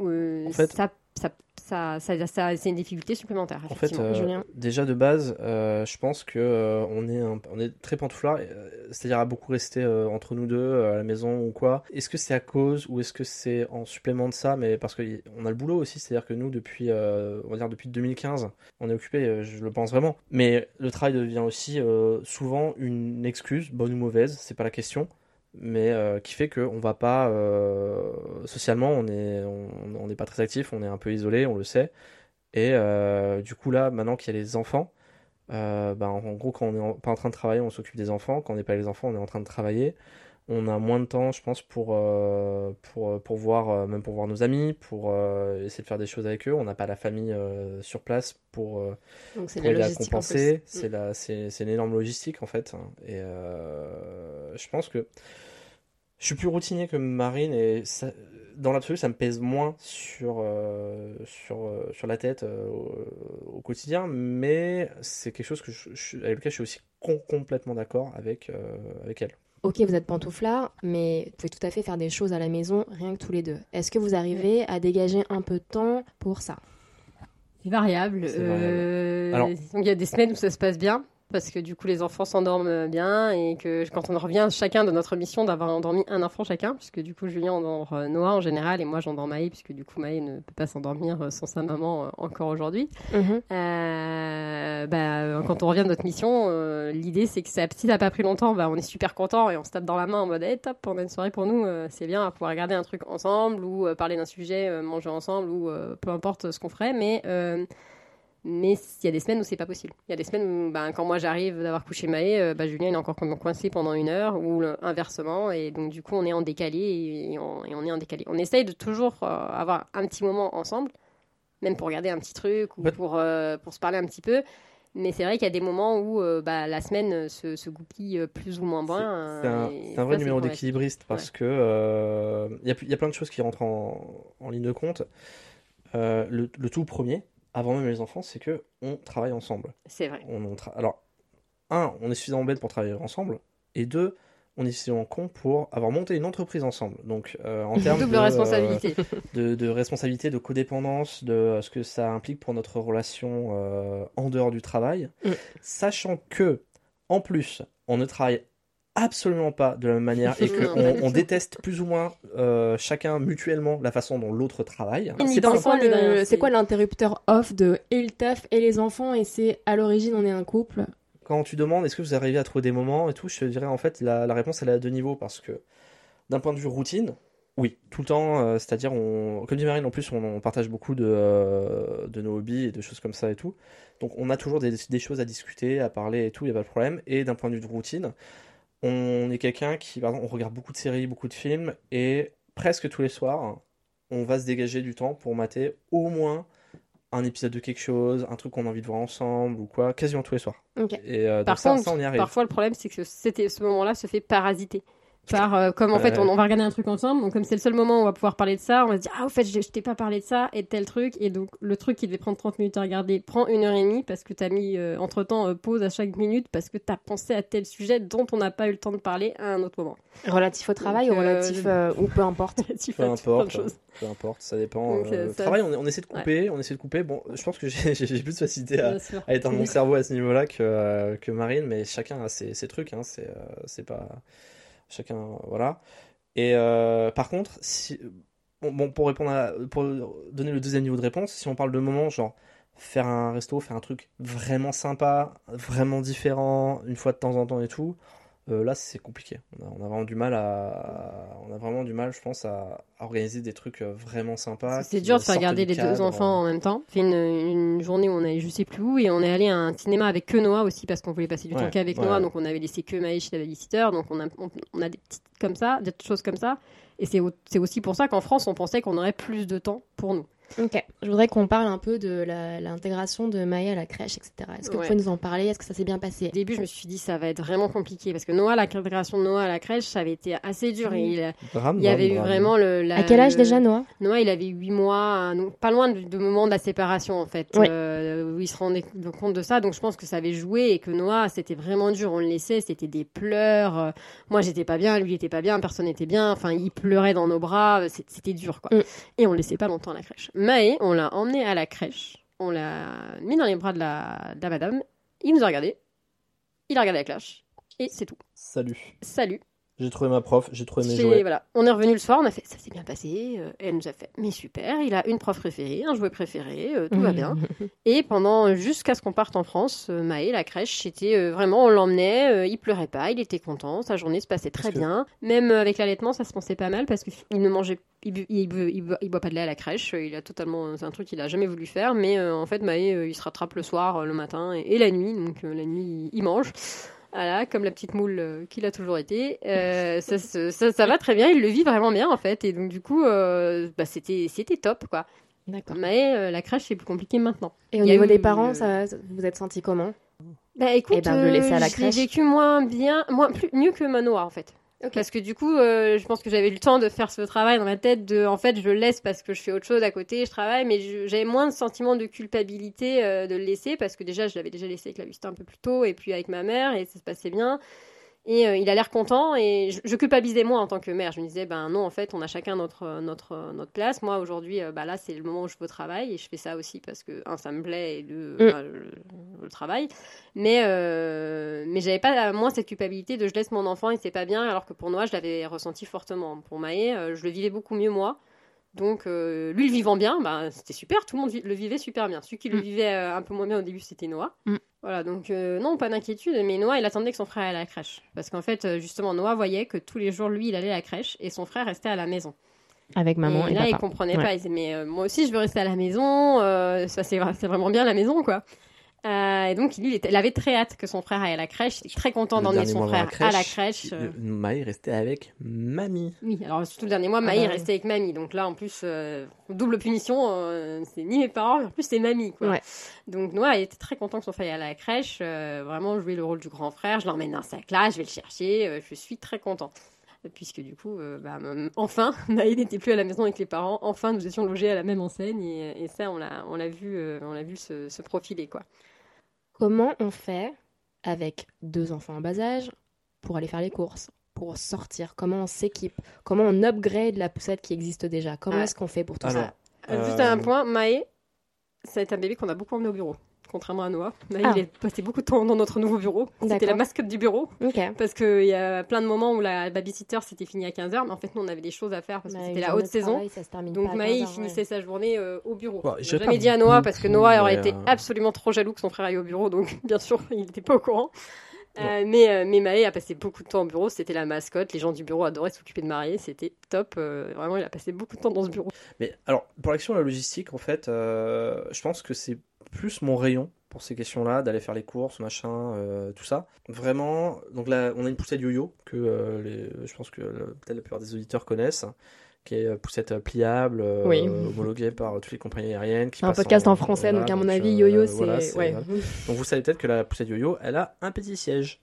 euh, En fait- ça, ça, ça, ça- ça- c'est une difficulté supplémentaire. En fait, euh, Julien. déjà de base, euh, je pense que euh, on est un- on est très pantouflard, euh, c'est-à-dire à beaucoup rester entre nous deux à la maison ou quoi. Est-ce que c'est à cause ou est-ce que c'est en supplément de ça? Mais parce que y- on a le boulot aussi, c'est-à-dire que nous depuis, on va dire depuis 2015, on est occupé, je le pense vraiment. Mais le travail devient aussi souvent une excuse, bonne ou mauvaise, c'est pas la question. Mais euh, qui fait qu'on va pas euh, socialement, on est on n'est pas très actif, on est un peu isolé, on le sait. Et euh, du coup, là, maintenant qu'il y a les enfants, euh, ben, en gros, quand on n'est en- pas en train de travailler, on s'occupe des enfants. Quand on n'est pas les enfants, on est en train de travailler. On a moins de temps, je pense, pour, euh, pour, pour voir, euh, même pour voir nos amis, pour euh, essayer de faire des choses avec eux. On n'a pas la famille euh, sur place pour, euh, Donc pour la compenser. plus. C'est une énorme logistique, en fait. Et euh, je pense que je suis plus routinier que Marine et ça- dans l'absolu, ça me pèse moins sur, euh, sur, euh, sur la tête euh, au, au quotidien, mais c'est quelque chose que je, je- avec lequel je suis aussi com- complètement d'accord avec, euh, avec elle. Ok, vous êtes pantouflard, mais vous pouvez tout à fait faire des choses à la maison, rien que tous les deux. Est-ce que vous arrivez à dégager un peu de temps pour ça? C'est variable. Euh, Alors- donc il y a des semaines où ça se passe bien parce que du coup les enfants s'endorment bien et que quand on revient chacun de notre mission d'avoir endormi un enfant chacun, puisque du coup Julien endort euh, Noah en général et moi j'endors Maë puisque du coup Maë ne peut pas s'endormir euh, sans sa maman euh, encore aujourd'hui. Mhm. Euh, bah, quand on revient de notre mission, euh, l'idée c'est que si ça n'a pas pris longtemps, bah, on est super content et on se tape dans la main en mode hey, top, on a une soirée pour nous, euh, c'est bien, va pouvoir regarder un truc ensemble ou euh, parler d'un sujet, euh, manger ensemble ou euh, peu importe ce qu'on ferait, mais euh, mais il y a des semaines où c'est pas possible. Il y a des semaines où bah, quand moi j'arrive d'avoir couché Maë, bah, Julien il est encore co- coincé pendant une heure ou inversement et donc du coup on est en décalé et, on, et on est en décalé. On essaye de toujours euh, avoir un petit moment ensemble même pour regarder un petit truc ou Ouais. pour, euh, pour se parler un petit peu. Mais c'est vrai qu'il y a des moments où euh, bah, la semaine se, se goupille plus ou moins bien. C'est un, et c'est un vrai ça, numéro d'équilibriste parce que euh, il y, a, il y a plein de choses qui rentrent en, en ligne de compte. Le, le tout premier, avant même les enfants, c'est que on travaille ensemble. C'est vrai. On, on tra- Alors, un, on est suffisamment bête pour travailler ensemble, et deux, on est suffisamment con pour avoir monté une entreprise ensemble. Donc, euh, en termes de, euh, responsabilité. de, de responsabilité, de codépendance, de euh, ce que ça implique pour notre relation euh, en dehors du travail, Mm. sachant que, en plus, on ne travaille absolument pas de la même manière et qu'on on déteste plus ou moins euh, chacun mutuellement la façon dont l'autre travaille. C'est quoi le- quoi l'interrupteur off de et le taf et les enfants et c'est à l'origine on est un couple? Quand tu demandes est-ce que vous arrivez à trouver des moments et tout, je te dirais en fait la, la réponse elle est à deux niveaux parce que d'un point de vue routine, oui, tout le temps, euh, c'est-à-dire on, comme dit Marine en plus on, on partage beaucoup de, euh, de nos hobbies et de choses comme ça et tout, donc on a toujours des, des choses à discuter, à parler et tout, il n'y a pas de problème. Et d'un point de vue de routine, on est quelqu'un qui, par exemple, on regarde beaucoup de séries, beaucoup de films et presque tous les soirs, on va se dégager du temps pour mater au moins un épisode de quelque chose, un truc qu'on a envie de voir ensemble ou quoi, quasiment tous les soirs. Et euh, donc Par ça, contre, ça, on y arrive. Parfois, le problème, c'est que c'était, ce moment-là se fait parasiter. Par, euh, comme en fait, on, on va regarder un truc ensemble, donc comme c'est le seul moment où on va pouvoir parler de ça, on va se dire, ah, au fait, je, je t'ai pas parlé de ça et de tel truc, et donc le truc qui devait prendre 30 minutes à regarder prend une heure et demie parce que t'as mis euh, entre temps pause à chaque minute parce que t'as pensé à tel sujet dont on n'a pas eu le temps de parler à un autre moment. Relatif au travail Donc, ou euh, relatif euh, ou peu importe. tu Peu importe, choses. peu importe, ça dépend. Donc, euh, euh, ça- travail, on, on essaie de couper, on essaie de couper. Bon, je pense que j'ai plus de facilité à, à éteindre mon cerveau à ce niveau-là que, euh, que Marine, mais chacun a ses, ses trucs, hein, c'est euh, c'est pas. Chacun, voilà. Et euh, par contre, si, bon, bon, pour répondre à, pour donner le deuxième niveau de réponse, si on parle de moments genre faire un resto, faire un truc vraiment sympa, vraiment différent, une fois de temps en temps et tout, euh, là c'est compliqué. On a, on a vraiment du mal à, on a vraiment du mal, je pense, à, à organiser des trucs euh, vraiment sympas. C'est dur de faire garder les deux enfants en même temps. On fait une, une journée où on allait je sais plus où et on est allé à un cinéma avec que Noah aussi parce qu'on voulait passer du Ouais, temps qu'avec ouais. Noah. Donc on avait laissé que Maïch la babysitter. Donc on a, on, on a des petites comme ça, des choses comme ça. Et c'est aussi pour ça qu'en France on pensait qu'on aurait plus de temps pour nous. Ok. Je voudrais qu'on parle un peu de l'intégration de Maya à la crèche, etc. Est-ce que vous pouvez nous en parler? Est-ce que ça s'est bien passé? Au début je me suis dit ça va être vraiment compliqué parce que Noah, l'intégration de Noah à la crèche, ça avait été assez dur. Et il, Drame, il y avait drame, eu drame. vraiment le. la- À quel âge le- déjà, Noah? Noah, il avait 8 mois, donc pas loin du moment de la séparation en fait, euh, où il se rendait compte de ça. Donc je pense que ça avait joué et que Noah, c'était vraiment dur. On le laissait, c'était des pleurs. moi, j'étais pas bien, lui il était pas bien, personne n'était bien. Enfin, il pleurait dans nos bras. C'était dur quoi. Mm. Et on le laissait pas longtemps à la crèche. Maë, on l'a emmené à la crèche. On l'a mis dans les bras de la, de la madame. Il nous a regardé. Il a regardé la crèche. Et c'est tout. Salut. Salut. J'ai trouvé ma prof, j'ai trouvé mes jouets. Voilà. On est revenu le soir, on a fait ça s'est bien passé. euh, elle nous a fait mais super, il a une prof préférée, un jouet préféré, euh, tout va bien. Et pendant jusqu'à ce qu'on parte en France, euh, Maë, la crèche, c'était euh, vraiment on l'emmenait, euh, il pleurait pas, il était content, sa journée se passait très Parce que- bien. Même euh, avec l'allaitement, ça se pensait pas mal parce qu'il ne mangeait, il, bu- il, bu- il, bu- il boit pas de lait à la crèche. euh, Il a totalement, c'est un truc qu'il a jamais voulu faire, mais euh, en fait Maë, euh, il se rattrape le soir, euh, le matin et, et la nuit. Donc euh, la nuit, il- il mange. Voilà, comme la petite moule euh, qu'il a toujours été. Euh, ça, se- ça, ça va très bien, il le vit vraiment bien en fait. Et donc du coup, euh, bah, c'était c'était top quoi. D'accord. Mais euh, la crèche c'est plus compliqué maintenant. Et au niveau des parents, ça, vous êtes senti comment? Bah écoute, Eh ben, le laisser à la crèche. vécu moins bien, moins plus mieux que Manoa en fait. Parce que du coup, euh, je pense que j'avais le temps de faire ce travail dans ma tête. De, en fait, je le laisse parce que je fais autre chose à côté, je travaille, mais j'avais moins de sentiment de culpabilité euh, de le laisser parce que déjà, je l'avais déjà laissé avec la Justin un peu plus tôt et puis avec ma mère et ça se passait bien. Et euh, il a l'air content et je, je culpabilisais moi en tant que mère. Je me disais, ben non, en fait, on a chacun notre, notre, notre place. Moi, aujourd'hui, bah, là, c'est le moment où je vais au travail et je fais ça aussi parce que, un, ça me plaît et deux, Mm. bah, le, le travail. Mais, euh, mais j'avais pas, moi, cette culpabilité de je laisse mon enfant et c'est pas bien, alors que pour Noah, je l'avais ressenti fortement. Pour Maë, euh, je le vivais beaucoup mieux, moi. Donc, euh, lui, le vivant bien, bah, c'était super, tout le monde le vivait super bien. Celui qui le Mm. vivait euh, un peu moins bien au début, c'était Noah. Mm. Voilà, donc euh, non, pas d'inquiétude, mais Noah, il attendait que son frère aille à la crèche. Parce qu'en fait, justement, Noah voyait que tous les jours, lui, il allait à la crèche et son frère restait à la maison. Avec maman et, et là, il comprenait Ouais. pas. Il disait, mais moi aussi, je veux rester à la maison. ça, c'est c'est vraiment bien la maison, quoi. Euh, et donc, lui, il, avait très hâte que son frère aille à la crèche. Il était très content d'emmener son frère à la crèche. euh. Maë restait avec mamie. Oui, alors surtout le dernier mois, Ah Maï bah restée avec mamie. Donc là, en plus, euh, double punition, euh, c'est ni mes parents, mais en plus, c'est mamie. Quoi. Ouais. Donc Noah était très content que son frère aille à la crèche. vraiment jouer le rôle du grand frère. Je l'emmène dans sa classe, je vais le chercher. je suis très content. Puisque du coup, euh, bah, enfin, Maï n'était plus à la maison avec les parents. Enfin, nous étions logés à la même enseigne. Et, et ça, on l'a, on l'a vu, euh, on l'a vu se, se profiler. Quoi. Comment on fait avec deux enfants en bas âge pour aller faire les courses, pour sortir? Comment on s'équipe? Comment on upgrade la poussette qui existe déjà? Comment est-ce qu'on fait pour tout Alors, ça? Euh, Juste Euh, à un point, Maë, ça a été un bébé qu'on a beaucoup emmené au bureau. Contrairement à Noah. Maë, Ah. il est passé beaucoup de temps dans notre nouveau bureau. C'était la mascotte du bureau. Parce qu'il y a plein de moments où la babysitter c'était fini à 15h, mais en fait, nous, on avait des choses à faire parce que c'était la haute saison. travail, Donc pas à Maë, il 15 heures, finissait ouais. sa journée euh, au bureau. Bon, Je n'ai jamais dit à Noah parce que Noah aurait été euh, absolument trop jaloux que son frère aille au bureau, donc bien sûr, il n'était pas au courant. Euh, mais, euh, mais Maë a passé beaucoup de temps au bureau, c'était la mascotte, les gens du bureau adoraient s'occuper de Maë, c'était top, euh, vraiment il a passé beaucoup de temps dans ce bureau. Mais alors, pour l'action de la logistique, en fait, euh, je pense que c'est plus mon rayon pour ces questions-là, d'aller faire les courses, machin, euh, tout ça. Vraiment, donc là, on a une poussette yo-yo que euh, les- je pense que euh, peut-être la plupart des auditeurs connaissent, qui est poussette pliable, Oui. homologuée par toutes les compagnies aériennes. Qui C'est un podcast en, français, voilà, donc à mon donc, avis, yo-yo, c'est. voilà, ouais. Donc vous savez peut-être que la poussette yo-yo, elle a un petit siège.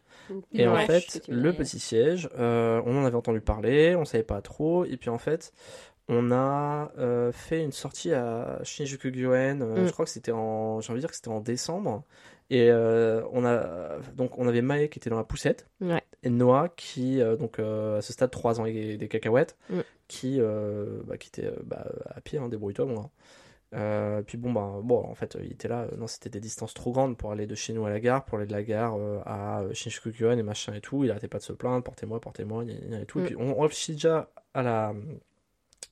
Et en fait, le petit siège, euh, on en avait entendu parler, on savait pas trop, et puis en fait, on a euh, fait une sortie à Shinjuku Gyoen, euh, Mm. je crois que c'était en, j'ai envie de dire que c'était en décembre, et euh, on a, donc on avait Mae qui était dans la poussette, Ouais. et Noah qui, donc à ce stade 3 ans et des cacahuètes, Mm. qui, bah, qui était bah, à pied, hein, débrouille-toi, grand. Euh, puis bon, bah, bon, en fait, il était là. Non, c'était des distances trop grandes pour aller de chez nous à la gare, pour aller de la gare à Shinjuku-gyoen et machin et tout. Il arrêtait pas de se plaindre, portez-moi, portez-moi, et tout. Mm. Et puis on, on réfléchit déjà à la,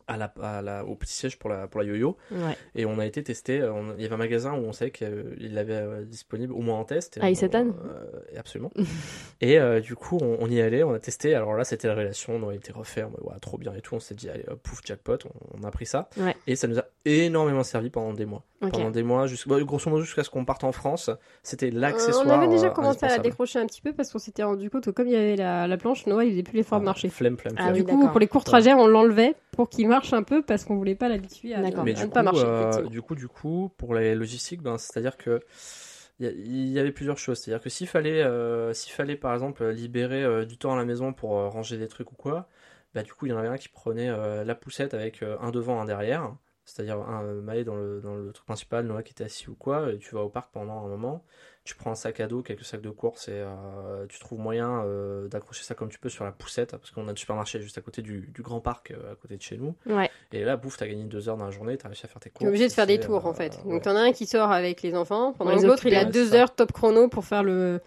à la, à la- au petit siège pour la, pour la yo-yo. Ouais. Et on a été testé. on- il y avait un magasin où on savait qu'il l'avait euh, disponible, au moins en test. On- Isetan euh, Absolument. et euh, du coup, on, on y allait, on a testé. Alors là, c'était la relation. On a été refait. On trop bien et tout. On s'est dit, allez, pouf, jackpot. On, on a pris ça. Ouais. Et ça nous a énormément servi pendant des mois. Pendant des mois, jusqu'- bah, grosso modo, jusqu'à ce qu'on parte en France. C'était Euh, l'accessoire. on avait déjà commencé à la décrocher un petit peu parce qu'on s'était rendu compte que comme il y avait la, la planche, Noah il faisait plus l'effort de Ah, marcher. Flemme, flemme, Ah flemme. oui, du coup, pour les courts trajets, on l'enlevait pour qu'il marche un peu parce qu'on voulait pas l'habituer à, à ne du pas coup, marcher. euh, du coup, du coup, pour les logistiques, ben, c'est-à-dire que il y, avait plusieurs choses. C'est-à-dire que s'il fallait, euh, s'il fallait par exemple libérer euh, du temps à la maison pour euh, ranger des trucs ou quoi, bah du coup, il y en avait un qui prenait euh, la poussette avec euh, un devant, un derrière. C'est-à-dire un euh, Maë dans le, dans le truc principal, Noah qui était assis ou quoi, et tu vas au parc pendant un moment. Tu prends un sac à dos, quelques sacs de course, et euh, tu trouves moyen euh, d'accrocher ça comme tu peux sur la poussette, parce qu'on a le supermarché juste à côté du, du grand parc, euh, à côté de chez nous. Ouais. Et là, bouffe, t'as gagné deux heures dans la journée, t'as réussi à faire tes courses. Tu es obligé de faire des tours euh, en fait. ouais. Donc t'en as un qui sort avec les enfants, pendant les l'autre il a deux ça. heures top chrono pour faire le.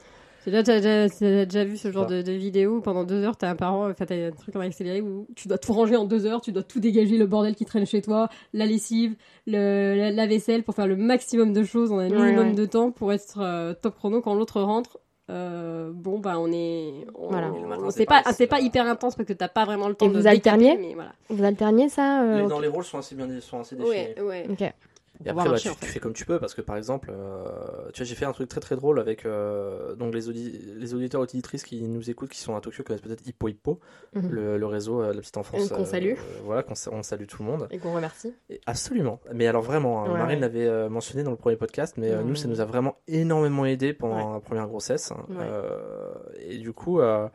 C'est là, t'as déjà, t'as déjà vu ce genre de, de vidéo où pendant deux heures t'as un parent, enfin t'as un truc en accéléré où tu dois tout ranger en deux heures, tu dois tout dégager, le bordel qui traîne chez toi, la lessive, le, la, la vaisselle pour faire le maximum de choses en un minimum ouais. de temps pour être euh, top chrono quand l'autre rentre. euh, bon bah on est on, Voilà. C'est pas pas la- hyper intense parce que t'as pas vraiment le temps Et de vous alterniez mais voilà Vous alterniez ça euh, Les- ok. dans les rôles sont assez bien sont assez définis. ouais ouais Et après, bah, tu, en fait. tu fais comme tu peux, parce que par exemple, euh, tu vois, j'ai fait un truc très très drôle avec euh, donc les, audi- les auditeurs auditrices qui nous écoutent, qui sont à Tokyo, connaissent peut-être Hippo Hippo, Mhm. le, le réseau euh, de la petite enfance. Qu'on salue. voilà, qu'on on salue tout le monde. Et qu'on remercie. Et absolument. Mais alors vraiment, hein, Ouais, Marine ouais. l'avait euh, mentionné dans le premier podcast, mais euh, nous, ça nous a vraiment énormément aidé pendant la première grossesse. Ouais. Euh, et du coup, euh,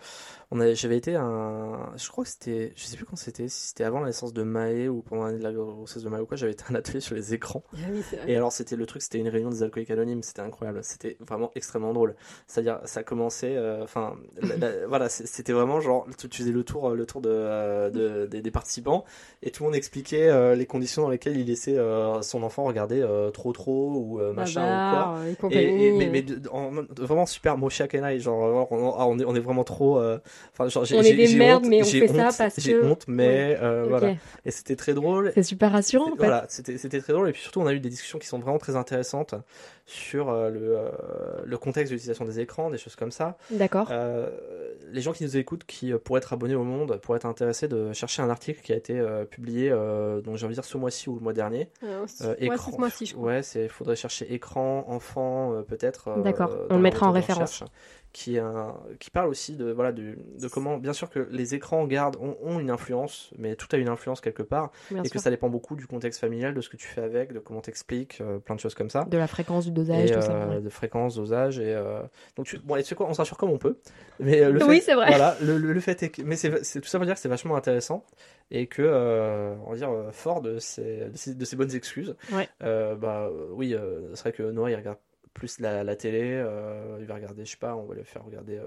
j'avais été un, je crois que c'était, je sais plus quand c'était, si c'était avant la naissance de Maë ou pendant l'année de la grossesse de Maë ou quoi, j'avais été un atelier sur les écrans. Ah oui. Et alors, c'était le truc, c'était une réunion des alcooliques anonymes, c'était incroyable, c'était vraiment extrêmement drôle. C'est-à-dire, ça commençait, euh, enfin, voilà, c'était vraiment genre, tu, faisais le tour, le tour de, euh, de- des, des participants, et tout le monde expliquait euh, les conditions dans lesquelles il laissait euh, son enfant regarder euh, trop trop ou machin ou quoi. Et Et, mais, mais de- en mode vraiment super Kenai, genre on, ah, on est, on est vraiment trop. Enfin, genre, j'ai- On est j'ai- des j'ai merdes, mais on j'ai fait ça parce J'ai que- honte, mais euh, voilà. Et c'était très drôle. C'est super rassurant en fait. Voilà, c'était très drôle. Et puis surtout, on a eu des discussions qui sont vraiment très intéressantes sur euh, le, euh, le contexte de l'utilisation des écrans, des choses comme ça. D'accord. Euh, les gens qui nous écoutent, qui pourraient être abonnés au Monde, pourraient être intéressés de chercher un article qui a été publié, donc j'ai envie de dire ce mois-ci ou le mois dernier. Ah, Ouais, écran. c'est moi aussi, je crois. Ouais, c'est faudrait chercher écran, enfant, peut-être. D'accord, on le mettra en référence. recherche, Qui, parle aussi de, voilà, de, de comment, bien sûr que les écrans gardent, ont, ont une influence, mais tout a une influence quelque part, Bien et sûr. que ça dépend beaucoup du contexte familial, de ce que tu fais avec, de comment t'expliques, euh, plein de choses comme ça. De la fréquence, du dosage, Et, tout ça. euh, ouais. de fréquence, dosage et euh, donc tu... bon et tu sais quoi on se rassure comme on peut mais euh, le Oui, fait- c'est vrai. voilà le, le- le fait est que mais c'est tout ça pour dire que c'est vachement intéressant et que on va dire fort de ses, de ses bonnes excuses Ouais. bah oui c'est vrai que Noah il regarde plus la, la télé euh, il va regarder je sais pas on va lui faire regarder euh,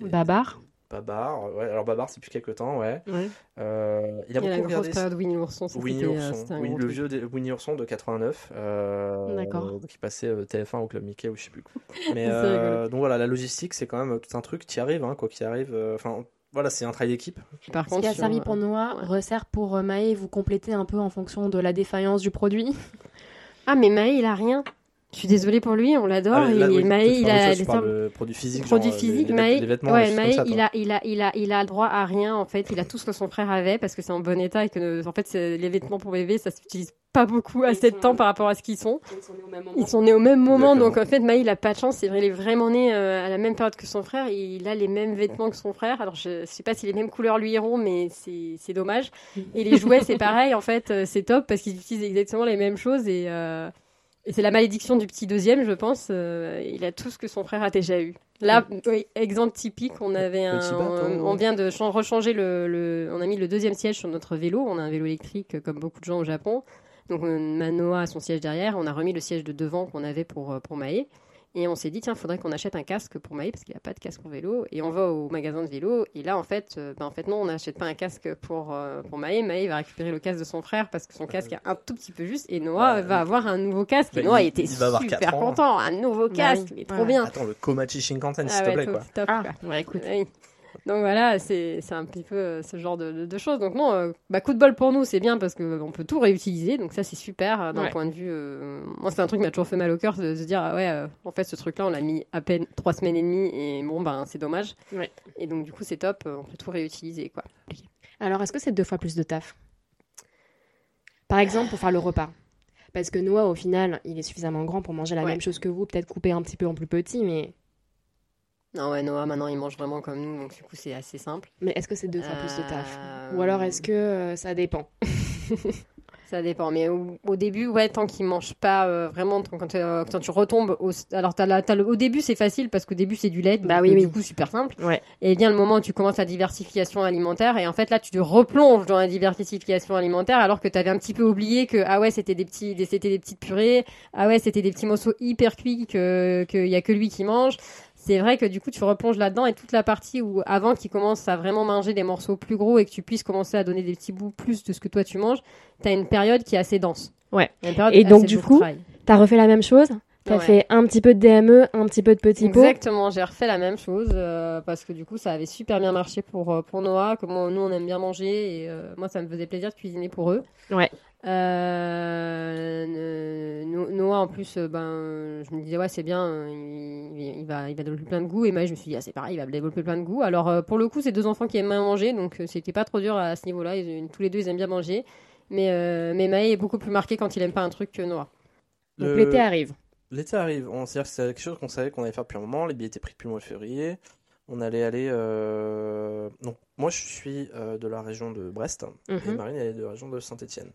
des, Babar. Babar ouais alors Babar c'est depuis quelques temps ouais Ouais. Euh, il a Il y a la beaucoup grosse regardé période Winnie l'ourson. Winnie euh, l'ourson, oui, le vieux de- Winnie l'ourson de 89, euh, D'accord. qui passait euh, TF1 au Club Mickey ou je sais plus quoi. Mais euh, donc voilà, la logistique c'est quand même tout un truc qui arrive, hein, quoi qui arrive. euh, Enfin voilà, c'est un travail d'équipe. Par Ce contre, qui a servi pour Noah ouais. resserre pour Maë, vous complétez un peu en fonction de la défaillance du produit. Ah, mais Maë, il a rien. Je suis désolée pour lui, on l'adore. Ah, oui, il a des produits physiques, produits euh, physiques. il a, il a, il a, il a le droit à rien en fait. Il a tout ce que son frère avait parce que c'est en bon état et que en fait les vêtements pour bébé ça s'utilise pas beaucoup assez de temps par rapport à ce qu'ils sont. Ils sont nés au même moment, Exactement. donc en fait Maë il a pas de chance. C'est vrai, il est vraiment né euh, à la même période que son frère. et Il a les mêmes vêtements que son frère. Alors je sais pas si les mêmes couleurs lui iront, mais c'est dommage. Et les jouets c'est pareil en fait, euh, c'est top parce qu'ils utilisent exactement les mêmes choses et euh, et c'est la malédiction du petit deuxième, je pense. euh, il a tout ce que son frère a déjà eu. Là, oui, exemple typique, on avait un, on, on vient de chan- rechanger le, le- on a mis le deuxième siège sur notre vélo. On a un vélo électrique euh, comme beaucoup de gens au Japon. Donc euh, Manoa a son siège derrière. On a remis le siège de devant qu'on avait pour pour. Et on s'est dit tiens, faudrait qu'on achète un casque pour Maë parce qu'il a pas de casque pour vélo. Et on va au magasin de vélo. Et là, en fait, euh, ben, en fait non, on n'achète pas un casque pour euh, pour Maë. Maë va récupérer le casque de son frère parce que son casque est un tout petit peu juste. Et Noah Ouais. va avoir un nouveau casque. Et Bah, Noah il- était il super ans. content, un nouveau Bah casque, mais trop Ouais. bien. Attends, le Komachi Shinkansen, s'il Ah te plaît, top, quoi. top, Ah, quoi. ouais, écoute. Oui. Donc voilà, c'est un petit peu euh, ce genre de, de- de choses. Donc non, euh, bah, coup de bol pour nous, c'est bien parce qu'on peut tout réutiliser. Donc ça, c'est super euh, d'un Ouais. point de vue. euh, Moi, c'est un truc qui m'a toujours fait mal au cœur de se dire, ah ouais, euh, en fait, ce truc-là, on l'a mis à peine trois semaines et demie et bon, ben, c'est dommage. Ouais. Et donc, du coup, c'est top, euh, on peut tout réutiliser, quoi. Alors, est-ce que c'est deux fois plus de taf? Par exemple, pour faire le repas. Parce que Noah, au final, il est suffisamment grand pour manger la Ouais. même chose que vous, peut-être coupé un petit peu en plus petit, mais, Non, ouais, Noah, maintenant, il mange vraiment comme nous, donc du coup, c'est assez simple. mais est-ce que c'est deux fois plus de taf? Euh, Ou alors est-ce que euh, ça dépend? Ça dépend, mais au, au début, ouais, tant qu'il mange pas euh, vraiment, tant- quand, euh, quand tu retombes, au, alors t'as la- le- au début c'est facile parce qu'au début c'est du lait, Bah donc, oui, euh, oui. du coup super simple. Ouais. Et vient le moment où tu commences la diversification alimentaire et en fait là tu te replonges dans la diversification alimentaire alors que t'avais un petit peu oublié que ah ouais c'était des petits, des- c'était des petites purées, ah ouais c'était des petits morceaux hyper cuits que qu'il y a que lui qui mange. C'est vrai que du coup tu replonges là-dedans et toute la partie où avant qu'il commence à vraiment manger des morceaux plus gros et que tu puisses commencer à donner des petits bouts plus de ce que toi tu manges, t'as une période qui est assez dense. Ouais. Et donc, du coup. T'as refait la même chose? T'as Ouais. fait un petit peu de DME, un petit peu de petit pot Exactement, j'ai refait la même chose euh, parce que du coup ça avait super bien marché pour, euh, pour Noah, comment nous on aime bien manger et euh, moi ça me faisait plaisir de cuisiner pour eux. Ouais. Euh, No- Noah en plus, ben, je me disais ouais c'est bien, il, il va, il va développer plein de goûts et moi je me suis dit ah, c'est pareil, il va développer plein de goûts. Alors pour le coup c'est deux enfants qui aiment bien manger donc c'était pas trop dur à ce niveau-là, tous les deux ils aiment bien manger. Mais, euh, mais Maë est beaucoup plus marqué quand il aime pas un truc que Noah. Donc Le- l'été arrive. L'été arrive. C'est c'est quelque chose qu'on savait qu'on allait faire depuis un moment. Les billets étaient pris depuis le mois de février. On allait aller. euh, Donc, moi, je suis euh, de la région de Brest. Et Mhm. Marine, elle est de la région de Saint-Etienne.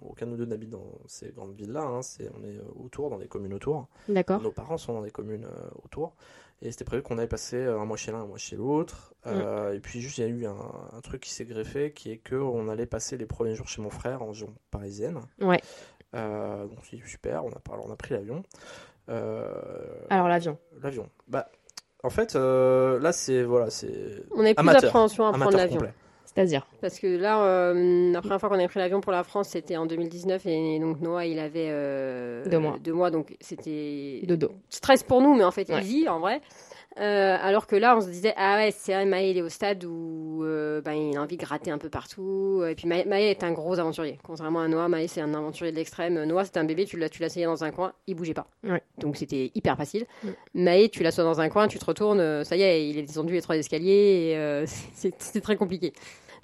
Aucun de nous deux n'habite dans ces grandes villes-là. hein. C'est- On est euh, autour, dans des communes autour. D'accord. Nos parents sont dans des communes euh, autour. Et c'était prévu qu'on allait passer euh, un mois chez l'un, un mois chez l'autre. Euh, Et puis juste, il y a eu un, un truc qui s'est greffé, qui est que on allait passer les premiers jours chez mon frère en région parisienne. Ouais. Euh, donc c'est super, on a, par- on a pris l'avion. Euh, Alors l'avion. L'avion. Bah, en fait, euh, là, c'est voilà, c'est On avait plus d'appréhension à prendre l'avion. C'est-à-dire Parce que là, euh, la première fois qu'on avait pris l'avion pour la France, c'était en 2019 et donc Noah, il avait euh, Deux mois. Deux mois, donc c'était Dodo. stress pour nous, mais en fait Ouais. easy en vrai. Euh, alors que là, on se disait ah ouais, c'est vrai, Maë, il est au stade où euh, ben, il a envie de gratter un peu partout. Et puis Maë, Maë est un gros aventurier. Contrairement à Noah, Maë c'est un aventurier de l'extrême. Noah c'était un bébé, tu l'as tu l'as dans un coin, il bougeait pas. Ouais. Donc c'était hyper facile. Mm. Maë, tu l'assois dans un coin, tu te retournes, euh, ça y est, il est descendu les trois escaliers. Euh, c'est c'est très compliqué.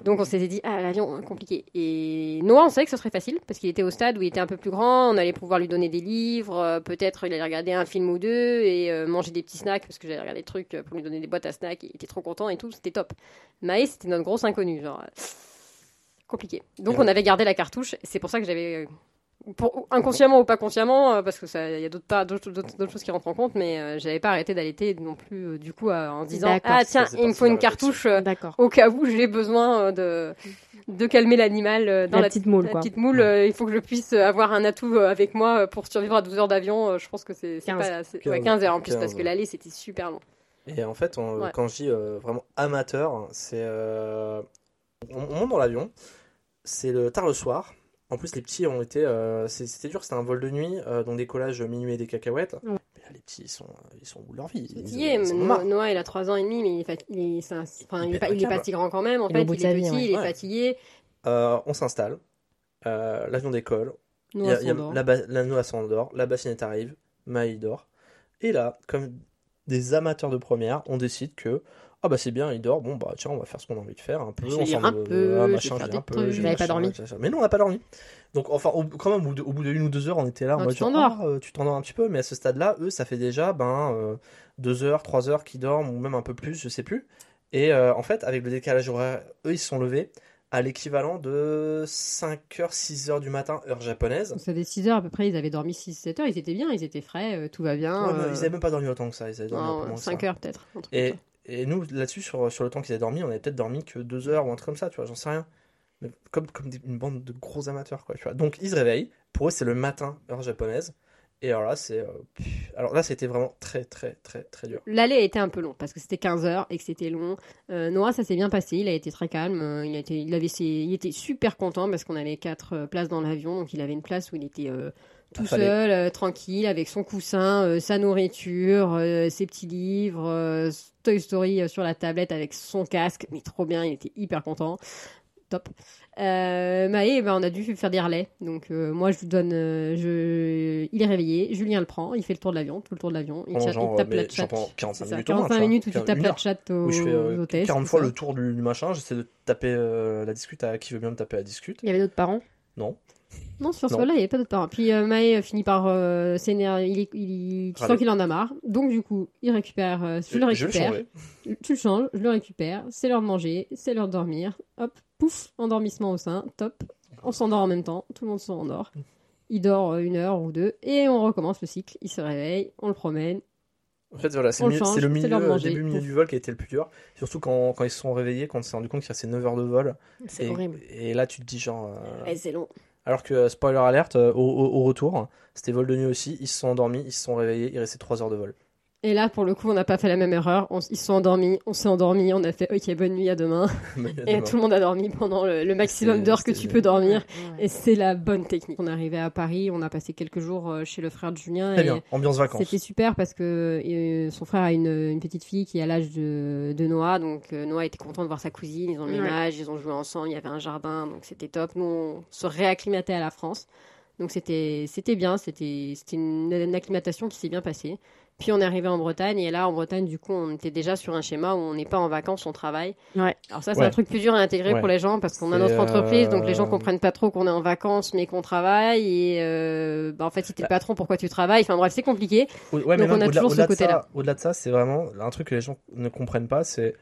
Donc on s'était dit, ah l'avion, compliqué. Et Noah, on savait que ce serait facile, parce qu'il était au stade où il était un peu plus grand, on allait pouvoir lui donner des livres, euh, peut-être il allait regarder un film ou deux, et euh, manger des petits snacks, parce que j'allais regarder des trucs euh, pour lui donner des boîtes à snacks, et il était trop content et tout, c'était top. Maë, c'était notre grosse inconnue, genre... compliqué. Donc on avait gardé la cartouche, c'est pour ça que j'avais... euh, Pour, inconsciemment ou pas consciemment, euh, parce que ça, il y a d'autres pas- d'autres d'autres- d'autres choses qui rentrent en compte, mais euh, j'avais pas arrêté d'allaiter non plus euh, du coup à- en disant D'accord, ah tiens il me faut une cartouche euh, D'accord. au cas où j'ai besoin euh, de, de calmer l'animal euh, dans La la, petite moule, la quoi. petite moule. euh, il faut que je puisse avoir un atout euh, avec moi euh, pour survivre à 12 heures d'avion. euh, je pense que c'est c'est 15. pas c'est- ouais, 15, 15 heures en plus 15, parce que l'aller c'était super long. Et en fait, on- Ouais. quand je dis euh, vraiment amateur, c'est. euh, on, on monte dans l'avion, c'est le tard le soir. En plus, les petits ont été. euh, c'était dur, c'était un vol de nuit, euh, donc décollage minuit et des cacahuètes. Ouais. Mais là, les petits, ils sont, ils sont de leur vie. Ils, Fatigué, ils en ont Noah. Noah, il a 3 ans et demi, mais il est, il est, enfin, il est pas, est si grand quand même. En fait, il est vie, petit, ouais. il est Ouais. fatigué. Euh, on s'installe, euh, l'avion décolle, Noah a- il y a- s'endort. la, ba- la Noah s'endort, la bassinette arrive, Maï dort. Et là, comme des amateurs de première, on décide que ah bah c'est bien, il dort, bon bah tiens, on va faire ce qu'on a envie de faire un peu. Je ensemble, un euh, peu, ah, machin, je un peu, je avez pas dormi. Mais non, on n'a pas dormi. Donc enfin, au, quand même, au bout de, au bout de une ou deux heures, on était là en Non, mode tu t'endors. ah, euh, tu t'endors un petit peu, mais à ce stade-là, eux, ça fait déjà ben euh, deux heures, trois heures qu'ils dorment ou même un peu plus, je sais plus. Et euh, en fait, avec le décalage horaire, eux, ils se sont levés à l'équivalent de 5h, 6h du matin, heure japonaise. Ça fait 6 heures à peu près, ils avaient dormi 6-7 heures, ils étaient bien, ils étaient frais, euh, tout va bien. Ouais, euh, Ils avaient même pas dormi autant que ça, ils avaient dormi un peu moins que ça. 5 heures peut-être. Et. Et nous, là-dessus, sur, sur le temps qu'ils avaient dormi, on avait peut-être dormi que deux heures ou un truc comme ça, tu vois, j'en sais rien. Mais comme, comme une bande de gros amateurs, quoi, tu vois. Donc, ils se réveillent. Pour eux, c'est le matin, heure japonaise. Et alors là, c'est. euh, alors là, c'était vraiment très, très, très, très dur. L'aller a été un peu long parce que c'était 15 heures et que c'était long. Euh, Noah, ça s'est bien passé. Il a été très calme. euh, Il, a été, il, avait ses- il était super content parce qu'on avait quatre places dans l'avion. Donc il avait une place où il était tout Affalé. seul, euh, tranquille, avec son coussin, euh, sa nourriture, euh, ses petits livres, euh, Toy Story euh, sur la tablette avec son casque. Mais trop bien, il était hyper content. Top. Euh, Maë, ben, on a dû faire des relais. Donc moi, je lui donne. je... Il est réveillé. Julien le prend. Il fait le tour de l'avion. Tout le tour de l'avion. Il, tient- genre, il tape la chat. pendant 45 C'est ça, minutes au moins, 45 tu vois. minutes où tu tapes la chat aux, Où je fais aux hôtesses. 40 tout fois ça. le tour du, du machin, j'essaie de taper la discute à qui veut bien me taper la discute. Il y avait d'autres parents? Non. Non, sur ce là il n'y avait pas d'autres parents. Puis euh, Maë euh, finit par euh, s'énerver. Il, est- il, tu sens Râler. qu'il en a marre. Donc, du coup, il récupère. euh, je le Je vais le récupère. tu le changes, je le récupère. C'est l'heure de manger. C'est l'heure de dormir. Hop, pouf, endormissement au sein. Top. On s'endort en même temps. Tout le monde s'endort. Il dort euh, une heure ou deux. Et on recommence le cycle. Il se réveille. On le promène. En fait, voilà, c'est le, change, c'est le milieu, début milieu du vol qui a été le plus dur. Surtout quand, quand ils se sont réveillés, quand on s'est rendu compte qu'il restait 9 heures de vol. C'est horrible. et là, tu te dis genre. euh, Et c'est long. Alors que, euh, spoiler alerte, euh, au, retour, c'était vol de nuit aussi, ils se sont endormis, ils se sont réveillés, il restait 3 heures de vol. Et là, pour le coup, on n'a pas fait la même erreur. On ils se sont endormis. On s'est endormis. On a fait OK, bonne nuit, à demain. Et tout le monde a dormi pendant le, le maximum d'heures que tu peux dormir. Ouais. Et c'est la bonne technique. On est arrivé à Paris, on a passé quelques jours euh, chez le frère de Julien. Très et bien, ambiance vacances. C'était super parce que euh, son frère a une, une petite fille qui est à l'âge de, de Noah. Donc euh, Noah était content de voir sa cousine. Ils ont le même Ouais. âge, ils ont joué ensemble. Il y avait un jardin, donc c'était top. Nous, on se réacclimatait à la France. Donc c'était c'était bien. C'était c'était une, une acclimatation qui s'est bien passée. Puis on est arrivé en Bretagne et là en Bretagne du coup on était déjà sur un schéma où on n'est pas en vacances, on travaille. Ouais. Alors ça c'est Ouais. un truc plus dur à intégrer Ouais. pour les gens parce qu'on a C'est, notre entreprise donc les gens euh, comprennent pas trop qu'on est en vacances mais qu'on travaille et euh, bah, en fait si t'es le patron pourquoi tu travailles? Enfin bref c'est compliqué. Au- Ouais, Donc mais on a au-delà, toujours ce côté-là. ça, au-delà de ça, c'est vraiment un truc que les gens ne comprennent pas, c'est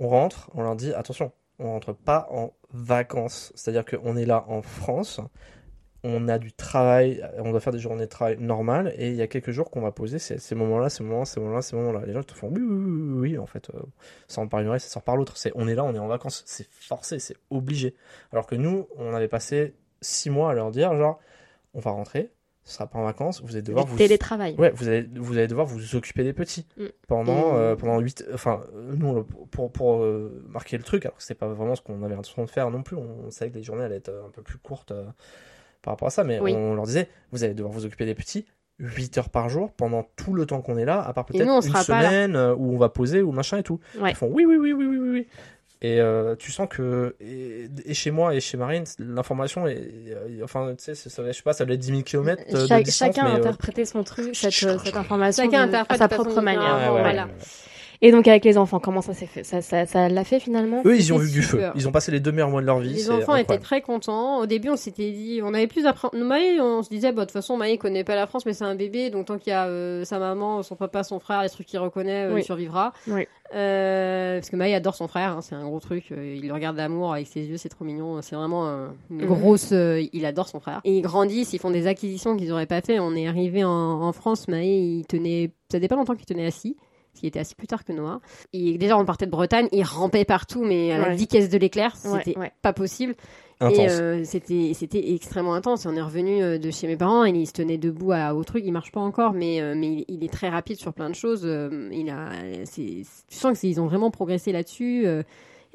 on rentre, on leur dit attention, on rentre pas en vacances, c'est-à-dire qu'on est là en France, on a du travail, on doit faire des journées de travail normales, et il y a quelques jours qu'on va poser ces, ces moments-là, ces moments-là, ces moments-là, ces moments-là. Les gens te font oui, oui, oui, oui, en fait, euh, ça rentre par une oreille, ça sort par l'autre. C'est, on est là, on est en vacances, c'est forcé, c'est obligé. Alors que nous, on avait passé six mois à leur dire, genre, on va rentrer, ce sera pas en vacances, vous allez devoir vous... télétravail. Ouais, vous allez, vous allez devoir vous occuper des petits Mm. pendant, euh, pendant 8... Enfin, euh, nous, pour, pour euh, marquer le truc, alors que c'était pas vraiment ce qu'on avait l'intention de faire non plus, on, on savait que les journées allaient être un peu plus courtes euh, par rapport à ça, mais Oui. on leur disait, vous allez devoir vous occuper des petits 8 heures par jour pendant tout le temps qu'on est là, à part peut-être une semaine euh, où on va poser ou machin et tout. Ouais. Ils font oui, oui, oui, oui, oui, oui, oui. Et euh, tu sens que et, et chez moi et chez Marine, l'information est, enfin tu sais, ça, ça- je sais pas, ça doit être 10 000 km de distance, chacun a euh, interprété son truc, cette, cette information Chacun de- interprète à sa propre manière. différente. ouais, ouais, voilà. Et donc avec les enfants, comment ça s'est fait? Ça, ça, ça l'a fait finalement? Eux, ils y ont vu du feu. Ils ont passé les deux meilleurs mois de leur vie. Les enfants étaient très contents. Au début, on s'était dit, on avait plus d'apprendre. Maï, on se disait, bah, de toute façon, Maï connaît pas la France, mais c'est un bébé, donc tant qu'il y a euh, sa maman, son papa, son frère, les trucs qu'il reconnaît, euh, Oui. il survivra. Oui. Euh, parce que Maï adore son frère, hein, c'est un gros truc. il le regarde d'amour avec ses yeux, c'est trop mignon. C'est vraiment une Mhm. grosse. euh, il adore son frère. Et ils grandissent, ils font des acquisitions qu'ils auraient pas fait. On est arrivé en, en France, Maï, il tenait. Ça faisait pas longtemps qu'il tenait assis. Qu'il était assis plus tard que Noah. Et déjà, on partait de Bretagne, il rampait partout, mais à la Ouais. vitesse de l'éclair, c'était ouais. pas possible. Intense. Et euh, c'était c'était extrêmement intense. On est revenu euh, de chez mes parents et il se tenait debout à, au truc. Il marche pas encore, mais euh, mais il, il est très rapide sur plein de choses. Euh, il a, c'est, tu sens que c'est- ils ont vraiment progressé là-dessus.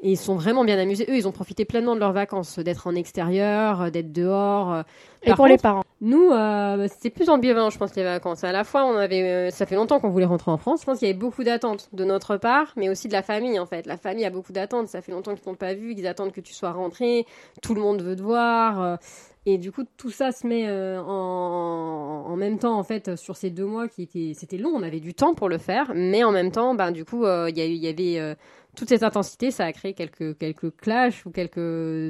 Et ils sont vraiment bien amusés. Eux, ils ont profité pleinement de leurs vacances, d'être en extérieur, euh, d'être dehors. euh. Et pour les parents Nous, euh, c'était plus ambivalent, je pense, les vacances. À la fois, on avait, euh, ça fait longtemps qu'on voulait rentrer en France. Je pense qu'il y avait beaucoup d'attentes de notre part, mais aussi de la famille, en fait. La famille a beaucoup d'attentes. Ça fait longtemps qu'ils t'ont pas vu, qu'ils attendent que tu sois rentré. Tout le monde veut te voir. euh, et du coup, tout ça se met euh, en, en même temps, en fait, sur ces deux mois qui étaient, c'était long. On avait du temps pour le faire, mais en même temps, ben, du coup, euh, il y, avait euh, toute cette intensité. Ça a créé quelques, quelques clashs ou quelques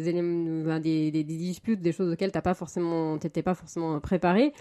éléments, ben, des, des, des disputes, des choses auxquelles t'as pas forcément, t'étais pas forcément préparé.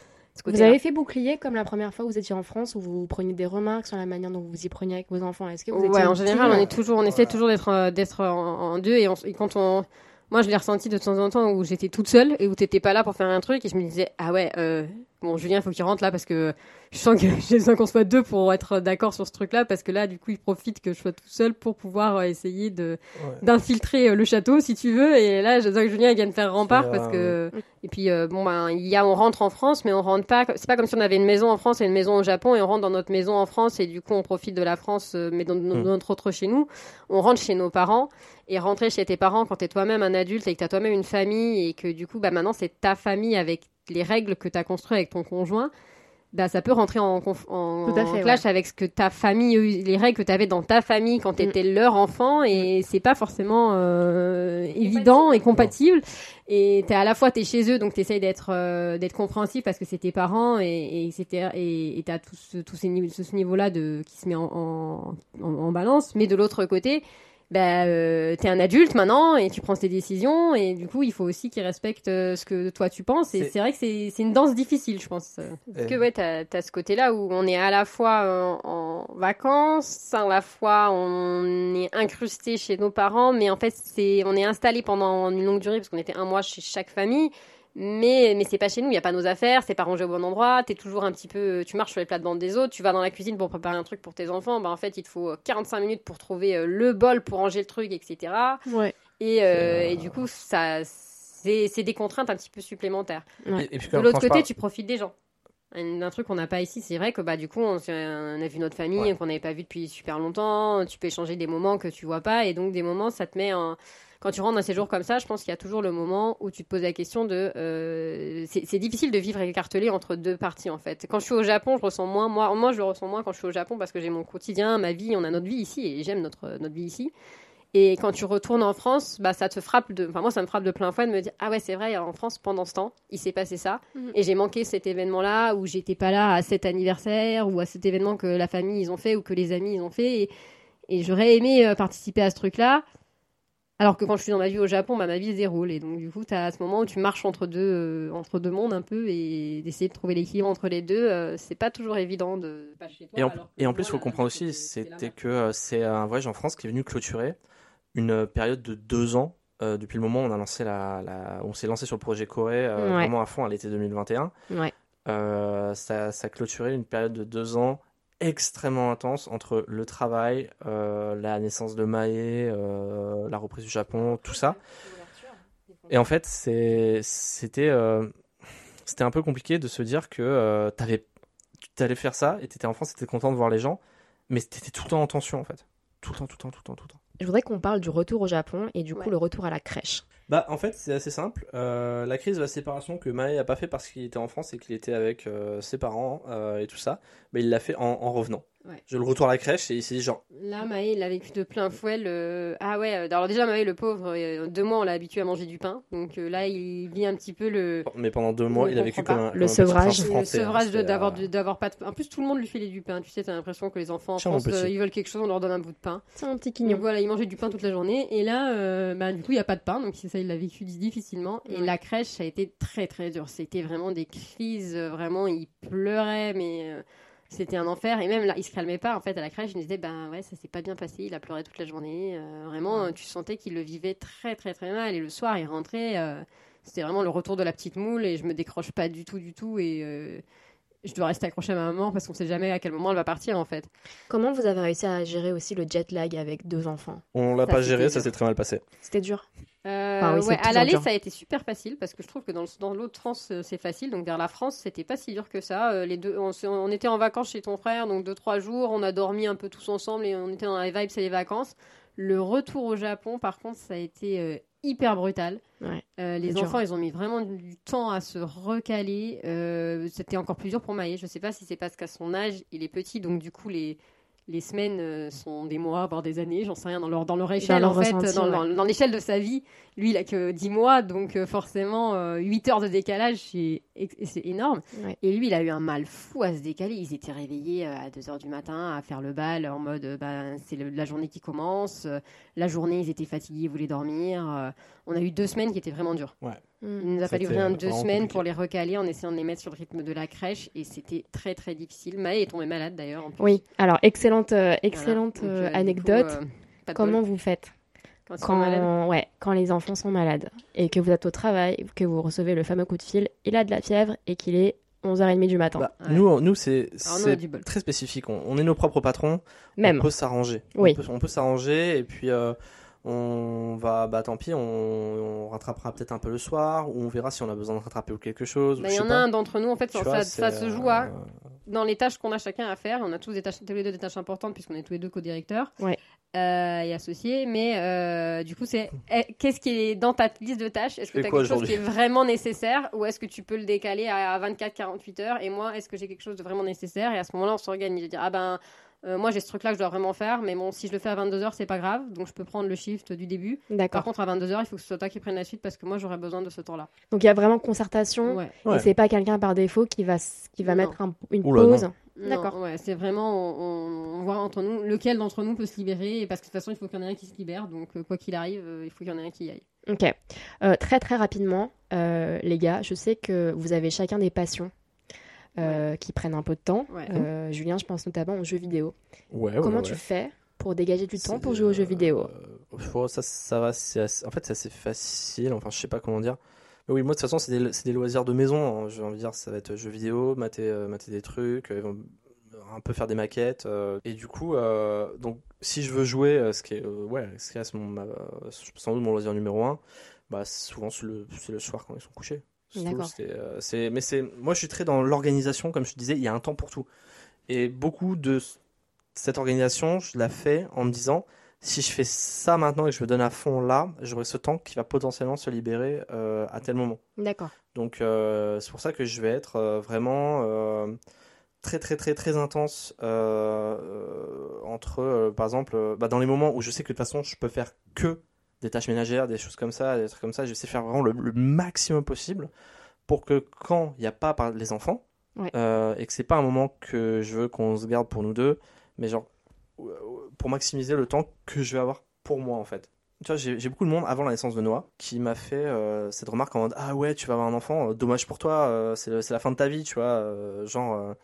Vous avez fait bouclier comme la première fois où vous étiez en France, où vous preniez des remarques sur la manière dont vous y preniez avec vos enfants. Est-ce que vous Ouais, en général, on est toujours, on essaie toujours d'être, euh, d'être en, en deux et, on- et quand on, moi, je l'ai ressenti de temps en temps où j'étais toute seule et où t'étais pas là pour faire un truc et je me disais, ah ouais, euh, bon, Julien, il faut qu'il rentre là parce que je sens que j'ai besoin qu'on soit deux pour être d'accord sur ce truc-là parce que là, du coup, il profite que je sois tout seul pour pouvoir euh, essayer de, Ouais. d'infiltrer euh, le château, si tu veux. Et là, je sens que Julien, de faire rempart parce que, et puis, euh, bon, ben, il y a, on rentre en France, mais on rentre pas, c'est pas comme si on avait une maison en France et une maison au Japon et on rentre dans notre maison en France et du coup, on profite de la France, mais dans, dans notre autre chez nous. On rentre chez nos parents et rentrer chez tes parents quand t'es toi-même un adulte et que t'as toi-même une famille et que du coup, bah, maintenant, c'est ta famille avec les règles que t'as construites avec ton conjoint. Bah, ça peut rentrer en, conf- en, Tout à fait, en clash avec ce que ta famille, les règles que t'avais dans ta famille quand t'étais leur enfant et c'est pas forcément euh, évident et compatible. Et t'es à la fois t'es chez eux donc t'essayes d'être euh, d'être compréhensif parce que c'est tes parents et et etc et et t'as tout ce tout ces ce, niveau là de qui se met en, en balance. Mais de l'autre côté bah euh, t'es un adulte maintenant et tu prends tes décisions et du coup il faut aussi qu'ils respectent euh, ce que toi tu penses. Et C'est- vrai que c'est c'est une danse difficile je pense. Parce que ouais t'as as ce côté là où on est à la fois euh, en vacances à la fois on est incrusté chez nos parents mais en fait c'est on est installé pendant une longue durée parce qu'on était un mois chez chaque famille mais mais c'est pas chez nous il y a pas nos affaires c'est pas rangé au bon endroit t'es toujours un petit peu tu marches sur les plates-bandes des autres tu vas dans la cuisine pour préparer un truc pour tes enfants bah en fait il te faut 45 minutes pour trouver euh, le bol pour ranger le truc etc Ouais. et, euh, euh, et du coup ça c'est c'est des contraintes un petit peu supplémentaires Ouais. Et, et puis de l'autre côté tu profites des gens un, un truc qu'on n'a pas ici c'est vrai que bah du coup on, on a vu notre famille Ouais. qu'on n'avait pas vu depuis super longtemps tu peux échanger des moments que tu vois pas et donc des moments ça te met en quand tu rentres un séjour comme ça, je pense qu'il y a toujours le moment où tu te poses la question de. euh, c'est difficile de vivre écartelé entre deux parties en fait. Quand je suis au Japon, je ressens moins. Moi, moi, je le ressens moins quand je suis au Japon parce que j'ai mon quotidien, ma vie, on a notre vie ici et j'aime notre notre vie ici. Et quand tu retournes en France, bah ça te frappe de. Enfin moi, ça me frappe de plein fouet de me dire ah ouais c'est vrai en France pendant ce temps, il s'est passé ça Mhm. et j'ai manqué cet événement-là où j'étais pas là à cet anniversaire ou à cet événement que la famille ils ont fait ou que les amis ils ont fait et, et j'aurais aimé euh, participer à ce truc-là. Alors que quand je suis dans ma vie au Japon, bah, ma vie se déroule. Et donc, du coup, tu as ce moment où tu marches entre deux, euh, entre deux mondes un peu et d'essayer de trouver l'équilibre entre les deux. euh, c'est pas toujours évident de pas chez toi, Et en, alors que et en moi, plus, il faut comprendre c'est- aussi, c'était que euh, c'est un voyage en France qui est venu clôturer une période de deux ans euh, depuis le moment où on a lancé la, la- on s'est lancé sur le projet Corée euh, Ouais. vraiment à fond à l'été 2021. Ouais. Euh, ça, ça clôturait une période de deux ans extrêmement intense entre le travail, euh, la naissance de Mae, euh, la reprise du Japon, tout ça. Et en fait, c'était, euh, c'était un peu compliqué de se dire que euh, tu allais faire ça et t'étais en France, t'étais content de voir les gens, mais t'étais tout le temps en tension en fait. Tout le temps, tout le temps, tout le temps, tout le temps. Je voudrais qu'on parle du retour au Japon et du coup Ouais. le retour à la crèche. Bah, en fait, c'est assez simple. Euh, la crise de la séparation que Mae a pas fait parce qu'il était en France et qu'il était avec euh, ses parents euh, et tout ça, mais il l'a fait en, en revenant. Ouais. Je le retour à la crèche et il s'est dit genre, Là, Maë, il a vécu de plein fouet. Le... Ah ouais, alors déjà, Maë, le pauvre, deux mois, on l'a habitué à manger du pain. Donc euh, là, il vit un petit peu le, mais pendant deux mois, il a vécu comme un Le sevrage. le hein. sevrage d'avoir pas de... En plus, tout le monde lui filait du pain. Tu sais, t'as l'impression que les enfants en France, euh, ils veulent quelque chose, on leur donne un bout de pain. C'est un petit Donc quignon. voilà, il mangeait du pain toute la journée. Et là, euh, bah, du coup, il n'y a pas de pain. Donc c'est ça, il l'a vécu difficilement. Et Ouais. la crèche, ça a été très très dur. C'était vraiment des crises. euh, Vraiment, il pleurait, mais euh, c'était un enfer. Et même là, il se calmait pas. En fait, à la crèche, il disait, ben ouais, ça s'est pas bien passé. Il a pleuré toute la journée. Euh, vraiment, tu sentais qu'il le vivait très très très mal. Et le soir, il rentrait. euh, c'était vraiment le retour de la petite moule. Et je me décroche pas du tout, du tout. Et je dois rester accrochée à ma maman parce qu'on sait jamais à quel moment elle va partir, en fait. Comment vous avez réussi à gérer aussi le jet lag avec deux enfants? On l'a pas géré, ça s'est très mal passé. C'était dur? Euh, Enfin, oui, ouais, à l'aller, ça a été super facile parce que je trouve que dans, le- dans l'autre sens, euh, c'est facile. Donc vers la France, c'était pas si dur que ça. Euh, les deux, on était en vacances chez ton frère, donc deux trois jours. On a dormi un peu tous ensemble et on était dans les vibes et les vacances. Le retour au Japon, par contre, ça a été euh, hyper brutal. Ouais, Euh, les dur. enfants, ils ont mis vraiment du temps à se recaler. Euh, c'était encore plus dur pour Maë. Je sais pas si c'est parce qu'à son âge, il est petit, donc du coup les les semaines euh, sont des mois, voire des années, j'en sais rien, dans leur, dans leur échelle, leur en fait, ressenti, dans, ouais. dans- dans l'échelle de sa vie. Lui, il a que 10 mois, donc euh, forcément, euh, 8 heures de décalage, c'est énorme. Ouais. Et lui, il a eu un mal fou à se décaler. Ils étaient réveillés euh, à 2 heures du matin à faire le bal en mode, euh, bah, c'est la journée qui commence. Euh, La journée, ils étaient fatigués, ils voulaient dormir. Euh, On a eu deux semaines qui étaient vraiment dures. Mm. Il nous a fallu vraiment deux semaines compliqué. pour les recaler en essayant de les mettre sur le rythme de la crèche et c'était très très difficile. Maë est tombée malade d'ailleurs. Oui, alors excellente, euh, Voilà. excellente Donc, euh, euh, coup, anecdote. euh, Comment bol. vous faites quand, ouais, quand les enfants sont malades et que vous êtes au travail, que vous recevez le fameux coup de fil, il a de la fièvre et qu'il est 11h30 du matin. Bah, Ouais. Nous, nous c'est Alors, nous, on a c'est du bol. très spécifique. On, on est nos propres patrons. Même. On peut s'arranger. Oui. On peut, s'arranger et puis euh, on va, bah tant pis, on, on rattrapera peut-être un peu le soir ou on verra si on a besoin de rattraper ou quelque chose. ou Bah, Il y en a un d'entre nous, en fait, ça, vois, ça c'est, se euh, joue à, dans les tâches qu'on a chacun à faire. On a tous, des tâches, tous les deux des tâches importantes puisqu'on est tous les deux co-directeurs Ouais. euh, et associés. Mais euh, du coup, c'est eh, qu'est-ce qui est dans ta liste de tâches? Est-ce que tu as quelque chose qui est vraiment nécessaire ou est-ce que tu peux le décaler à 24-48 heures Et moi, est-ce que j'ai quelque chose de vraiment nécessaire? Et à ce moment-là, on s'organise. Dire, ah ben. Euh, moi j'ai ce truc là que je dois vraiment faire, mais bon, si je le fais à 22h, c'est pas grave, donc je peux prendre le shift du début. Par contre, à 22h, il faut que ce soit toi qui prenne la suite parce que moi j'aurais besoin de ce temps-là. Donc il y a vraiment concertation Ouais. Ouais. et c'est pas quelqu'un par défaut qui va, qui va Non. mettre un- une Oula, pause. non. D'accord. Ouais, c'est vraiment, on, on- voit entre nous lequel d'entre nous peut se libérer, et parce que de toute façon, il faut qu'il y en ait un qui se libère, donc euh, quoi qu'il arrive, euh, il faut qu'il y en ait un qui y aille. Ok. Euh, très très rapidement, euh, les gars, je sais que vous avez chacun des passions euh, qui prennent un peu de temps. Ouais. Euh, Julien, je pense notamment aux jeux vidéo. Ouais, ouais, Comment ouais. tu fais pour dégager du temps pour jouer aux jeux euh, vidéo faut- ça, ça va, assez- en fait, c'est assez facile. Enfin, je sais pas comment dire. Mais oui, moi, de toute façon, c'est des, loisirs de maison. hein. J'ai envie de dire, ça va être jeux vidéo, mater, euh, mater des trucs, euh, un peu faire des maquettes. euh. et du coup, euh, donc, si je veux jouer, euh, ce qui est, euh, ouais, ce qui mon, ma- sans doute mon loisir numéro un, bah, souvent, c'est le, c'est le soir quand ils sont couchés. D'accord. C'est, euh, c'est- mais c'est, moi, je suis très dans l'organisation, comme je te disais, il y a un temps pour tout. Et beaucoup de cette organisation, je la fais en me disant, si je fais ça maintenant et que je me donne à fond là, j'aurai ce temps qui va potentiellement se libérer euh, à tel moment. D'accord. Donc euh, c'est pour ça que je vais être euh, vraiment très très très très intense entre, par exemple, bah, dans les moments où je sais que de toute façon je peux faire que des tâches ménagères, des choses comme ça, des trucs comme ça, j'essaie de faire vraiment le, le maximum possible pour que quand il n'y a pas par- les enfants Ouais. euh, et que c'est pas un moment que je veux qu'on se garde pour nous deux, mais genre pour maximiser le temps que je vais avoir pour moi en fait. Tu vois, j'ai beaucoup de monde avant la naissance de Noah qui m'a fait euh, cette remarque en mode Ah ouais, tu vas avoir un enfant, euh, dommage pour toi, euh, c'est la fin de ta vie, tu vois. genre,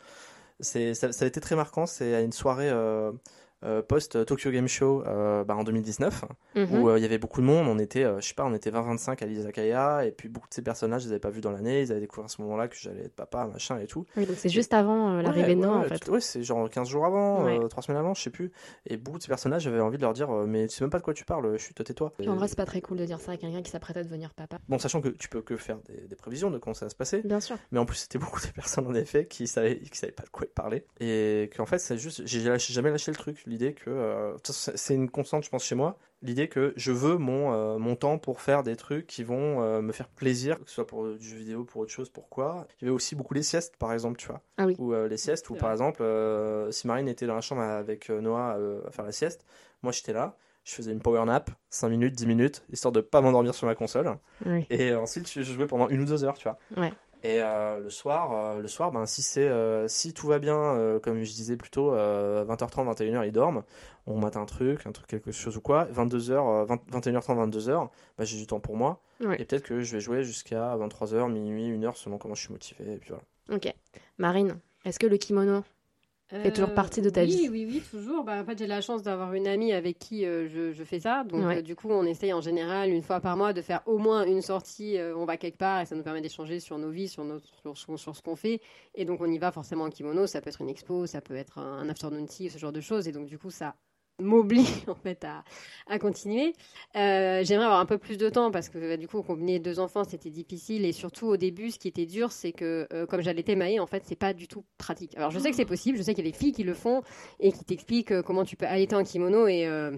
ça, ça a été très marquant. C'est à une soirée euh, post Tokyo Game Show euh, bah, en 2019 Mhm. où euh, il y avait beaucoup de monde. On était, je sais pas, on était 20-25 à l'Izakaya et puis beaucoup de ces personnages, je les avais pas vus dans l'année. Ils avaient découvert à ce moment-là que j'allais être papa, machin et tout. Oui, donc c'est juste avant l'arrivée Ouais, de Noah, ouais, en fait. ouais, c'est genre 15 jours avant, Ouais. euh, 3 semaines avant, je sais plus. Et beaucoup de ces personnages, j'avais envie de leur dire, mais tu sais même pas de quoi tu parles, chut, tais-toi. Puis en vrai, c'est pas très cool de dire ça à quelqu'un qui s'apprête à devenir papa. Bon, sachant que tu peux que faire des, des prévisions de comment ça va se passer. Bien sûr. Mais en plus, c'était beaucoup de personnes en effet qui savaient, qui savaient pas de quoi parlaient. Et qu'en fait, c'est juste, j'ai jamais lâché le truc. L'idée que, euh, c'est une constante, je pense, chez moi. L'idée que je veux mon, euh, mon temps pour faire des trucs qui vont euh, me faire plaisir, que ce soit pour du jeu vidéo, pour autre chose, pourquoi. Il y avait aussi beaucoup les siestes, par exemple, tu vois. Ah oui. Ou les siestes, où par exemple, si Marine était dans la chambre avec Noah à faire la sieste, moi j'étais là. Je faisais une power nap, 5 minutes, 10 minutes, histoire de pas m'endormir sur ma console. Oui. Et ensuite, je jouais pendant une ou deux heures, tu vois. Ouais. Et euh, le soir, euh, le soir, ben si c'est, euh, si tout va bien, comme je disais plus tôt, euh, 20h30, 21h, ils dorment. On mate un truc, un truc quelque chose ou quoi. 22h, euh, 20 21h30, 22h, ben, j'ai du temps pour moi. Et peut-être que je vais jouer jusqu'à 23h, minuit, 1h, selon comment je suis motivé. Et puis voilà. Ok. Marine, est-ce que le kimono fait toujours partie de ta Euh, oui, vie Oui, oui, toujours. Bah, en fait, j'ai la chance d'avoir une amie avec qui euh, je, je fais ça. Donc, Ouais. euh, du coup, on essaye en général, une fois par mois, de faire au moins une sortie. euh, on va quelque part et ça nous permet d'échanger sur nos vies, sur, nos, sur, sur- sur ce qu'on fait. Et donc, on y va forcément en kimono. Ça peut être une expo, ça peut être un, un afternoon tea, ce genre de choses. Et donc, du coup, ça m'oblige en fait à, à continuer. Euh, J'aimerais avoir un peu plus de temps parce que bah, du coup combiner deux enfants c'était difficile. Et surtout au début ce qui était dur c'est que euh, comme j'allaitais Maë en fait c'est pas du tout pratique. Alors je sais que c'est possible, je sais qu'il y a des filles qui le font et qui t'expliquent euh, comment tu peux allaiter en kimono et euh,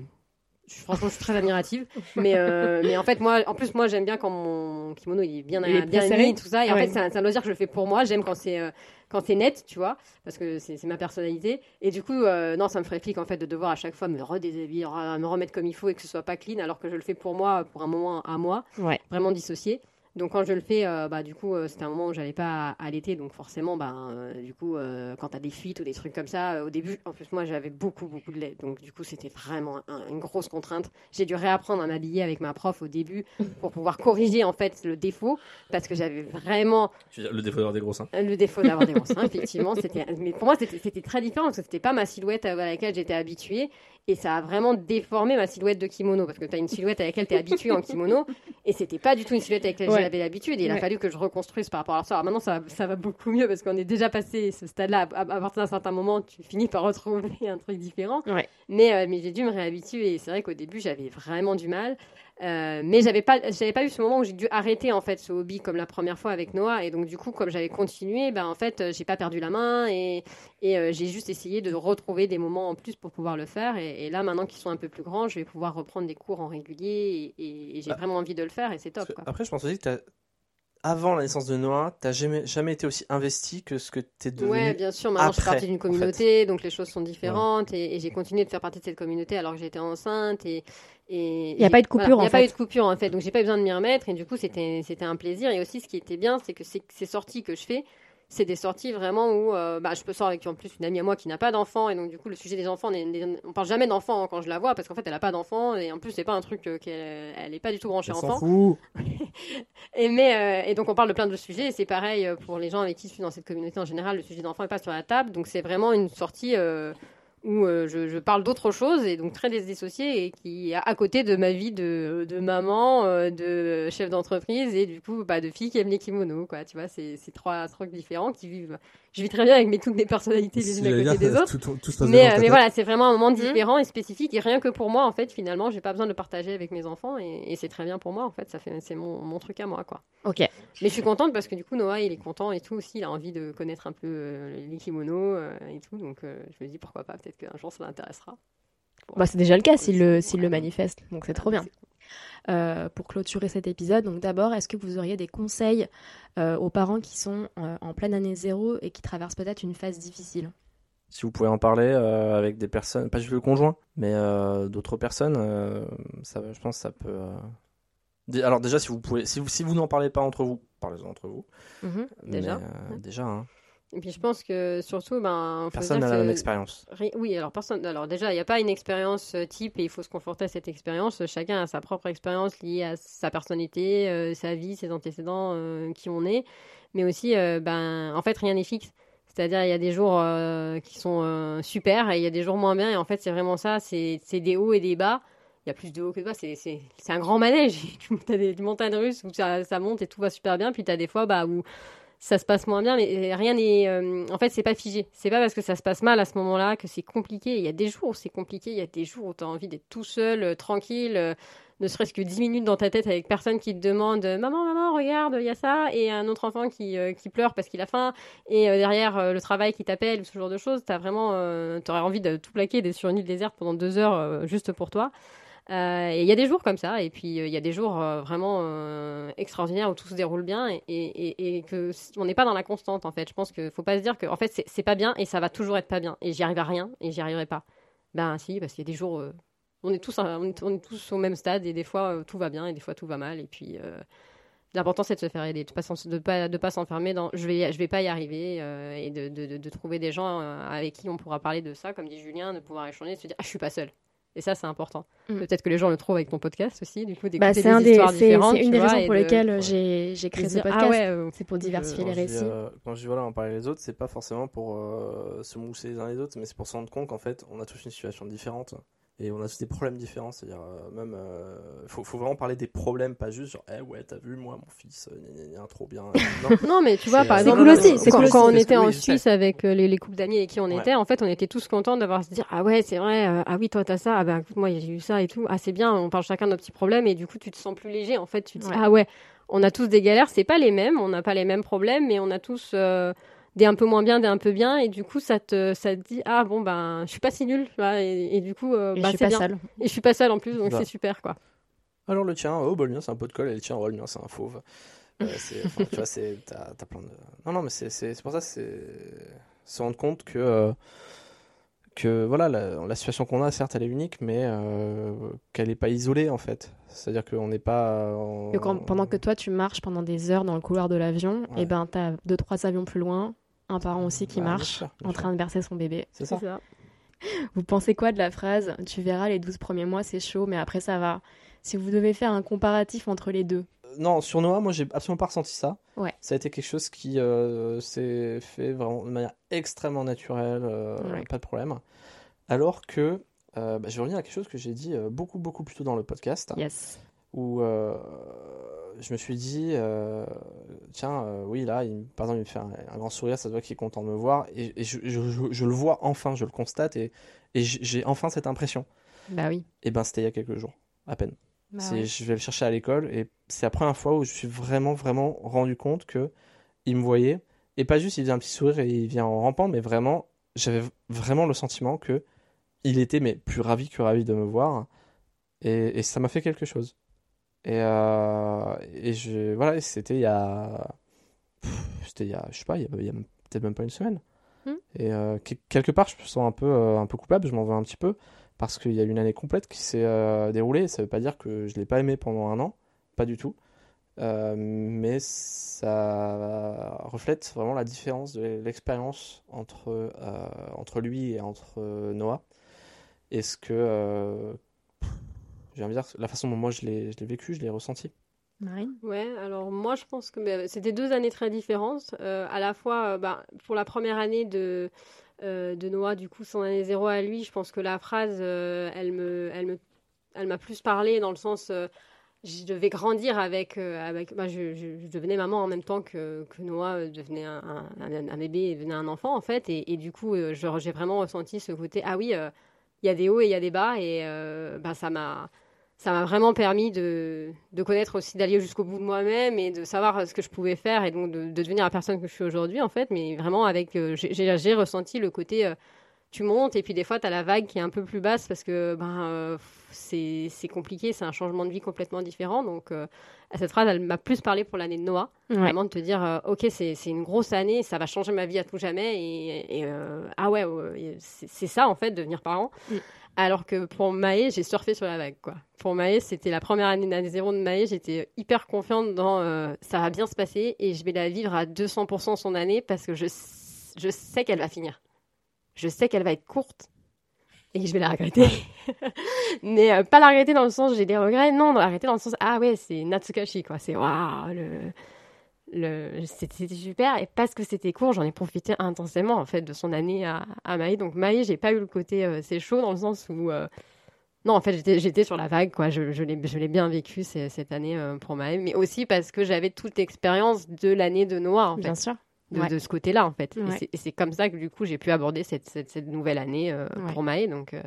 franchement je suis très admirative. Mais euh, mais en fait moi en plus moi j'aime bien quand mon kimono il est bien Il est bien mis tout ça. Et en fait c'est un, loisir que je fais pour moi. J'aime quand c'est euh, quand c'est net, tu vois, parce que c'est ma personnalité. Et du coup, euh, non, ça me ferait flic en fait de devoir à chaque fois me redéshabiller, re- me remettre comme il faut et que ce soit pas clean, alors que je le fais pour moi, pour un moment à moi, Ouais. vraiment dissocié. Donc quand je le fais, euh, bah du coup, euh, c'était un moment où j'allais pas allaiter, donc forcément, bah euh, du coup, quand t'as des fuites ou des trucs comme ça, au début, en plus moi j'avais beaucoup beaucoup de lait, donc du coup c'était vraiment un- une grosse contrainte. J'ai dû réapprendre à m'habiller avec ma prof au début pour pouvoir corriger en fait le défaut, parce que j'avais vraiment le défaut d'avoir des gros seins. le défaut d'avoir des gros seins, effectivement, c'était. Mais pour moi, c'était c'était très différent parce que c'était pas ma silhouette à laquelle j'étais habituée et ça a vraiment déformé ma silhouette de kimono parce que tu as une silhouette à laquelle tu es habitué en kimono et c'était pas du tout une silhouette avec laquelle Ouais. j'avais l'habitude. Et il a fallu que je reconstruise par rapport à ça. Alors maintenant, ça, va- ça va beaucoup mieux parce qu'on est déjà passé ce stade-là. À, à partir d'un certain moment, tu finis par retrouver un truc différent. Ouais. Mais, euh, mais j'ai dû me réhabituer et c'est vrai qu'au début, j'avais vraiment du mal. Euh, mais j'avais pas, j'avais pas eu ce moment où j'ai dû arrêter en fait ce hobby comme la première fois avec Noah et donc du coup comme j'avais continué, ben en fait j'ai pas perdu la main et, et euh, j'ai juste essayé de retrouver des moments en plus pour pouvoir le faire et, et là maintenant qu'ils sont un peu plus grands, je vais pouvoir reprendre des cours en régulier et, j'ai Ah. vraiment envie de le faire et c'est top quoi. Après, je pense aussi que t'as- avant la naissance de Noah, t'as jamais, jamais été aussi investi que ce que t'es devenu. Ouais, bien sûr. Maintenant, je suis après, partie d'une en communauté, donc les choses sont différentes, et, et j'ai continué de faire partie de cette communauté alors que j'étais enceinte. Et il Y a pas eu de coupure, en n'y a pas fait. eu de coupure en fait, donc j'ai pas eu besoin de m'y remettre, et du coup c'était c'était un plaisir. Et aussi, ce qui était bien, c'est que ces, sorties que je fais, c'est des sorties vraiment où euh, bah, je peux sortir avec en plus une amie à moi qui n'a pas d'enfant, et donc du coup le sujet des enfants, on parle jamais d'enfants hein, quand je la vois parce qu'en fait elle a pas d'enfant, et en plus c'est pas un truc euh, qu'elle elle est pas du tout branchée enfant. s'en fout. Et, mais, euh, et donc on parle de plein de sujets, et c'est pareil pour les gens avec qui je suis dans cette communauté en général, le sujet d'enfant n'est pas sur la table, donc c'est vraiment une sortie euh, où euh, je, parle d'autre chose, et donc très dissociée, et qui à côté de ma vie de, maman, euh, de chef d'entreprise, et du coup bah, de fille qui aime les kimonos, quoi, tu vois, c'est trois trucs différents qui vivent... Je vis très bien avec mes, toutes mes personnalités les unes à côté des autres. Tout, tout, tout se passe Mais, euh, mais voilà, c'est vraiment un moment Mhm. différent et spécifique. Et rien que pour moi, en fait, finalement, j'ai pas besoin de le partager avec mes enfants. Et, et c'est très bien pour moi, en fait. Ça fait, c'est mon, mon truc à moi, quoi. Ok. Mais je suis contente parce que du coup, Noah, il est content et tout aussi. Il a envie de connaître un peu euh, les kimonos euh, et tout. Donc, euh, je me dis pourquoi pas. Peut-être qu'un jour, ça l'intéressera. Bah, c'est déjà le cas s'il le, s'il le manifeste, donc c'est trop bien. Euh, pour clôturer cet épisode, donc d'abord, est-ce que vous auriez des conseils euh, aux parents qui sont euh, en pleine année zéro et qui traversent peut-être une phase difficile? Si vous pouvez en parler avec des personnes, pas juste le conjoint, mais d'autres personnes, ça, je pense que ça peut. Alors déjà, si vous pouvez, si vous, si vous n'en parlez pas entre vous, parlez-en entre vous. Déjà. Mais, euh, déjà, hein. Et puis, je pense que surtout, ben, faut personne n'a la que- même expérience. Ri- Oui, alors personne. Alors déjà, il n'y a pas une expérience euh, type et il faut se conforter à cette expérience. Chacun a sa propre expérience liée à sa personnalité, euh, sa vie, ses antécédents, euh, qui on est. Mais aussi, euh, ben, en fait, rien n'est fixe. C'est-à-dire, il y a des jours qui sont super et il y a des jours moins bien. Et en fait, c'est vraiment ça. C'est des hauts et des bas. Il y a plus de hauts que de bas. C'est un grand manège. tu as des, des montagnes russes où ça, ça monte et tout va super bien. Puis tu as des fois bah, où ça se passe moins bien. Mais rien n'est. euh, en fait, c'est pas figé. C'est pas parce que ça se passe mal à ce moment-là que c'est compliqué. Il y a des jours où c'est compliqué. Il y a des jours où tu as envie d'être tout seul, euh, tranquille. euh, ne serait-ce que 10 minutes dans ta tête avec personne qui te demande Maman, maman, regarde, il y a ça. Et un autre enfant qui, qui pleure parce qu'il a faim et derrière le travail qui t'appelle ce genre de choses, t'as vraiment, t'aurais envie de tout plaquer, d'être sur une île déserte pendant deux heures juste pour toi. Euh, il y a des jours comme ça, et puis euh, il y a des jours euh, vraiment extraordinaires où tout se déroule bien et, et, que on n'est pas dans la constante en fait. Je pense qu'il faut pas se dire que en fait c'est- pas bien et ça va toujours être pas bien et j'y arrive à rien et j'y arriverai pas. Ben si, parce qu'il y a des jours, on est tous, on est, tous au même stade et des fois tout va bien et des fois tout va mal et puis. L'important c'est de se faire aider, de pas pas s'enfermer dans je vais je vais pas y arriver et de, de, trouver des gens avec qui on pourra parler de ça, comme dit Julien, de pouvoir échanger, de se dire ah je suis pas seule. Et ça c'est important. Mm. Peut-être que les gens le trouvent avec ton podcast aussi, du coup d'écouter Bah, des c'est un des, c'est, différentes. c'est une des vois, raisons pour de- lesquelles j'ai, j'ai créé ce dire, podcast. Ah ouais, euh, C'est pour diversifier les récits. euh, quand je dis voilà, en parler les autres, c'est pas forcément pour euh, se mousser les uns les autres, mais c'est pour se rendre compte qu'en fait, on a tous une situation différente et on a tous des problèmes différents. C'est-à-dire, euh, même, euh, faut, faut vraiment parler des problèmes, pas juste genre, eh ouais, t'as vu, moi, mon fils, euh, gna, gna, gna, trop bien. Non, Non, mais tu vois, par c'est exemple, cool quand- aussi, c'est quand, cool quand aussi, on était en oui. Suisse avec euh, les, les couples d'amis avec qui on Ouais. était, en fait, on était tous contents d'avoir se dire ah ouais, c'est vrai, euh, ah oui, toi t'as ça, ah ben écoute, moi j'ai eu ça et tout, ah c'est bien, on parle chacun de nos petits problèmes et du coup tu te sens plus léger. En fait, tu te dis Ouais. ah ouais, on a tous des galères, c'est pas les mêmes, on n'a pas les mêmes problèmes, mais on a tous euh, des un peu moins bien, des un peu bien et du coup ça te ça te dit ah bon ben je suis pas si vois, et, et du coup euh, Et bah, je suis c'est pas bien. seule. Et je suis pas seule en plus, donc Bah. c'est super quoi. Alors le tien, oh bah le mien c'est un pot de colle et le tien, oh le mien c'est un fauve. Euh, tu vois, c'est, t'as, t'as plein de. Non, non, mais c'est, c'est, c'est pour ça, c'est se rendre compte que, euh, que voilà, la, la situation qu'on a, certes, elle est unique, mais euh, qu'elle n'est pas isolée en fait. C'est-à-dire qu'on n'est pas. en- Que quand- pendant que toi, tu marches pendant des heures dans le couloir de l'avion, Ouais. et ben, t'as deux, trois avions plus loin, un parent aussi qui Bah, bien marche, sûr, bien en train de bercer son bébé. C'est ça. Vous pensez quoi de la phrase Tu verras, les 12 premiers mois, c'est chaud, mais après, ça va. Si vous devez faire un comparatif entre les deux. Non, sur Noah, moi j'ai absolument pas ressenti ça. Ouais. Ça a été quelque chose qui euh, s'est fait vraiment de manière extrêmement naturelle, euh, Ouais. pas de problème. Alors que, euh, bah, je vais revenir à quelque chose que j'ai dit euh, beaucoup, beaucoup plus tôt dans le podcast, Yes. Où euh, je me suis dit, euh, tiens, euh, oui, là, il, par exemple, il me fait un, un grand sourire, ça se voit qu'il est content de me voir, et, et je, je- je- je le vois enfin, je le constate, et, j'ai enfin cette impression. Bah oui. Et ben, c'était il y a quelques jours, à peine. Bah ouais. Je vais le chercher à l'école et c'est la première fois où je suis vraiment, vraiment rendu compte que il me voyait. Et pas juste il faisait un petit sourire et il vient en rampant, mais vraiment, j'avais vraiment le sentiment que il était mais plus ravi que ravi de me voir. Et, et ça m'a fait quelque chose. Et, euh, et je, voilà, et c'était il y a. C'était il y a, je sais pas, il y a, peut-être même pas une semaine. Hmm. Et euh, que- quelque part, je me sens un peu, euh, un peu coupable, je m'en veux un petit peu parce qu'il y a une année complète qui s'est euh, déroulée. Ça veut pas dire que je l'ai pas aimé pendant un an, pas du tout. Mais ça reflète vraiment la différence de l'expérience entre, entre lui et entre Noah. Est-ce que, euh, pff, j'ai envie de dire, la façon dont moi je l'ai je l'ai vécu, je l'ai ressenti. Marine Ouais, alors moi je pense que bah, c'était deux années très différentes. Euh, à la fois, euh, bah, pour la première année de, euh, de Noah, du coup, son année zéro à lui, je pense que la phrase, euh, elle me, elle me, elle m'a plus parlé dans le sens, euh, je devais grandir avec, euh, avec, bah, je, je- je devenais maman en même temps que, que Noah euh, devenait un, un, un- bébé et devenait un enfant en fait, et, et du coup, euh, je- j'ai vraiment ressenti ce côté, ah oui, euh, il y a des hauts et il y a des bas, et euh, bah, ça m'a ça m'a vraiment permis de, de connaître aussi, d'aller jusqu'au bout de moi-même et de savoir ce que je pouvais faire et donc de, de devenir la personne que je suis aujourd'hui, en fait. Mais vraiment, avec, euh, j'ai- ressenti le côté, euh, tu montes et puis des fois, tu as la vague qui est un peu plus basse parce que ben, euh, c'est c'est compliqué, c'est un changement de vie complètement différent. Donc, euh, cette phrase, elle m'a plus parlé pour l'année de Noah. Ouais. Vraiment de te dire, ok, c'est c'est une grosse année, ça va changer ma vie à tout jamais. Et, et, ah ouais, c'est ça, en fait, devenir parent. Mm. Alors que pour Maë, j'ai surfé sur la vague. Pour Maë, c'était la première année d'année zéro de Maë. J'étais hyper confiante dans euh, ça va bien se passer et je vais la vivre à 200% son année parce que je, je sais qu'elle va finir. Je sais qu'elle va être courte et je vais la regretter. Mais euh, pas la regretter dans le sens j'ai des regrets, non, la regretter dans le sens ah ouais, c'est Natsukashi, quoi. C'est waouh. C'était super. Et parce que c'était court, j'en ai profité intensément en fait de son année à, à Maï. Donc Maï, j'ai pas eu le côté euh, c'est chaud dans le sens où euh, non, en fait, j'étais, j'étais sur la vague, quoi. Je, je, l'ai, je l'ai bien vécu c'est- cette année euh, pour Maë, mais aussi parce que j'avais toute l'expérience de l'année de Noah, en fait, Bien sûr. de, Ouais. de ce côté-là, en fait. Et Ouais. c'est- Et, c'est, comme ça que, du coup, j'ai pu aborder cette, cette, cette nouvelle année Ouais. pour Maë. Donc, euh,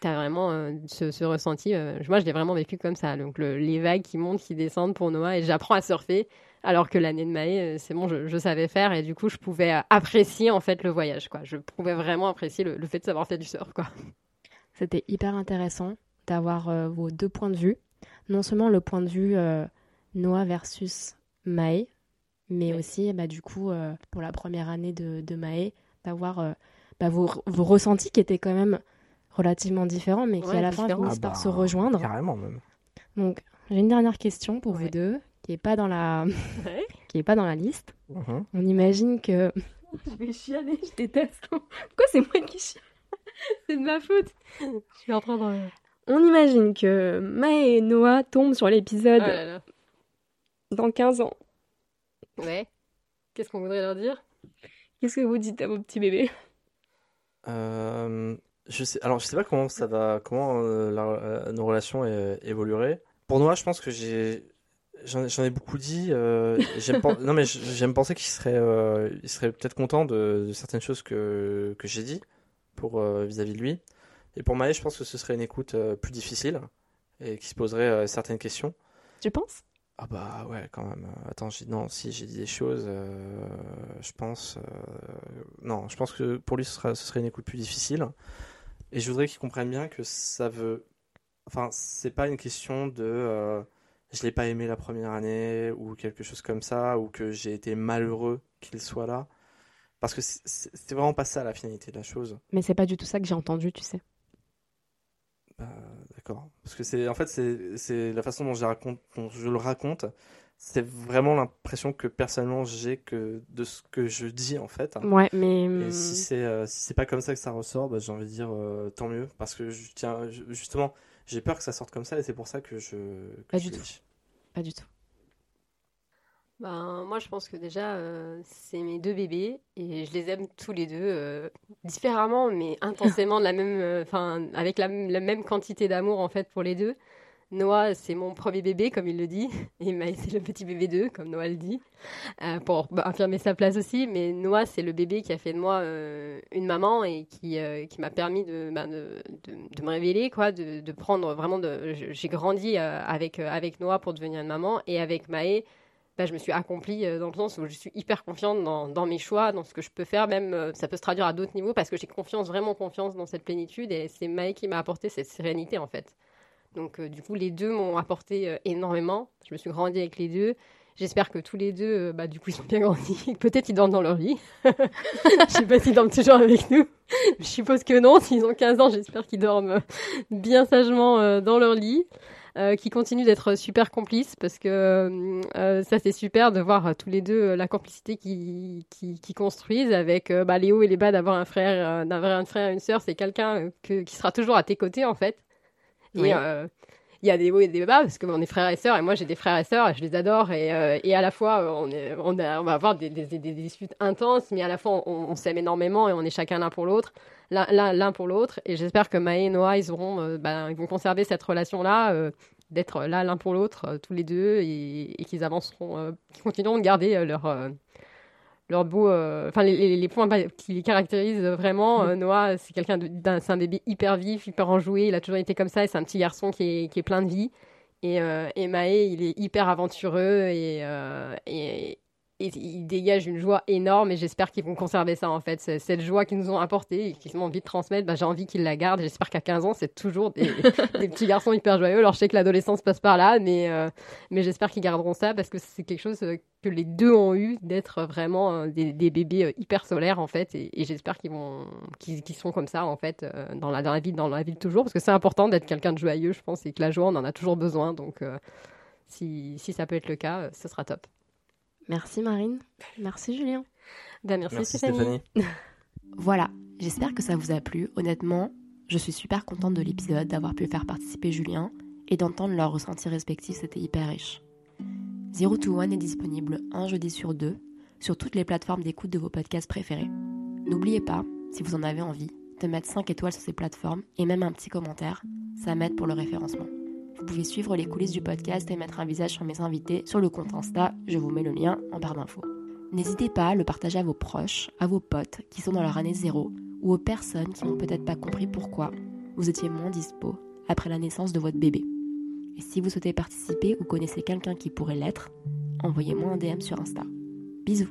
t'as vraiment ce, ce ressenti. moi, je l'ai vraiment vécu comme ça. Donc, le- les vagues qui montent, qui descendent pour Noah, et j'apprends à surfer. Alors que l'année de Maë, euh, c'est bon, je, je savais faire et du coup, je pouvais euh, apprécier en fait le voyage. Quoi. Je pouvais vraiment apprécier le, le fait de savoir faire du surf. Quoi. C'était hyper intéressant d'avoir euh, vos deux points de vue. Non seulement le point de vue euh, Noah versus Maë, mais Oui. aussi, bah, du coup, euh, pour la première année de, de Maë, d'avoir euh, bah, vos, vos ressentis qui étaient quand même relativement différents, mais qui Ouais, à la fin finissent Ah par bah, se rejoindre. Carrément même. Donc, j'ai une dernière question pour vous deux, qui est pas dans la, qui est pas dans la liste. Mhm. On imagine que Je vais chialer, je déteste. Pourquoi c'est moi qui chiale? C'est de ma faute. Je suis en train de. on imagine que Maë et Noah tombent sur l'épisode Oh là là. dans 15 ans. Ouais. Qu'est-ce qu'on voudrait leur dire? Qu'est-ce que vous dites à vos petits bébés? Euh, je sais, alors je sais pas comment ça va, comment euh, la- euh, nos relations évolueraient. Pour Noah, je pense que j'ai, j'en ai beaucoup dit. euh, pen- non mais j'aime penser qu'il serait, euh, il serait peut-être content de, de certaines choses que que j'ai dit pour euh, vis-à-vis de lui. Et pour Maë, je pense que ce serait une écoute plus difficile et qui se poserait certaines questions. Tu penses? Ah bah ouais, quand même. Attends, non, si j'ai dit des choses, je pense, non, je pense que pour lui ce sera, ce serait une écoute plus difficile. Et je voudrais qu'il comprenne bien que ça veut, enfin, c'est pas une question de, je l'ai pas aimé la première année ou quelque chose comme ça, ou que j'ai été malheureux qu'il soit là, parce que c'est- vraiment pas ça la finalité de la chose. Mais c'est pas du tout ça que j'ai entendu, tu sais. Bah, d'accord. Parce que c'est, en fait, c'est, la façon dont je, raconte, dont je le raconte. C'est vraiment l'impression que personnellement j'ai que de ce que je dis en fait. Ouais, mais Et si c'est, euh, si c'est pas comme ça que ça ressort, bah, j'ai envie de dire euh, tant mieux. Parce que je tiens, justement, j'ai peur que ça sorte comme ça et c'est pour ça que je. que Pas je du tout. pas du tout. Ben, moi, je pense que déjà, euh, c'est mes deux bébés et je les aime tous les deux euh, différemment, mais intensément, de la même, euh, enfin, avec la, la même quantité d'amour en fait pour les deux. Noah, c'est mon premier bébé, comme il le dit, et Maë, c'est le petit bébé 2, comme Noah le dit, euh, pour bah, affirmer sa place aussi. Mais Noah, c'est le bébé qui a fait de moi euh, une maman et qui, euh, qui m'a permis de, ben, de, de, me révéler, quoi, de, de prendre vraiment J'ai grandi avec, avec Noah pour devenir une maman, et avec Maë, bah, je me suis accomplie dans le sens où je suis hyper confiante dans, dans mes choix, dans ce que je peux faire, même ça peut se traduire à d'autres niveaux parce que j'ai confiance, vraiment confiance dans cette plénitude et c'est Maë qui m'a apporté cette sérénité en fait. Donc euh, du coup les deux m'ont apporté euh, énormément, je me suis grandie avec les deux. J'espère que tous les deux, euh, bah, du coup, ils sont bien grandis. Peut-être ils dorment dans leur lit. je sais pas s'ils dorment toujours avec nous. Je suppose que non. S'ils ont 15 ans, j'espère qu'ils dorment bien sagement dans leur lit qui continuent d'être super complices parce que ça c'est super de voir tous les deux la complicité qui, qui, qui construisent avec bah, les hauts et les bas d'avoir un frère, d'avoir un frère et une sœur, c'est quelqu'un que- qui sera toujours à tes côtés en fait. Et euh, il y a des hauts et des bas parce qu'on est frères et sœurs et moi j'ai des frères et sœurs et je les adore et, euh, et à la fois on, est, on, a- on va avoir des, des, des- des disputes intenses mais à la fois on, on s'aime énormément et on est chacun l'un pour l'autre l'un- pour l'autre et j'espère que Maë et Noah ils auront euh, ben, ils vont conserver cette relation là d'être là l'un pour l'autre tous les deux et, et qu'ils avanceront qu'ils continueront de garder leur leur beau euh, enfin les, les, les points qui les caractérisent vraiment euh, Noah c'est quelqu'un c'est un bébé hyper vif hyper enjoué. Il a toujours été comme ça et c'est un petit garçon qui est, qui est plein de vie. Et, euh, et Maë il est hyper aventureux et, euh, et, et il dégage une joie énorme et j'espère qu'ils vont conserver ça en fait. Cette joie qu'ils nous ont apportée et qu'ils ont envie de transmettre bah, j'ai envie qu'ils la gardent. J'espère qu'à 15 ans c'est toujours des, des petits garçons hyper joyeux. Alors je sais que l'adolescence passe par là mais, euh, mais j'espère qu'ils garderont ça parce que c'est quelque chose euh, que les deux ont eu d'être vraiment euh, des, des bébés hyper solaires en fait. Et, et j'espère qu'ils vont qu'ils sont comme ça en fait dans la dans la vie dans la vie toujours. Parce que c'est important d'être quelqu'un de joyeux je pense et que la joie on en a toujours besoin. Donc euh, si, si ça peut être le cas ce sera top Merci Marine. Merci Julien. ben, merci, Merci Stéphanie. Stéphanie. Voilà, j'espère que ça vous a plu. Honnêtement, je suis super contente de l'épisode, d'avoir pu faire participer Julien et d'entendre leurs ressentis respectifs, c'était hyper riche. Zero to One est disponible un jeudi sur deux sur toutes les plateformes d'écoute de vos podcasts préférés. N'oubliez pas, si vous en avez envie, de mettre 5 étoiles sur ces plateformes et même un petit commentaire, ça m'aide pour le référencement. Vous pouvez suivre les coulisses du podcast et mettre un visage sur mes invités sur le compte Insta, je vous mets le lien en barre d'infos. N'hésitez pas à le partager à vos proches, à vos potes qui sont dans leur année zéro, ou aux personnes qui n'ont peut-être pas compris pourquoi vous étiez moins dispo après la naissance de votre bébé. Et si vous souhaitez participer ou connaissez quelqu'un qui pourrait l'être, envoyez-moi un DM sur Insta. Bisous